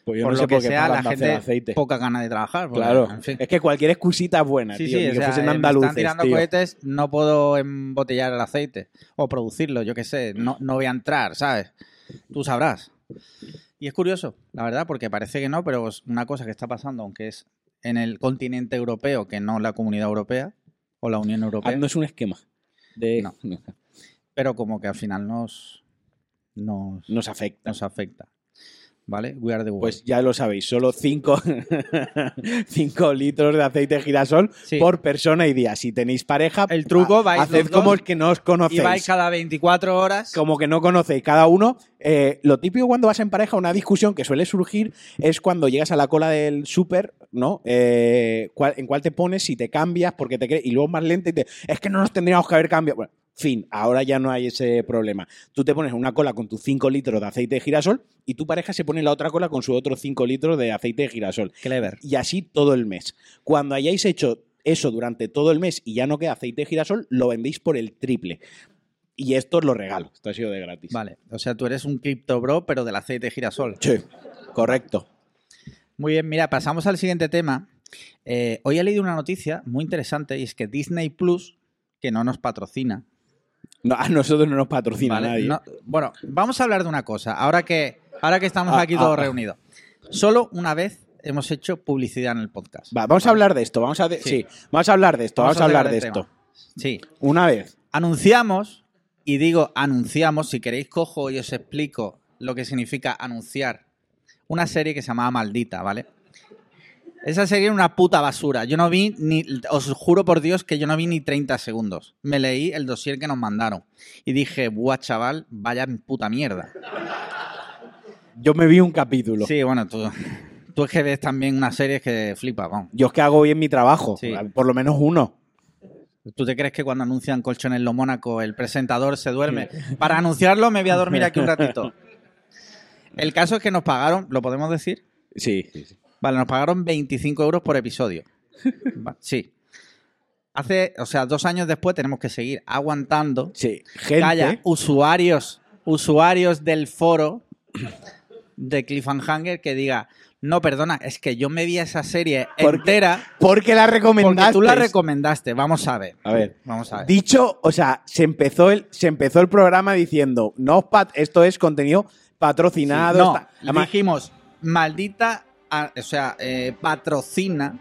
Pues yo por no lo sé que por qué sea, la gente aceite. poca gana de trabajar. porque, Claro, en fin. es que cualquier excusita es buena, Sí, tío. sí, ni o que sea, fuesen eh, me están tirando tío. cohetes, no puedo embotellar el aceite o producirlo, yo qué sé, no, no voy a entrar, ¿sabes? Tú sabrás. Y es curioso, la verdad, porque parece que no, pero es una cosa que está pasando, aunque es en el continente europeo, que no la comunidad europea o la Unión Europea, Ah, no es un esquema. De... No. Pero como que al final nos, nos, Nos afecta. nos afecta. ¿Vale? We are the world. Pues ya lo sabéis, solo 5 litros de aceite de girasol Sí. por persona y día. Si tenéis pareja, El truco, vais haced como el que no os y conocéis. vais cada 24 horas. Como que no conocéis cada uno. Eh, lo típico cuando vas en pareja, una discusión que suele surgir es cuando llegas a la cola del súper, ¿no? Eh, cuál- en cuál te pones, si te cambias, porque te crees, y luego más lento y te, es que no nos tendríamos que haber cambiado. Bueno, Fin, ahora ya no hay ese problema. Tú te pones una cola con tus 5 litros de aceite de girasol y tu pareja se pone la otra cola con sus otros 5 litros de aceite de girasol. Clever. Y así todo el mes. Cuando hayáis hecho eso durante todo el mes y ya no queda aceite de girasol, lo vendéis por el triple. Y esto os lo regalo. Esto ha sido de gratis. Vale, o sea, tú eres un cripto bro, pero del aceite de girasol. Sí, correcto. Muy bien, mira, pasamos al siguiente tema. Eh, hoy he leído una noticia muy interesante y es que Disney Plus, que no nos patrocina, No, a nosotros no nos patrocina Vale, nadie. no- bueno, vamos a hablar de una cosa. Ahora que, ahora que estamos Ah, aquí ah, todos ah. reunidos. Solo una vez hemos hecho publicidad en el podcast. Va, vamos a hablar de esto. Vamos a, de- Sí. sí. vamos a hablar de esto. Vamos, a hablar de esto. tema. Sí. Una vez. Anunciamos, y digo anunciamos, si queréis cojo y os explico lo que significa anunciar, una serie que se llamaba Maldita, ¿vale? Esa serie era una puta basura. Yo no vi ni, os juro por Dios que yo no vi ni 30 segundos. Me leí el dossier que nos mandaron y dije, buah, chaval, vaya puta mierda. Yo me vi un capítulo. Sí, bueno, tú, tú es que ves también una serie que flipa, vamos. Yo es que hago bien mi trabajo. Sí. Por lo menos uno. ¿Tú te crees que cuando anuncian colchones lo Mónaco el presentador se duerme? Para anunciarlo me voy a dormir aquí un ratito. El caso es que nos pagaron, ¿lo podemos decir? Sí, sí, sí. Vale, nos pagaron 25 euros por episodio. Sí. Hace, o sea, dos años después tenemos que seguir aguantando Sí. que Gente. haya usuarios, usuarios del foro de Cliffhanger que diga, no, perdona, es que yo me vi esa serie Porque- entera Porque la recomendaste. porque tú la recomendaste. Vamos a ver. A ver. Vamos a ver. Dicho, o sea, se empezó el, se empezó el programa diciendo, no, pat- esto es contenido patrocinado. no, está- además, dijimos, maldita, a- o sea, eh, patrocina.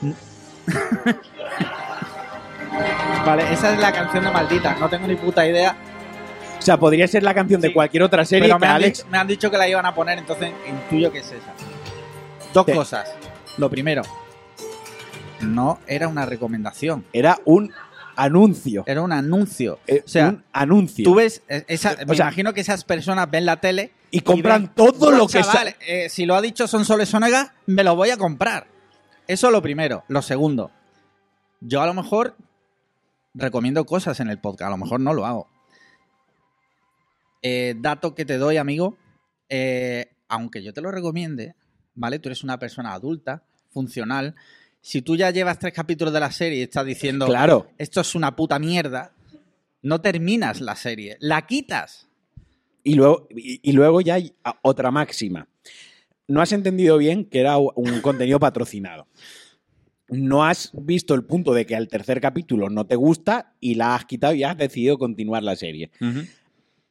vale, esa es la canción de maldita. No tengo ni puta idea. o sea, podría ser la canción de cualquier otra serie Pero me han, Alex. dicho, me han dicho que la iban a poner, entonces intuyo que es esa. Dos Sí. cosas. Lo primero, no era una recomendación, Era un anuncio. era un anuncio. Eh, o sea, un anuncio. Tú ves, eh, esa, me O sea, imagino que esas personas ven la tele y compran ven, todo "Buah, lo que chaval, sa- eh, si lo ha dicho Son Soles Sonega, me lo voy a comprar. Eso lo primero. Lo segundo, yo a lo mejor recomiendo cosas en el podcast, a lo mejor no lo hago. Eh, dato que te doy, amigo, aunque yo te lo recomiende, ¿vale? Tú eres una persona adulta, funcional. Si tú ya llevas tres capítulos de la serie y estás diciendo, Claro. esto es una puta mierda, no terminas la serie, la quitas. Y luego, y, y luego ya hay otra máxima. No has entendido bien que era un contenido patrocinado. No has visto el punto de que al tercer capítulo no te gusta y la has quitado y has decidido continuar la serie.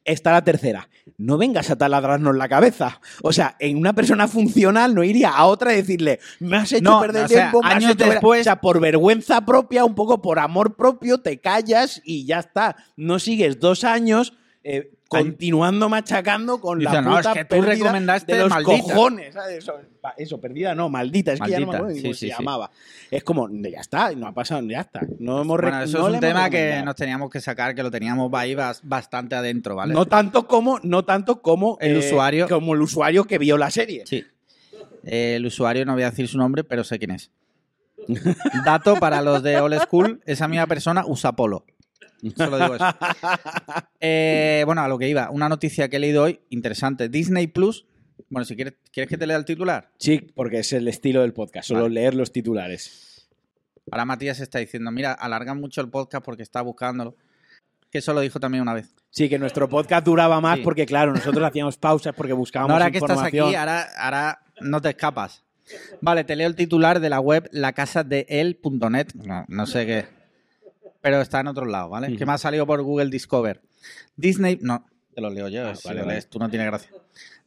Está la tercera. No vengas a taladrarnos la cabeza. O sea, en una persona funcional no iría a otra y decirle, me has hecho No, perder o sea, tiempo, me has años hecho ver-". después- O sea, por vergüenza propia, un poco por amor propio, te callas y ya está. No sigues dos años eh, continuando machacando con Dice, la "No, es puta que tú recomendaste de los Maldita". cojones. ¿sabes? Eso, perdida no, maldita. Es que ya no me Maldita, acuerdo ni sí, cómo sí, se sí. llamaba. Es como, ya está, no ha pasado, ya está. No hemos Bueno, eso no es un tema que nos teníamos que sacar, que lo teníamos ahí bas- bastante adentro, ¿vale? No tanto como, no tanto como El eh, usuario. como el usuario que vio la serie. Sí. Eh, el usuario, no voy a decir su nombre, pero sé quién es. Dato para los de Old School, esa misma persona usa polo. Solo digo eso. Eh, bueno, a lo que iba. Una noticia que he leído hoy, interesante. Disney Plus. Bueno, si quieres, ¿quieres que te lea el titular? Sí, porque es el estilo del podcast, solo Vale. leer los titulares. Ahora Matías está diciendo, mira, alargan mucho el podcast porque está buscándolo. Que eso lo dijo también una vez. Sí, que nuestro podcast duraba más Sí. porque, claro, nosotros hacíamos pausas porque buscábamos No, ahora que estás aquí, ahora, ahora no te escapas. Vale, te leo el titular de la web lacasadeel.net. No, no sé qué. Pero está en otro lado, ¿vale? Que me ha salido por Google Discover. Disney. No, te lo leo yo. si vale, lo vale. lees tú no tiene gracia.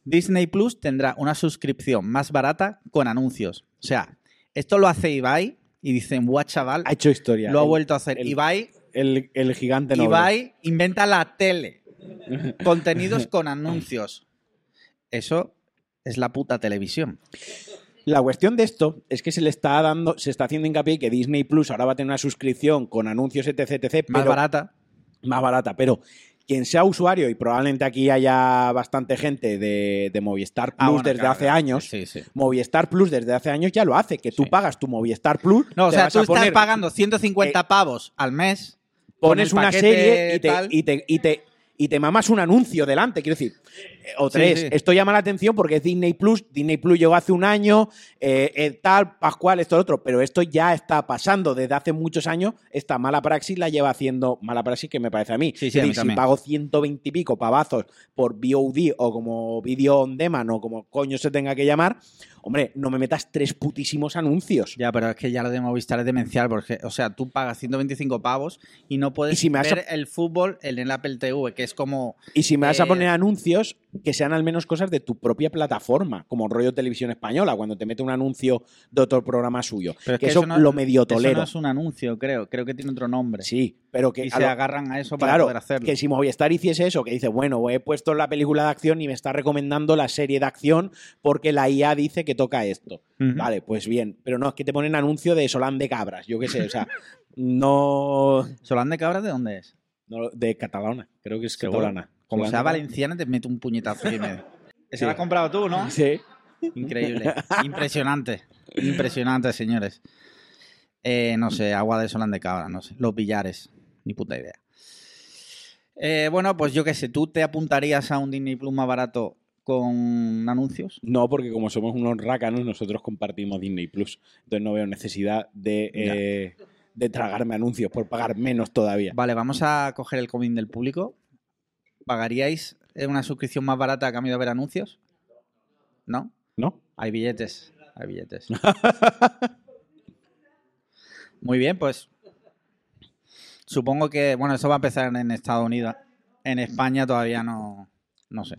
Disney Plus tendrá una suscripción más barata con anuncios. O sea, esto lo hace Ibai y dicen, guau, chaval, Ha hecho historia. lo ha El- vuelto a hacer. el- Ibai, El, el gigante noble. Ibai inventa la tele. Contenidos con anuncios. Eso es la puta televisión. La cuestión de esto es que se le está dando, se está haciendo hincapié que Disney Plus ahora va a tener una suscripción con anuncios etc, etc, Más pero- barata. más barata, pero quien sea usuario, y probablemente aquí haya bastante gente de, de Movistar Plus Ah, bueno, desde claro, hace claro. años, Sí, sí. Movistar Plus desde hace años ya lo hace, que tú pagas tu Movistar Plus. No, o sea, tú estás pagando 150 Eh, pavos al mes pones una paquete serie y te, tal. y, te, y, te, y te mamas un anuncio delante. Quiero decir, eh, o tres. sí. Esto llama la atención porque es Disney Plus. Disney Plus llegó hace un año, eh, eh, tal, Pascual, esto, lo otro. Pero esto ya está pasando desde hace muchos años. Esta mala praxis la lleva haciendo mala praxis que me parece a mí. Sí, sí, es a mí decir, si también. pago 120 y pico pavazos por VOD o como Video on Demand o como coño se tenga que llamar, hombre, no me metas tres putísimos anuncios. Ya, pero es que ya lo de Movistar es demencial, porque, o sea, tú pagas 125 pavos y no puedes Y si me ver a- el fútbol en el Apple TV, que es como... Y si me vas a Eh, poner anuncios, que sean al menos cosas de tu propia plataforma, como rollo televisión española, cuando te mete un anuncio de otro programa suyo. Pero es que, eso, no- lo medio Eso tolero. no es un anuncio, creo. Creo que tiene otro nombre. Sí, pero que Y se lo- agarran a eso para Claro, poder hacerlo. que si Movistar hiciese eso, que dice, bueno, he puesto la película de acción y me está recomendando la serie de acción porque la IA dice que toca esto. Vale, pues bien. Pero no, es que te ponen anuncio de Solán de Cabras, yo qué sé, o sea, no... ¿Solán de Cabras de dónde es? no, de catalana, creo que es Seguro. catalana. Como Solán sea valenciana, te meto un puñetazo aquí medio. Sí. la has comprado tú, ¿no? Sí. Increíble. Impresionante. Impresionante, señores. Eh, no sé, agua de Solán de Cabra, no sé. Los billares. Ni puta idea. Eh, bueno, pues yo qué sé, ¿tú te apuntarías a un Disney Plus más barato con anuncios? No, porque como somos unos rácanos, nosotros compartimos Disney Plus. Entonces no veo necesidad de, eh, de tragarme anuncios por pagar menos todavía. Vale, vamos a coger el comín del público. ¿Pagaríais una suscripción más barata a cambio de ver anuncios? ¿No? ¿No? Hay billetes. Hay billetes. Muy bien, pues. Supongo que, bueno, eso va a empezar en Estados Unidos. En España todavía no. No sé.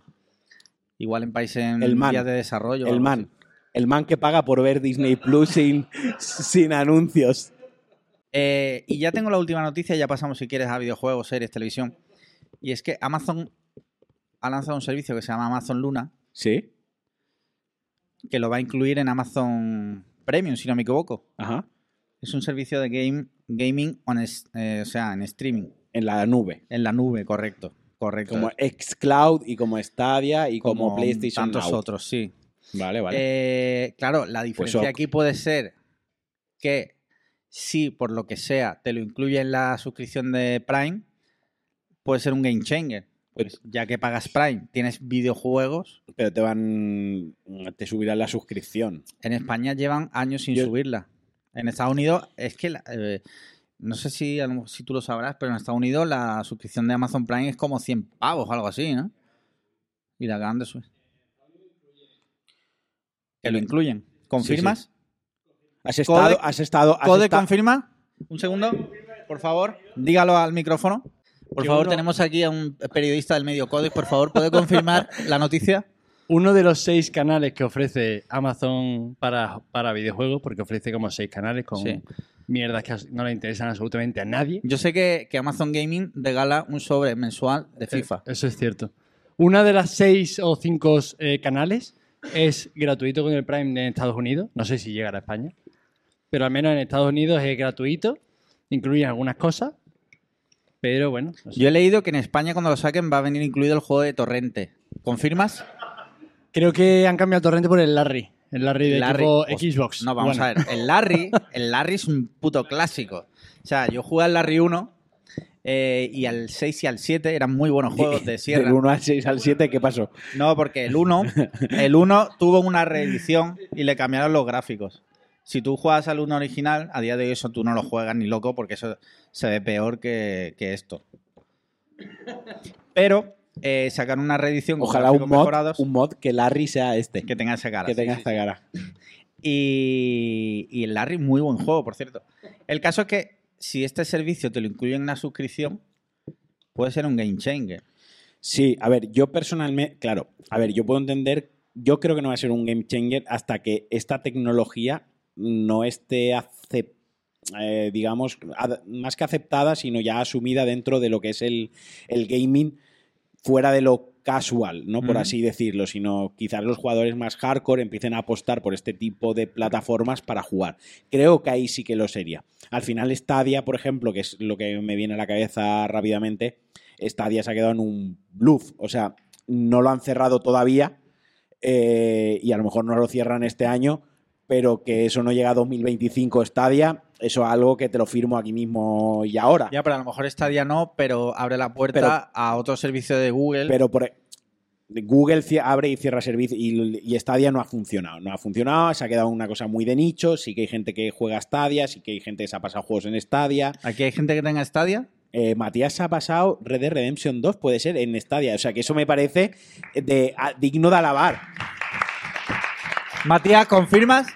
Igual en países en El man. vías de desarrollo. El man. El man que paga por ver Disney Plus sin, sin anuncios. Eh, y ya tengo la última noticia, ya pasamos si quieres a videojuegos, series, televisión. Y es que Amazon ha lanzado un servicio que se llama Amazon Luna, ¿Sí? que lo va a incluir en Amazon Premium, si no me equivoco. Ajá. Es un servicio de game, gaming, on eh, o sea, en streaming, En la nube. en la nube, correcto. Correcto. Como Xcloud y como Stadia y como, PlayStation tantos Now. otros, sí. Vale, vale. Eh, claro, la diferencia ok. aquí puede ser que si por lo que sea te lo incluye en la suscripción de Prime, puede ser un game changer. Pues ya que pagas Prime, tienes videojuegos. Pero te van. Te subirán la suscripción. En España llevan años sin Yo- subirla. En Estados Unidos es que la- eh, no sé si, si tú lo sabrás, pero en Estados Unidos la suscripción de Amazon Prime es como 100 pavos o algo así, ¿no? Y la acaban de subir. Que lo incluyen. ¿Confirmas? Has estado. Code- has estado. has ¿Code esta- confirma? Un segundo, por favor. Dígalo al micrófono. Por favor, uno- tenemos aquí a un periodista del medio Code. Por favor, ¿puede confirmar la noticia? Uno de los seis canales que ofrece Amazon para, para videojuegos, porque ofrece como seis canales con Sí. mierdas que no le interesan absolutamente a nadie. Yo sé que, que Amazon Gaming regala un sobre mensual de FIFA. Eso es cierto. Una de las seis o cinco eh, canales es gratuito con el Prime en Estados Unidos. No sé si llegará a España. Pero al menos en Estados Unidos es gratuito. Incluye algunas cosas. Pero bueno. no sé. Yo he leído que en España cuando lo saquen va a venir incluido el juego de Torrente. ¿Confirmas? Creo que han cambiado el torrente por el Larry. El Larry de Larry. tipo Host- Xbox. No, vamos Bueno. a ver. El Larry, el Larry es un puto clásico. O sea, yo jugué al Larry 1 eh, y al 6 y al 7 eran muy buenos juegos de sierra. Del 1 al 6 al 7, ¿qué pasó? No, porque el 1, el 1 tuvo una reedición y le cambiaron los gráficos. Si tú juegas al 1 original, a día de hoy eso tú no lo juegas ni loco porque eso se ve peor que, que esto. Pero eh, sacaron una reedición con Ojalá un mod, mejorados un mod que Larry sea este. que tenga esa cara. que sí, tenga sí, esta sí. cara. Y, y el Larry, muy buen juego, por cierto. El caso es que si este servicio te lo incluye en la suscripción, puede ser un game changer. Sí, a ver, yo personalmente, claro, a ver, yo puedo entender, yo creo que no va a ser un game changer hasta que esta tecnología no esté acep- eh, digamos, más que aceptada, sino ya asumida dentro de lo que es el, el gaming fuera de lo casual, ¿no? Por así decirlo, sino quizás los jugadores más hardcore empiecen a apostar por este tipo de plataformas para jugar. Creo que ahí sí que lo sería. Al final Stadia, por ejemplo, que es lo que me viene a la cabeza rápidamente, Stadia se ha quedado en un bluff, o sea, no lo han cerrado todavía eh, y a lo mejor no lo cierran este año, pero que eso no llega a 2025 Stadia, eso es algo que te lo firmo aquí mismo y ahora. Ya, pero a lo mejor Stadia no, pero abre la puerta Pero- a otro servicio de Google. Pero por Google cie- abre y cierra servicio y, y Stadia no ha funcionado. No ha funcionado, se ha quedado una cosa muy de nicho. Sí que hay gente que juega Stadia, sí que hay gente que se ha pasado juegos en Stadia. ¿Aquí hay gente que tenga Stadia? Eh, Matías se ha pasado Red Dead Redemption 2, puede ser, en Stadia. O sea que eso me parece de, a- digno de alabar. Matías, ¿confirmas?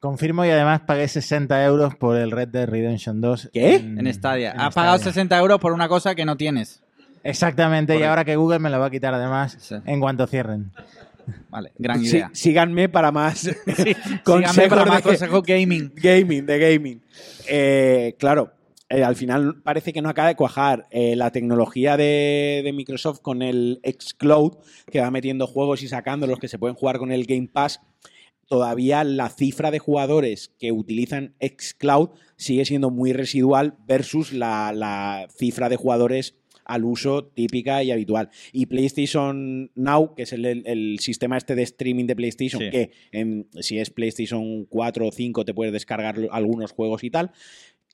Confirmo y además pagué 60 euros por el Red Dead Redemption 2. ¿Qué? En Stadia. en Has pagado Stadia. 60 euros por una cosa que no tienes. Exactamente, y ahora que Google me lo va a quitar además Sí. en cuanto cierren. Vale, gran Sí- idea. síganme para más Síganme consejos para más de- consejos gaming. Gaming, de gaming. Eh, claro, eh, al final parece que no acaba de cuajar eh, la tecnología de, de Microsoft con el xCloud, que va metiendo juegos y sacando los que se pueden jugar con el Game Pass. Todavía la cifra de jugadores que utilizan xCloud sigue siendo muy residual versus la, la cifra de jugadores al uso típica y habitual. Y PlayStation Now, que es el, sistema este de streaming de PlayStation, Sí. que en- si es PlayStation 4 o 5 te puedes descargar algunos juegos y tal,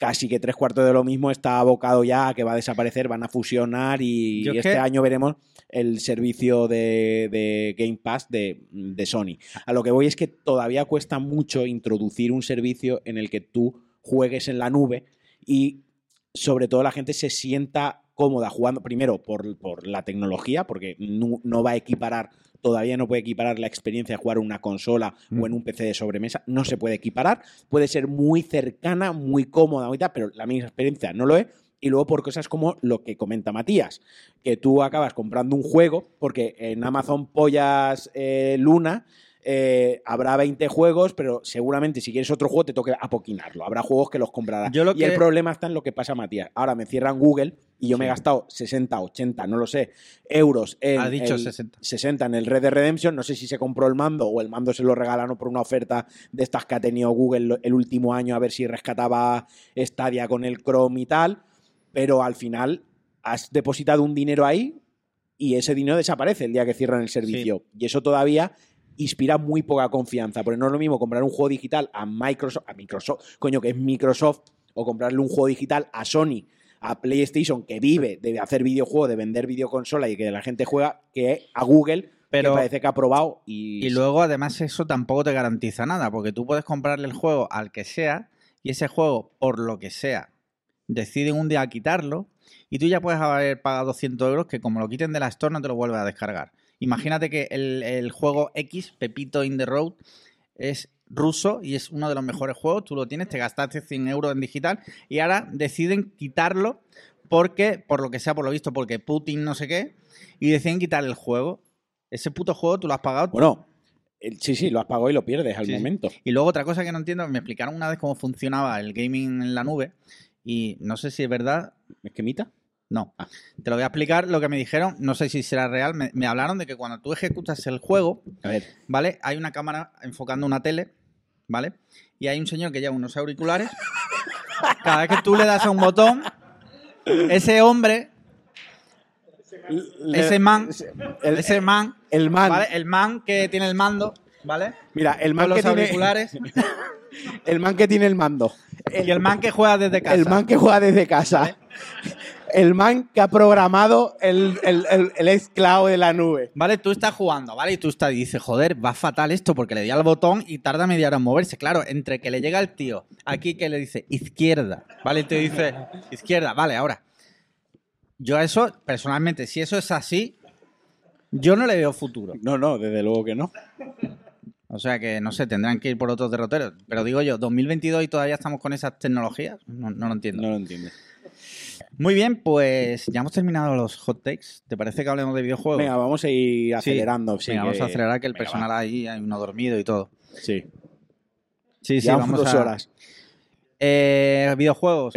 casi que tres cuartos de lo mismo está abocado ya a que va a desaparecer, van a fusionar y, este que- año veremos el servicio de, de Game Pass de, de Sony. A lo que voy es que todavía cuesta mucho introducir un servicio en el que tú juegues en la nube y sobre todo la gente se sienta cómoda jugando, primero por, por la tecnología, porque no, no va a equiparar, todavía no puede equiparar la experiencia de jugar en una consola o en un PC de sobremesa, no se puede equiparar, puede ser muy cercana, muy cómoda, tal, pero la misma experiencia no lo es. Y luego por cosas como lo que comenta Matías, que tú acabas comprando un juego, porque en Amazon Pollas eh, Luna eh, habrá 20 juegos, pero seguramente si quieres otro juego te toque apoquinarlo. Habrá juegos que los comprarás. Yo lo y el problema está en lo que pasa, Matías. Ahora me cierran Google y yo me he gastado 60, 80, no lo sé, euros en, Ha dicho el- 60. 60 en el Red Dead Redemption. No sé si se compró el mando o el mando se lo regalaron por una oferta de estas que ha tenido Google el último año a ver si rescataba Stadia con el Chrome y tal. Pero al final has depositado un dinero ahí y ese dinero desaparece el día que cierran el servicio. Y eso todavía inspira muy poca confianza, porque no es lo mismo comprar un juego digital a Microsoft, a Microsoft, coño, que es Microsoft, o comprarle un juego digital a Sony, a PlayStation, que vive de hacer videojuegos, de vender videoconsola y que la gente juega, que a Google, Pero- que parece que ha probado y... Y luego, además, eso tampoco te garantiza nada, porque tú puedes comprarle el juego al que sea y ese juego, por lo que sea, deciden un día quitarlo y tú ya puedes haber pagado 200 euros que como lo quiten de la Store no te lo vuelves a descargar. Imagínate que el, el juego X, Pepito in the Road, es ruso y es uno de los mejores juegos, tú lo tienes, te gastaste 100 euros en digital y ahora deciden quitarlo porque, por lo que sea, por lo visto, porque Putin no sé qué, y deciden quitar el juego. Ese puto juego tú lo has pagado Bueno, sí, sí, lo has pagado y lo pierdes al Sí, sí. momento. y luego otra cosa que no entiendo, me explicaron una vez cómo funcionaba el gaming en la nube y no sé si es verdad. ¿Es que mita? No. Te lo voy a explicar lo que me dijeron, no sé si será real. Me, me hablaron de que cuando tú ejecutas el juego, A ver, ¿vale? Hay una cámara enfocando una tele, ¿vale? Y hay un señor que lleva unos auriculares. Cada vez que tú le das a un botón, ese hombre, ese man, el, ese man, el man, ¿vale? El man que tiene el mando, ¿vale? mira, el man Con los que tiene, auriculares. el man que tiene el mando, Y el man que juega desde casa. el man que juega desde casa, el man que ha programado el, el, el, el esclavo de la nube. Vale, tú estás jugando, ¿vale? Y tú estás y dices, joder, va fatal esto porque le di al botón y tarda media hora en moverse. Claro, entre que le llega el tío aquí que le dice izquierda, ¿vale? Y te dice izquierda, vale, ahora. Yo a eso, personalmente, si eso es así, yo no le veo futuro. No, no, desde luego que no. O sea que, no sé, tendrán que ir por otros derroteros. Pero digo yo, 2022 y todavía estamos con esas tecnologías, no, no lo entiendo. No lo entiendes. Muy bien, pues ya hemos terminado los hot takes. ¿Te parece que hablemos de videojuegos? Venga, vamos a ir Sí, acelerando. sí, venga, vamos a acelerar que el venga, personal va. ahí hay uno dormido y todo. Sí. Sí, sí, Llevamos vamos dos a... horas. Eh, videojuegos.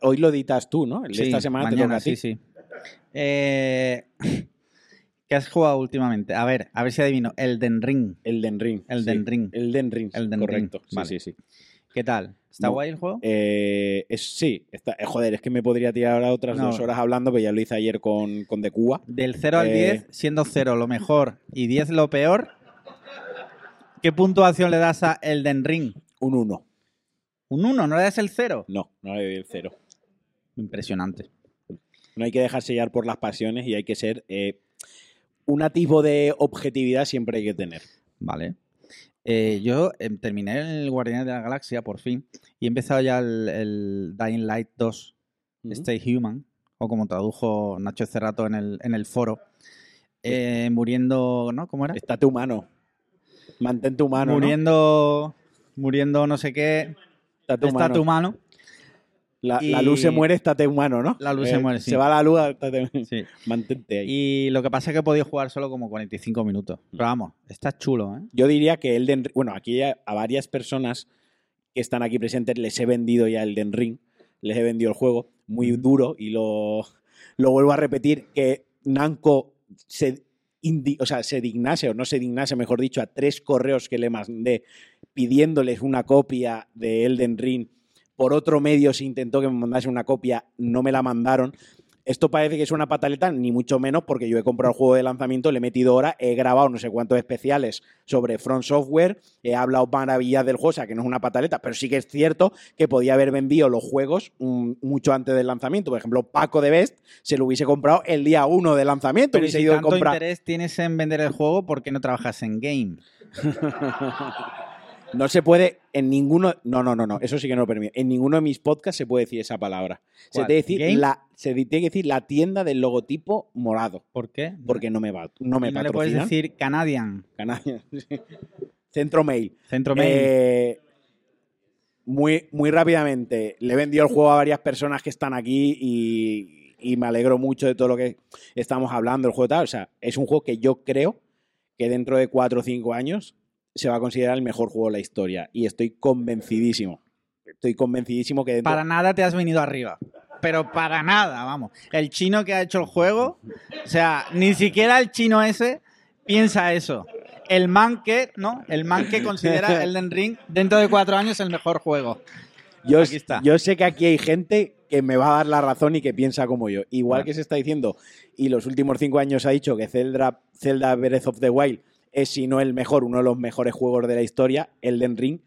hoy lo editas tú, ¿no? El de Sí, esta semana te mañana, toca a ti. Sí, sí. Eh, ¿Qué has jugado últimamente? A ver, a ver si adivino. Elden Ring. Elden Ring. Elden sí. Ring. Elden Ring. Elden correcto. Ring, Sí, vale. sí, sí. ¿Qué tal? ¿Está guay el juego? Eh, es, sí, está, eh, joder, es que me podría tirar ahora otras No. dos horas hablando, pero ya lo hice ayer con, con De Cuba. Del 0 al Eh, 10, siendo 0 lo mejor y 10 lo peor, ¿Qué puntuación le das a Elden Ring? Un 1. ¿Un 1? ¿No le das el 0? No, no le doy el 0. Impresionante. No hay que dejarse llevar por las pasiones y hay que ser. eh, un atisbo de objetividad siempre hay que tener. Vale. Eh, yo em, terminé el Guardianes de la Galaxia por fin y he empezado ya el, el Dying Light 2, Stay Human, o como tradujo Nacho Cerrato en el, en el foro. Eh, muriendo, ¿no? ¿Cómo era? Estate humano. Mantente humano. ¿no? muriendo, muriendo no sé qué. Estate Estate humano. La, Y- la luz se muere, estate humano, ¿no? La luz se Eh, muere, sí. Se va la luz, estate- Sí. mantente ahí. Y lo que pasa es que he podido jugar solo como 45 minutos. Pero vamos, está chulo, ¿eh? Yo diría que Elden Ring, bueno, aquí a, a varias personas que están aquí presentes les he vendido ya Elden Ring, les he vendido el juego muy duro y lo, lo vuelvo a repetir, que Namco se, indi- o sea, se dignase, o no se dignase, mejor dicho, a tres correos que le mandé pidiéndoles una copia de Elden Ring. Por otro medio se intentó que me mandase una copia, no me la mandaron. Esto parece que es una pataleta, ni mucho menos, porque yo he comprado el juego de lanzamiento, le he metido hora, he grabado no sé cuántos especiales sobre Front Software, he hablado maravillas del juego, o sea que no es una pataleta, pero sí que es cierto que podía haber vendido los juegos mucho antes del lanzamiento. Por ejemplo, Paco de Best se lo hubiese comprado el día uno del lanzamiento, Pero hubiese si ido tanto comprar. interés tienes en vender el juego, ¿por qué no trabajas en game? No se puede en ninguno. No, no, no, no. Eso sí que no lo permite. En ninguno de mis podcasts se puede decir esa palabra. Se, ¿Cuál? tiene que decir ¿Game? la, se tiene que decir la tienda del logotipo morado. ¿Por qué? Porque no me va. No me Y no le puedes decir Canadian. Canadian, sí. Centro Mail. Centro Mail. Eh, muy, muy rápidamente, le he vendido el juego a varias personas que están aquí y, y me alegro mucho de todo lo que estamos hablando, el juego tal. O sea, es un juego que yo creo que dentro de cuatro o cinco años se va a considerar el mejor juego de la historia. Y estoy convencidísimo. Estoy convencidísimo que dentro... Para nada te has venido arriba. Pero para nada, vamos. El chino que ha hecho el juego, o sea, ni siquiera el chino ese piensa eso. El man que, ¿no? El man que considera Elden Ring dentro de cuatro años el mejor juego. Yo, Aquí está. yo sé que aquí hay gente que me va a dar la razón y que piensa como yo. Igual que se está diciendo, y los últimos cinco años ha dicho que Zelda, Zelda Breath of the Wild es, si no el mejor, uno de los mejores juegos de la historia, Elden Ring,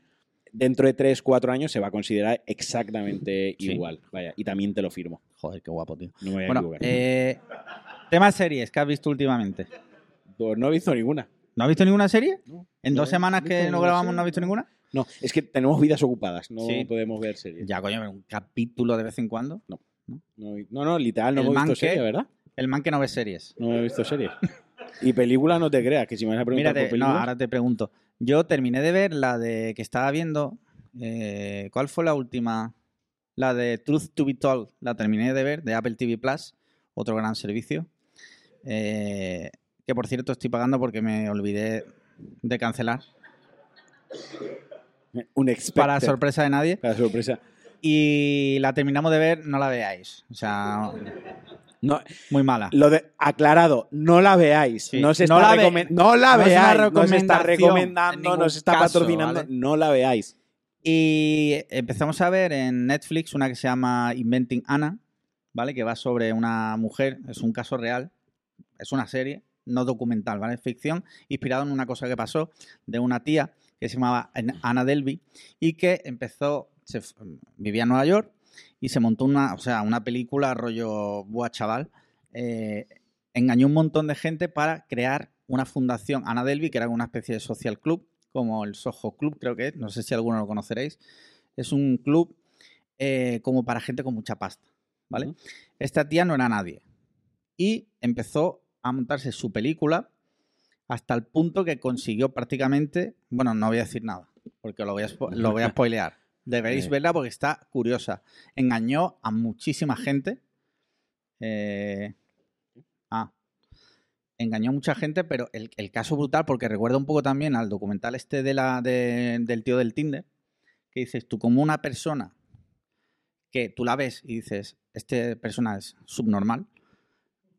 dentro de tres, cuatro años se va a considerar exactamente Sí. igual. Vaya, y también te lo firmo. Joder, qué guapo, tío. No me voy a Bueno, equivocar. eh, tema series que has visto últimamente. Pues no he visto ninguna. ¿No has visto ninguna serie? ¿En no dos semanas que no grabamos serie. no has visto ninguna? No, es que tenemos vidas ocupadas, no Sí. podemos ver series. Ya, coño, un capítulo de vez en cuando. No, no, no, no, literal, no El hemos visto series, ¿verdad? El man que no ve series. No he visto series. y película no te creas, que si me vas a preguntar Mírate, por no, películas... ahora te pregunto. Yo terminé de ver la de que estaba viendo. eh, ¿Cuál fue la última? La de Truth to be Told. La terminé de ver de Apple TV Plus, otro gran servicio. Eh, que por cierto estoy pagando porque me olvidé de cancelar. Un experto. Para sorpresa de nadie. Para sorpresa. Y la terminamos de ver, no la veáis. O sea, No, muy mala. Lo de aclarado, no la veáis. Sí. No se No está la ve- no la no veáis. No se está recomendando, no se está caso, patrocinando. ¿vale? No la veáis. Y empezamos a ver en Netflix una que se llama Inventing Anna, ¿vale? Que va sobre una mujer, es un caso real, es una serie, no documental, ¿vale? Es ficción, inspirado en una cosa que pasó de una tía que se llamaba Anna Delvey y que empezó, se vivía en Nueva York y se montó una, o sea, una película rollo, buah, chaval, eh, engañó un montón de gente para crear una fundación, Anna Delvey, que era una especie de social club, como el Soho Club, creo que es, no sé si alguno lo conoceréis. Es un club eh, como para gente con mucha pasta, ¿vale? Esta tía no era nadie. Y empezó a montarse su película hasta el punto que consiguió prácticamente, bueno, no voy a decir nada, porque lo voy a, lo voy a spoilear. Deberéis verla porque está curiosa. Engañó a muchísima gente. Eh, ah, engañó a mucha gente, pero el, el caso brutal, porque recuerda un poco también al documental este de la, de- del tío del Tinder, que dices, tú como una persona que tú la ves y dices, esta persona es subnormal,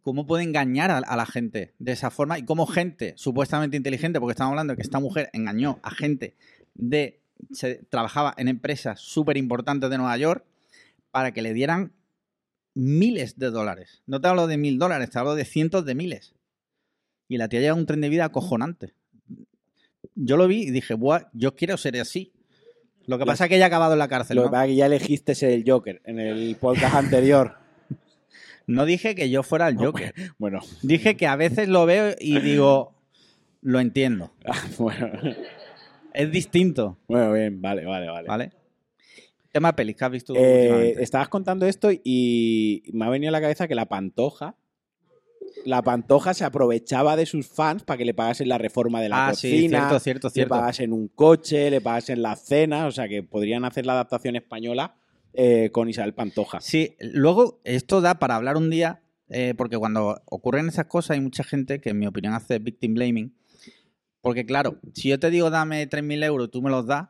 ¿cómo puede engañar a, a la gente de esa forma? Y cómo gente supuestamente inteligente, porque estamos hablando de que esta mujer engañó a gente de, se, trabajaba en empresas súper importantes de Nueva York para que le dieran miles de dólares. No te hablo de mil dólares, te hablo de cientos de miles. Y la tía lleva un tren de vida acojonante. yo lo vi y dije, Buah, yo quiero ser así. Lo que pasa es que ya ha acabado en la cárcel. Lo que ¿no? pasa es que ya elegiste ser el Joker en el podcast anterior. No dije que yo fuera el Joker. Bueno, Dije que a veces lo veo y digo, lo entiendo. bueno, Es distinto, bueno, bien, vale, vale, vale. ¿vale? Tema pelis has visto Eh, últimamente? estabas contando esto y me ha venido a la cabeza que la Pantoja, la Pantoja se aprovechaba de sus fans para que le pagasen la reforma de la Ah, sí, cocina, cierto, cierto, le cierto. pagasen un coche, le pagasen las cenas, o sea que podrían hacer la adaptación española eh, con Isabel Pantoja. Sí, luego esto da para hablar un día, eh, porque cuando ocurren esas cosas hay mucha gente que en mi opinión hace victim blaming. Porque claro, si yo te digo dame 3.000 euros tú me los das,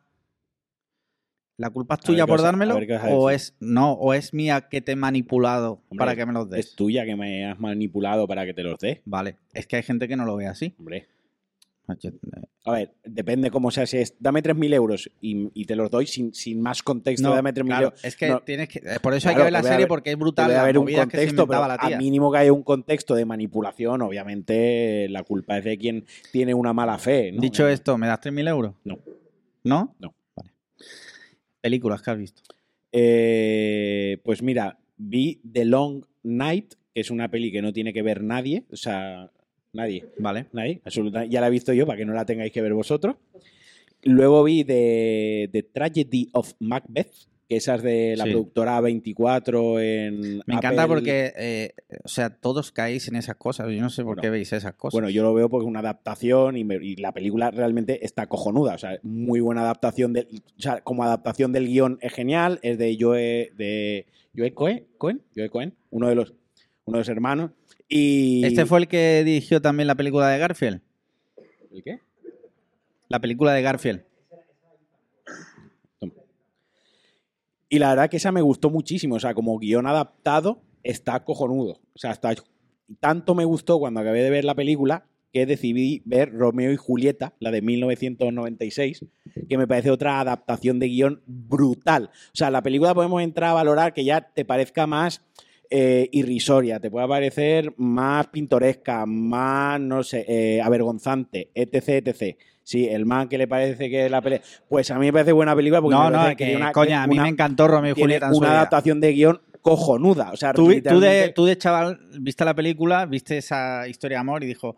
¿la culpa es tuya por dármelo? O es, no, o es mía que te he manipulado Hombre, para que me los des. Es tuya que me has manipulado para que te los dé. Vale, es que hay gente que no lo ve así. Hombre. Yo- A ver, depende cómo sea. Si es dame 3.000 euros y, y te los doy sin, sin más contexto, No, dame 3.000 claro, euros. es que No, tienes que. eh, Por eso hay que ver la serie porque es brutal. Debe haber un contexto, pero la tía. a mínimo que haya un contexto de manipulación, obviamente la culpa es de quien tiene una mala fe. ¿no? Dicho Eh, esto, ¿me das 3.000 euros? No. ¿No? No. Vale. Películas que has visto. eh, pues mira, vi The Long Night, que es una peli que no tiene que ver nadie, o sea, nadie. Vale. Nadie, absoluta- ya la he visto yo para que no la tengáis que ver vosotros. Luego vi The, The Tragedy of Macbeth, que esa es de la Sí. productora 24 en. Me encanta porque, eh, o sea, todos caéis en esas cosas. Yo no sé por Bueno, qué veis esas cosas. Bueno, yo lo veo porque es una adaptación y, me- y la película realmente está cojonuda. O sea, muy buena adaptación. Del, o sea, como adaptación del guion es genial. Es de Joe, de Joe Cohen, Cohen, Joe Cohen, uno de los, uno de los hermanos. Y Este fue el que dirigió también la película de Garfield. ¿El qué? La película de Garfield. Y la verdad que esa me gustó muchísimo. O sea, como guion adaptado, está cojonudo. O sea, está, tanto me gustó cuando acabé de ver la película que decidí ver Romeo y Julieta, la de 1996, que me parece otra adaptación de guion brutal. O sea, la película podemos entrar a valorar que ya te parezca más eh, irrisoria, te pueda parecer más pintoresca, más, no sé, eh, avergonzante, etc, etc. Sí, el man que le parece que la pelea... Pues a mí me parece buena película porque No, me no, que, tiene una- coña, a mí una- me encantó Romeo y Julieta una adaptación de guion cojonuda. O sea, Tú, tú de, tú de chaval viste la película, viste esa historia de amor y dijo,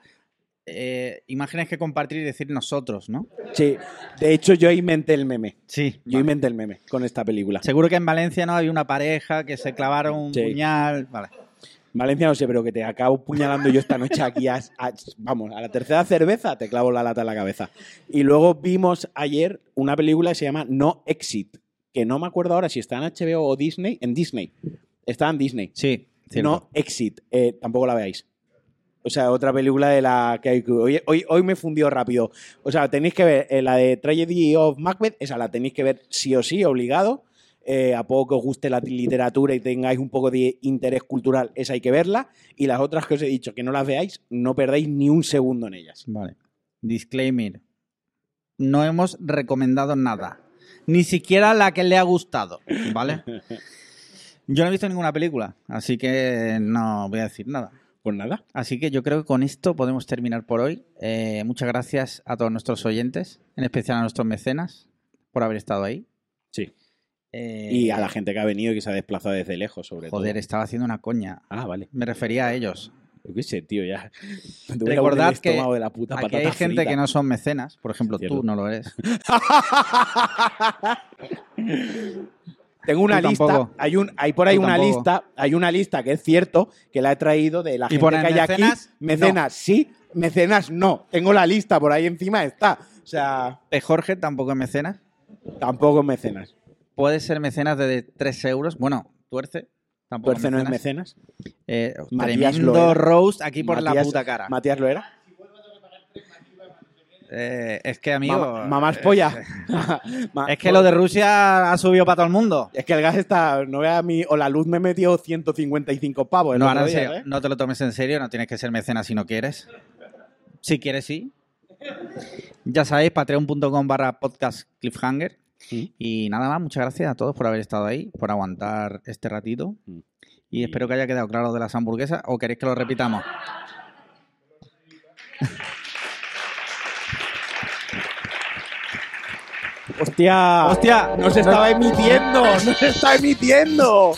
eh, imágenes que compartir y decir nosotros, ¿no? Sí, de hecho yo inventé el meme. Sí. Yo inventé el meme con esta película. Seguro que en Valencia no había una pareja que se clavaron un Sí. puñal. Vale. Valencia no sé, pero que te acabo puñalando yo esta noche aquí. a- a- vamos, a la tercera cerveza te clavo la lata en la cabeza. Y luego vimos ayer una película que se llama No Exit, que no me acuerdo ahora si está en HBO o Disney. En Disney. Está en Disney. Sí, cierto. No Exit. Eh, tampoco la veáis. O sea, otra película de la que hay que- hoy, hoy, hoy me fundió rápido. O sea, tenéis que ver eh, la de Tragedy of Macbeth, esa la tenéis que ver sí o sí, obligado. Eh, a poco que os guste la literatura y tengáis un poco de interés cultural, esa hay que verla. Y las otras que os he dicho que no las veáis, no perdáis ni un segundo en ellas. Vale. Disclaimer. No hemos recomendado nada. Ni siquiera la que le ha gustado. ¿Vale? Yo no he visto ninguna película, así que no voy a decir nada. Pues nada. Así que yo creo que con esto podemos terminar por hoy. Eh, muchas gracias a todos nuestros oyentes, en especial a nuestros mecenas, por haber estado ahí. Sí. Eh, Y a la gente que ha venido y que se ha desplazado desde lejos, sobre Joder, todo. estaba haciendo una coña. Ah, vale. Me refería a ellos. Yo qué sé, tío, ya. Recordad que de la puta aquí hay gente frita. que no son mecenas. Por ejemplo, Cierto. tú no lo eres. Tengo una Tú lista, tampoco. hay un, hay por ahí Tú una tampoco. lista, hay una lista que es cierto que la he traído de la ¿Y gente que hay aquí. mecenas? Mecenas, sí, mecenas no. Tengo la lista, por ahí encima está. O sea, ¿De Jorge tampoco es mecenas? tampoco mecenas. Puede ser mecenas de 3 euros. Bueno, tuerce. Tampoco Tuerce no es mecenas. Eh, Matías tremendo roast aquí por la puta cara. Matías lo era. Eh, es que, amigo. Mamá- mamás eh, polla. Ma- Es que lo de Rusia ha subido para todo el mundo. Es que el gas está. No vea a mí. O la luz me metió 155 pavos. No, en día, ¿eh? no te lo tomes en serio, no tienes que ser mecenas si no quieres. Si quieres, sí. Ya sabéis, patreon.com barra podcast cliffhanger. Y nada más, muchas gracias a todos por haber estado ahí, por aguantar este ratito. Y espero que haya quedado claro de las hamburguesas o queréis que lo repitamos. Hostia. Hostia. Nos estaba emitiendo. Nos está emitiendo.